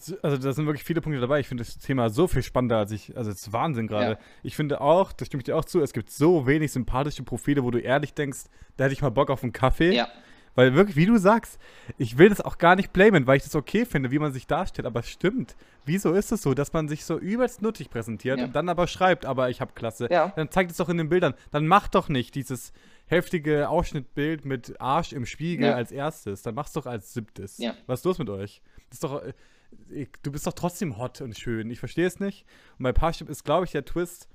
S2: So- Also da sind wirklich viele Punkte dabei. Ich finde das Thema so viel spannender als ich. Also es ist Wahnsinn gerade.
S3: Ja.
S2: Ich finde auch, das stimme ich dir auch zu, es gibt so wenig sympathische Profile, wo du ehrlich denkst, da hätte ich mal Bock auf einen Kaffee.
S3: Ja.
S2: Weil wirklich, wie du sagst, ich will das auch gar nicht blamen, weil ich das okay finde, wie man sich darstellt. Aber es stimmt. Wieso ist es so, dass man sich so übelst nuttig präsentiert
S3: Ja.
S2: und dann aber schreibt, aber ich habe Klasse.
S3: Ja.
S2: Dann zeigt es doch in den Bildern. Dann mach doch nicht dieses heftige Ausschnittbild mit Arsch im Spiegel
S3: Ja.
S2: als erstes. Dann mach's doch als siebtes.
S3: Ja.
S2: Was ist los mit euch? Das ist doch. Ich- Du bist doch trotzdem hot und schön. Ich verstehe es nicht. Und bei Parship ist, glaube ich, der Twist.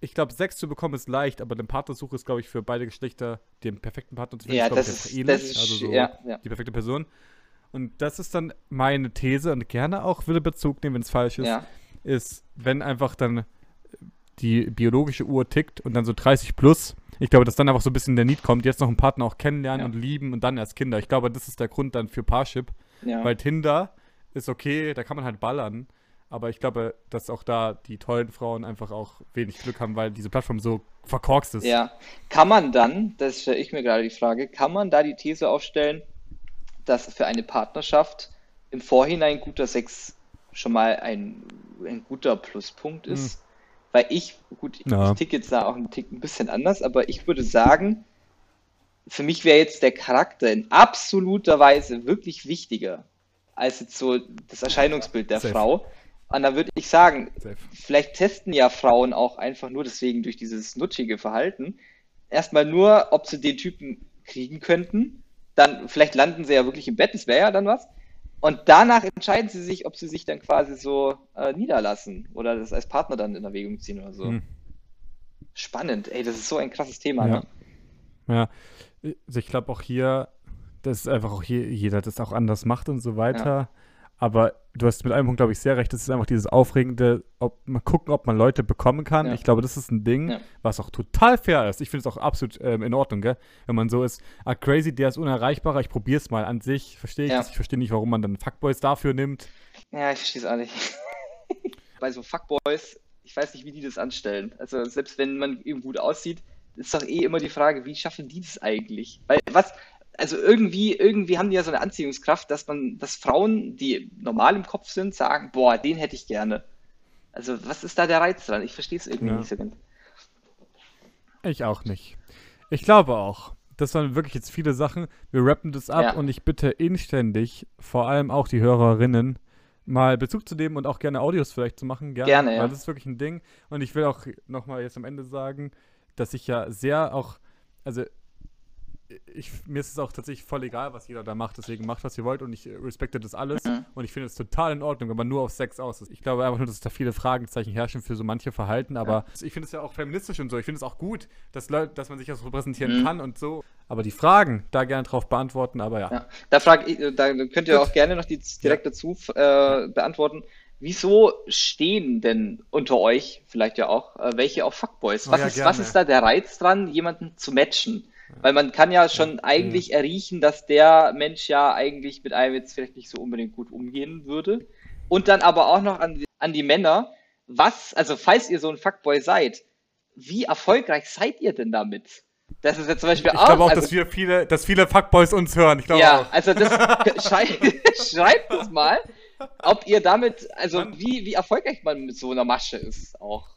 S2: Ich glaube, Sex zu bekommen ist leicht, aber eine Partnersuche ist, glaube ich, für beide Geschlechter den perfekten Partner zu finden.
S3: Ja,
S2: glaub
S3: das
S2: ich,
S3: ist,
S2: ähnlich.
S3: das ist,
S2: also so
S3: ja, ja.
S2: die perfekte Person. Und das ist dann meine These und gerne auch würde Bezug nehmen, wenn es falsch ist,
S3: ja.
S2: ist, wenn einfach dann die biologische Uhr tickt und dann so 30 plus, ich glaube, dass dann einfach so ein bisschen der Need kommt, jetzt noch einen Partner auch kennenlernen
S3: Ja.
S2: und lieben und dann erst Kinder. Ich glaube, das ist der Grund dann für Parship,
S3: ja.
S2: weil Tinder ist okay, da kann man halt ballern, aber ich glaube, dass auch da die tollen Frauen einfach auch wenig Glück haben, weil diese Plattform so verkorkst ist.
S3: Ja, kann man dann, das stelle ich mir gerade die Frage, kann man da die These aufstellen, dass für eine Partnerschaft im Vorhinein guter Sex schon mal ein, ein guter Pluspunkt ist? Weil ich, gut, ich,
S2: Ja.
S3: ticke jetzt da auch einen Tick ein bisschen anders, aber ich würde sagen, für mich wäre jetzt der Charakter in absoluter Weise wirklich wichtiger als jetzt so das Erscheinungsbild der
S2: Safe.
S3: Frau. Und da würde ich sagen,
S2: Safe.
S3: vielleicht testen ja Frauen auch einfach nur deswegen durch dieses nutschige Verhalten erstmal nur, ob sie den Typen kriegen könnten. Dann vielleicht landen sie ja wirklich im Bett, das wäre ja dann was. Und danach entscheiden sie sich, ob sie sich dann quasi so äh, niederlassen oder das als Partner dann in Erwägung ziehen oder so.
S2: Hm.
S3: Spannend, ey, das ist so ein krasses Thema.
S2: Ja.
S3: Ne?
S2: Ja, also ich glaube auch hier, dass einfach auch je, jeder das auch anders macht und so weiter. Aber du hast mit einem Punkt, glaube ich, sehr recht. Das ist einfach dieses Aufregende, ob mal gucken, ob man Leute bekommen kann.
S3: Ja.
S2: Ich glaube, das ist ein Ding,
S3: Ja.
S2: was auch total fair ist. Ich finde es auch absolut ähm, in Ordnung, gell? Wenn man so ist, ah, crazy, der ist unerreichbarer, ich probiere es mal an sich. Verstehe ich
S3: Ja.
S2: das. Ich verstehe nicht, warum man dann Fuckboys dafür nimmt.
S3: Ja, ich verstehe es auch nicht. (laughs) Bei so Fuckboys, ich weiß nicht, wie die das anstellen. Also selbst wenn man eben gut aussieht, ist doch eh immer die Frage, wie schaffen die das eigentlich? Weil was, also irgendwie, irgendwie haben die ja so eine Anziehungskraft, dass man, dass Frauen, die normal im Kopf sind, sagen, boah, den hätte ich gerne. Also was ist da der Reiz dran? Ich verstehe es irgendwie
S2: Ja.
S3: nicht so ganz.
S2: Ich auch nicht. Ich glaube auch. Das waren wirklich jetzt viele Sachen. Wir rappen das ab
S3: Ja.
S2: und ich bitte inständig, vor allem auch die Hörerinnen, mal Bezug zu nehmen und auch gerne Audios vielleicht zu machen. Gerne,
S3: Gerne, ja.
S2: Weil das ist wirklich ein Ding. Und ich will auch nochmal jetzt am Ende sagen, dass ich ja sehr auch, also ich, mir ist es auch tatsächlich voll egal, was jeder da macht. Deswegen macht, was ihr wollt und ich äh, respekte das alles.
S3: Mhm.
S2: Und ich finde es total in Ordnung, wenn man nur auf Sex aus ist. Ich glaube einfach nur, dass da viele Fragezeichen herrschen für so manche Verhalten. Aber ich finde es ja auch feministisch und so. Ich finde es auch gut, dass, Leute, dass man sich das repräsentieren
S3: Mhm.
S2: kann und so. Aber die Fragen, da gerne drauf beantworten. Aber ja.
S3: Ja. Da, frag ich, da könnt ihr
S2: Gut.
S3: auch gerne noch die direkt dazu äh, beantworten. Wieso stehen denn unter euch, vielleicht ja auch, äh, welche auf Fuckboys?
S2: Oh
S3: Was,
S2: ja,
S3: ist,
S2: gerne.
S3: was ist da der Reiz dran, jemanden zu matchen? Weil man kann ja schon eigentlich erriechen, dass der Mensch ja eigentlich mit einem jetzt vielleicht nicht so unbedingt gut umgehen würde. Und dann aber auch noch an die, an die Männer, was, also falls ihr so ein Fuckboy seid, wie erfolgreich seid ihr denn damit? Das ist jetzt zum Beispiel
S2: Ich glaube auch,
S3: also,
S2: dass wir viele, dass viele Fuckboys uns hören. Ich glaube
S3: ja,
S2: auch.
S3: also das (laughs) schrei schreibt es mal, ob ihr damit, also wie, wie erfolgreich man mit so einer Masche ist auch.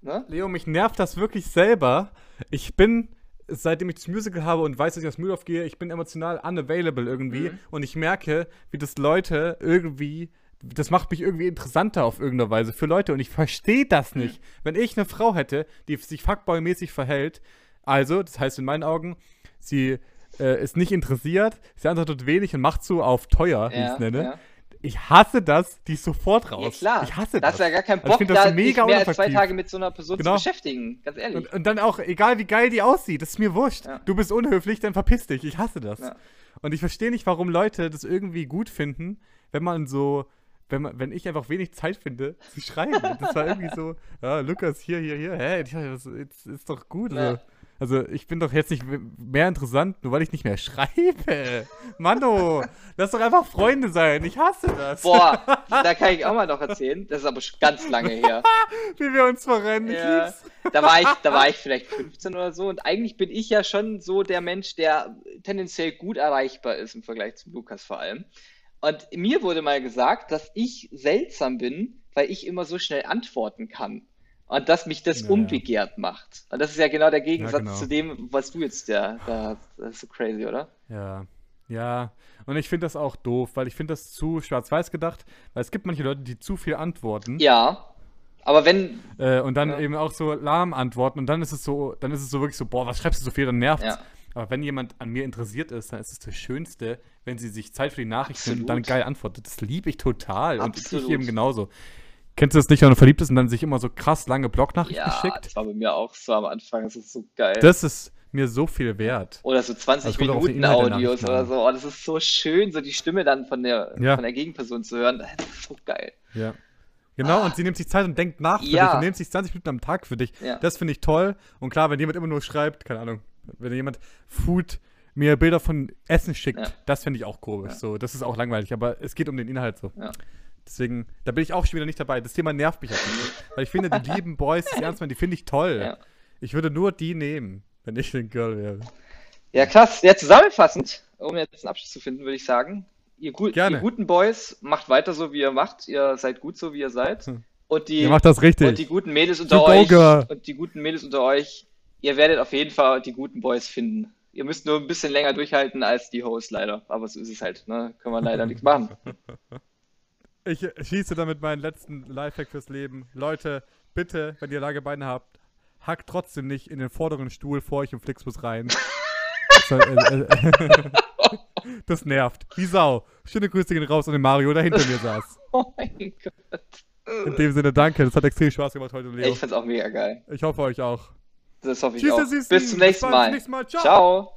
S3: Ne?
S2: Leo, mich nervt das wirklich selber. Ich bin, seitdem ich das Musical habe und weiß, dass ich aus Mühldorf gehe, ich bin emotional unavailable irgendwie.
S3: Mhm.
S2: Und ich merke, wie das Leute irgendwie, das macht mich irgendwie interessanter auf irgendeine Weise für Leute. Und ich verstehe das nicht. Wenn ich eine Frau hätte, die sich fuckboy-mäßig verhält, also, das heißt in meinen Augen, sie äh, ist nicht interessiert, sie antwortet wenig und macht so auf teuer, wie ich es nenne.
S3: ja.
S2: Ich hasse das, die ist sofort raus.
S3: ja klar.
S2: Ich hasse
S3: da
S2: das.
S3: hast du ja gar keinen
S2: Also ich
S3: Bock,
S2: find das
S3: da
S2: so mega
S3: nicht mehr als zwei. Tage mit so einer Person
S2: Genau.
S3: zu beschäftigen, ganz ehrlich.
S2: Und, und dann auch, egal wie geil die aussieht, das ist mir wurscht.
S3: Ja.
S2: Du bist unhöflich, dann verpiss dich. Ich hasse das.
S3: Ja.
S2: Und ich verstehe nicht, warum Leute das irgendwie gut finden, wenn man so, wenn man, wenn ich einfach wenig Zeit finde, zu schreiben. das war irgendwie so, (laughs) ja, Lukas, hier, hier, hier, hä, dachte, das ist, doch gut.
S3: Ja.
S2: Also, also ich bin doch jetzt nicht mehr interessant, nur weil ich nicht mehr schreibe. (laughs) Mano, lass doch einfach Freunde sein. Ich hasse das.
S3: Boah, (laughs) da kann ich auch mal noch erzählen. Das ist aber schon ganz lange her. (laughs)
S2: Wie wir uns verrennen.
S3: Ja, da war ich, da war ich vielleicht 15 oder so und eigentlich bin ich ja schon so der Mensch, der tendenziell gut erreichbar ist im Vergleich zu Lukas vor allem. Und mir wurde mal gesagt, dass ich seltsam bin, weil ich immer so schnell antworten kann. Und dass mich das
S2: Naja.
S3: unbegehrt macht. Und das ist ja genau der Gegensatz
S2: genau.
S3: zu dem, was du jetzt ja, da, das ist so crazy, oder?
S2: Ja, ja. Und ich finde das auch doof, weil ich finde das zu schwarz-weiß gedacht, weil es gibt manche Leute, die zu viel antworten
S3: Ja. Aber wenn,
S2: äh, und dann
S3: Ja.
S2: eben auch so lahm antworten und dann ist es so, dann ist es so wirklich so, boah, was schreibst du so viel, dann nervt's.
S3: Ja.
S2: Aber wenn jemand an mir interessiert ist, dann ist es das Schönste, wenn sie sich Zeit für die Nachricht nimmt und dann
S3: Absolut.
S2: geil antwortet. Das liebe ich total. Und
S3: Absolut.
S2: ich eben genauso. Kennst du das nicht, wenn du verliebt bist und dann sich immer so krass lange Blognachrichten
S3: ja,
S2: schickt?
S3: das war bei mir auch so am Anfang, das ist so geil.
S2: Das ist mir so viel wert.
S3: Oder so 20
S2: Also
S3: Minuten Audios oder so. Oh, das ist so schön, so die Stimme dann von der,
S2: Ja.
S3: von der Gegenperson zu hören. Das ist so geil.
S2: Ja. Genau, und sie nimmt sich Zeit und denkt nach für
S3: Ah. Ja.
S2: dich und nimmt sich 20 Minuten am Tag für dich.
S3: Ja.
S2: Das finde ich toll. Und klar, wenn jemand immer nur schreibt, keine Ahnung, wenn jemand Food mir Bilder von Essen schickt,
S3: Ja.
S2: das finde ich auch komisch.
S3: Ja.
S2: So, das ist auch langweilig, aber es geht um den Inhalt so.
S3: Ja.
S2: Deswegen, da bin ich auch schon wieder nicht dabei. Das Thema nervt mich auch nicht. Weil ich finde, die (laughs) lieben Boys, die ernst meinen, die finde ich toll.
S3: Ja.
S2: Ich würde nur die nehmen, wenn ich ein Girl wäre.
S3: Ja, krass. Ja, zusammenfassend, um jetzt einen Abschluss zu finden, würde ich sagen, ihr,
S2: Gerne.
S3: ihr guten Boys, macht weiter so, wie ihr macht. Ihr seid gut so, wie ihr seid.
S2: Hm.
S3: Und die,
S2: Ihr macht das richtig.
S3: und die guten Mädels unter euch, und die guten Mädels unter euch, ihr werdet auf jeden Fall die guten Boys finden. Ihr müsst nur ein bisschen länger durchhalten als die Hosts leider. Aber so ist es halt, ne? Können wir leider (laughs) nichts machen.
S2: Ich schließe damit meinen letzten Lifehack fürs Leben. Leute, bitte, wenn ihr lange Beine habt, hackt trotzdem nicht in den vorderen Stuhl vor euch im Flixbus rein. das, äh, äh, (laughs) das nervt. Wie Sau. Schöne Grüße gehen raus an den Mario, der hinter mir saß. (laughs)
S3: Oh mein Gott.
S2: In dem Sinne, danke. Das hat extrem Spaß gemacht heute, Leo.
S3: Ich find's auch mega geil.
S2: Ich hoffe euch auch.
S3: Das hoffe ich
S2: Tschüss,
S3: auch. Bis zum nächsten Mal.
S2: Bis nächsten Mal. Ciao.
S3: Ciao.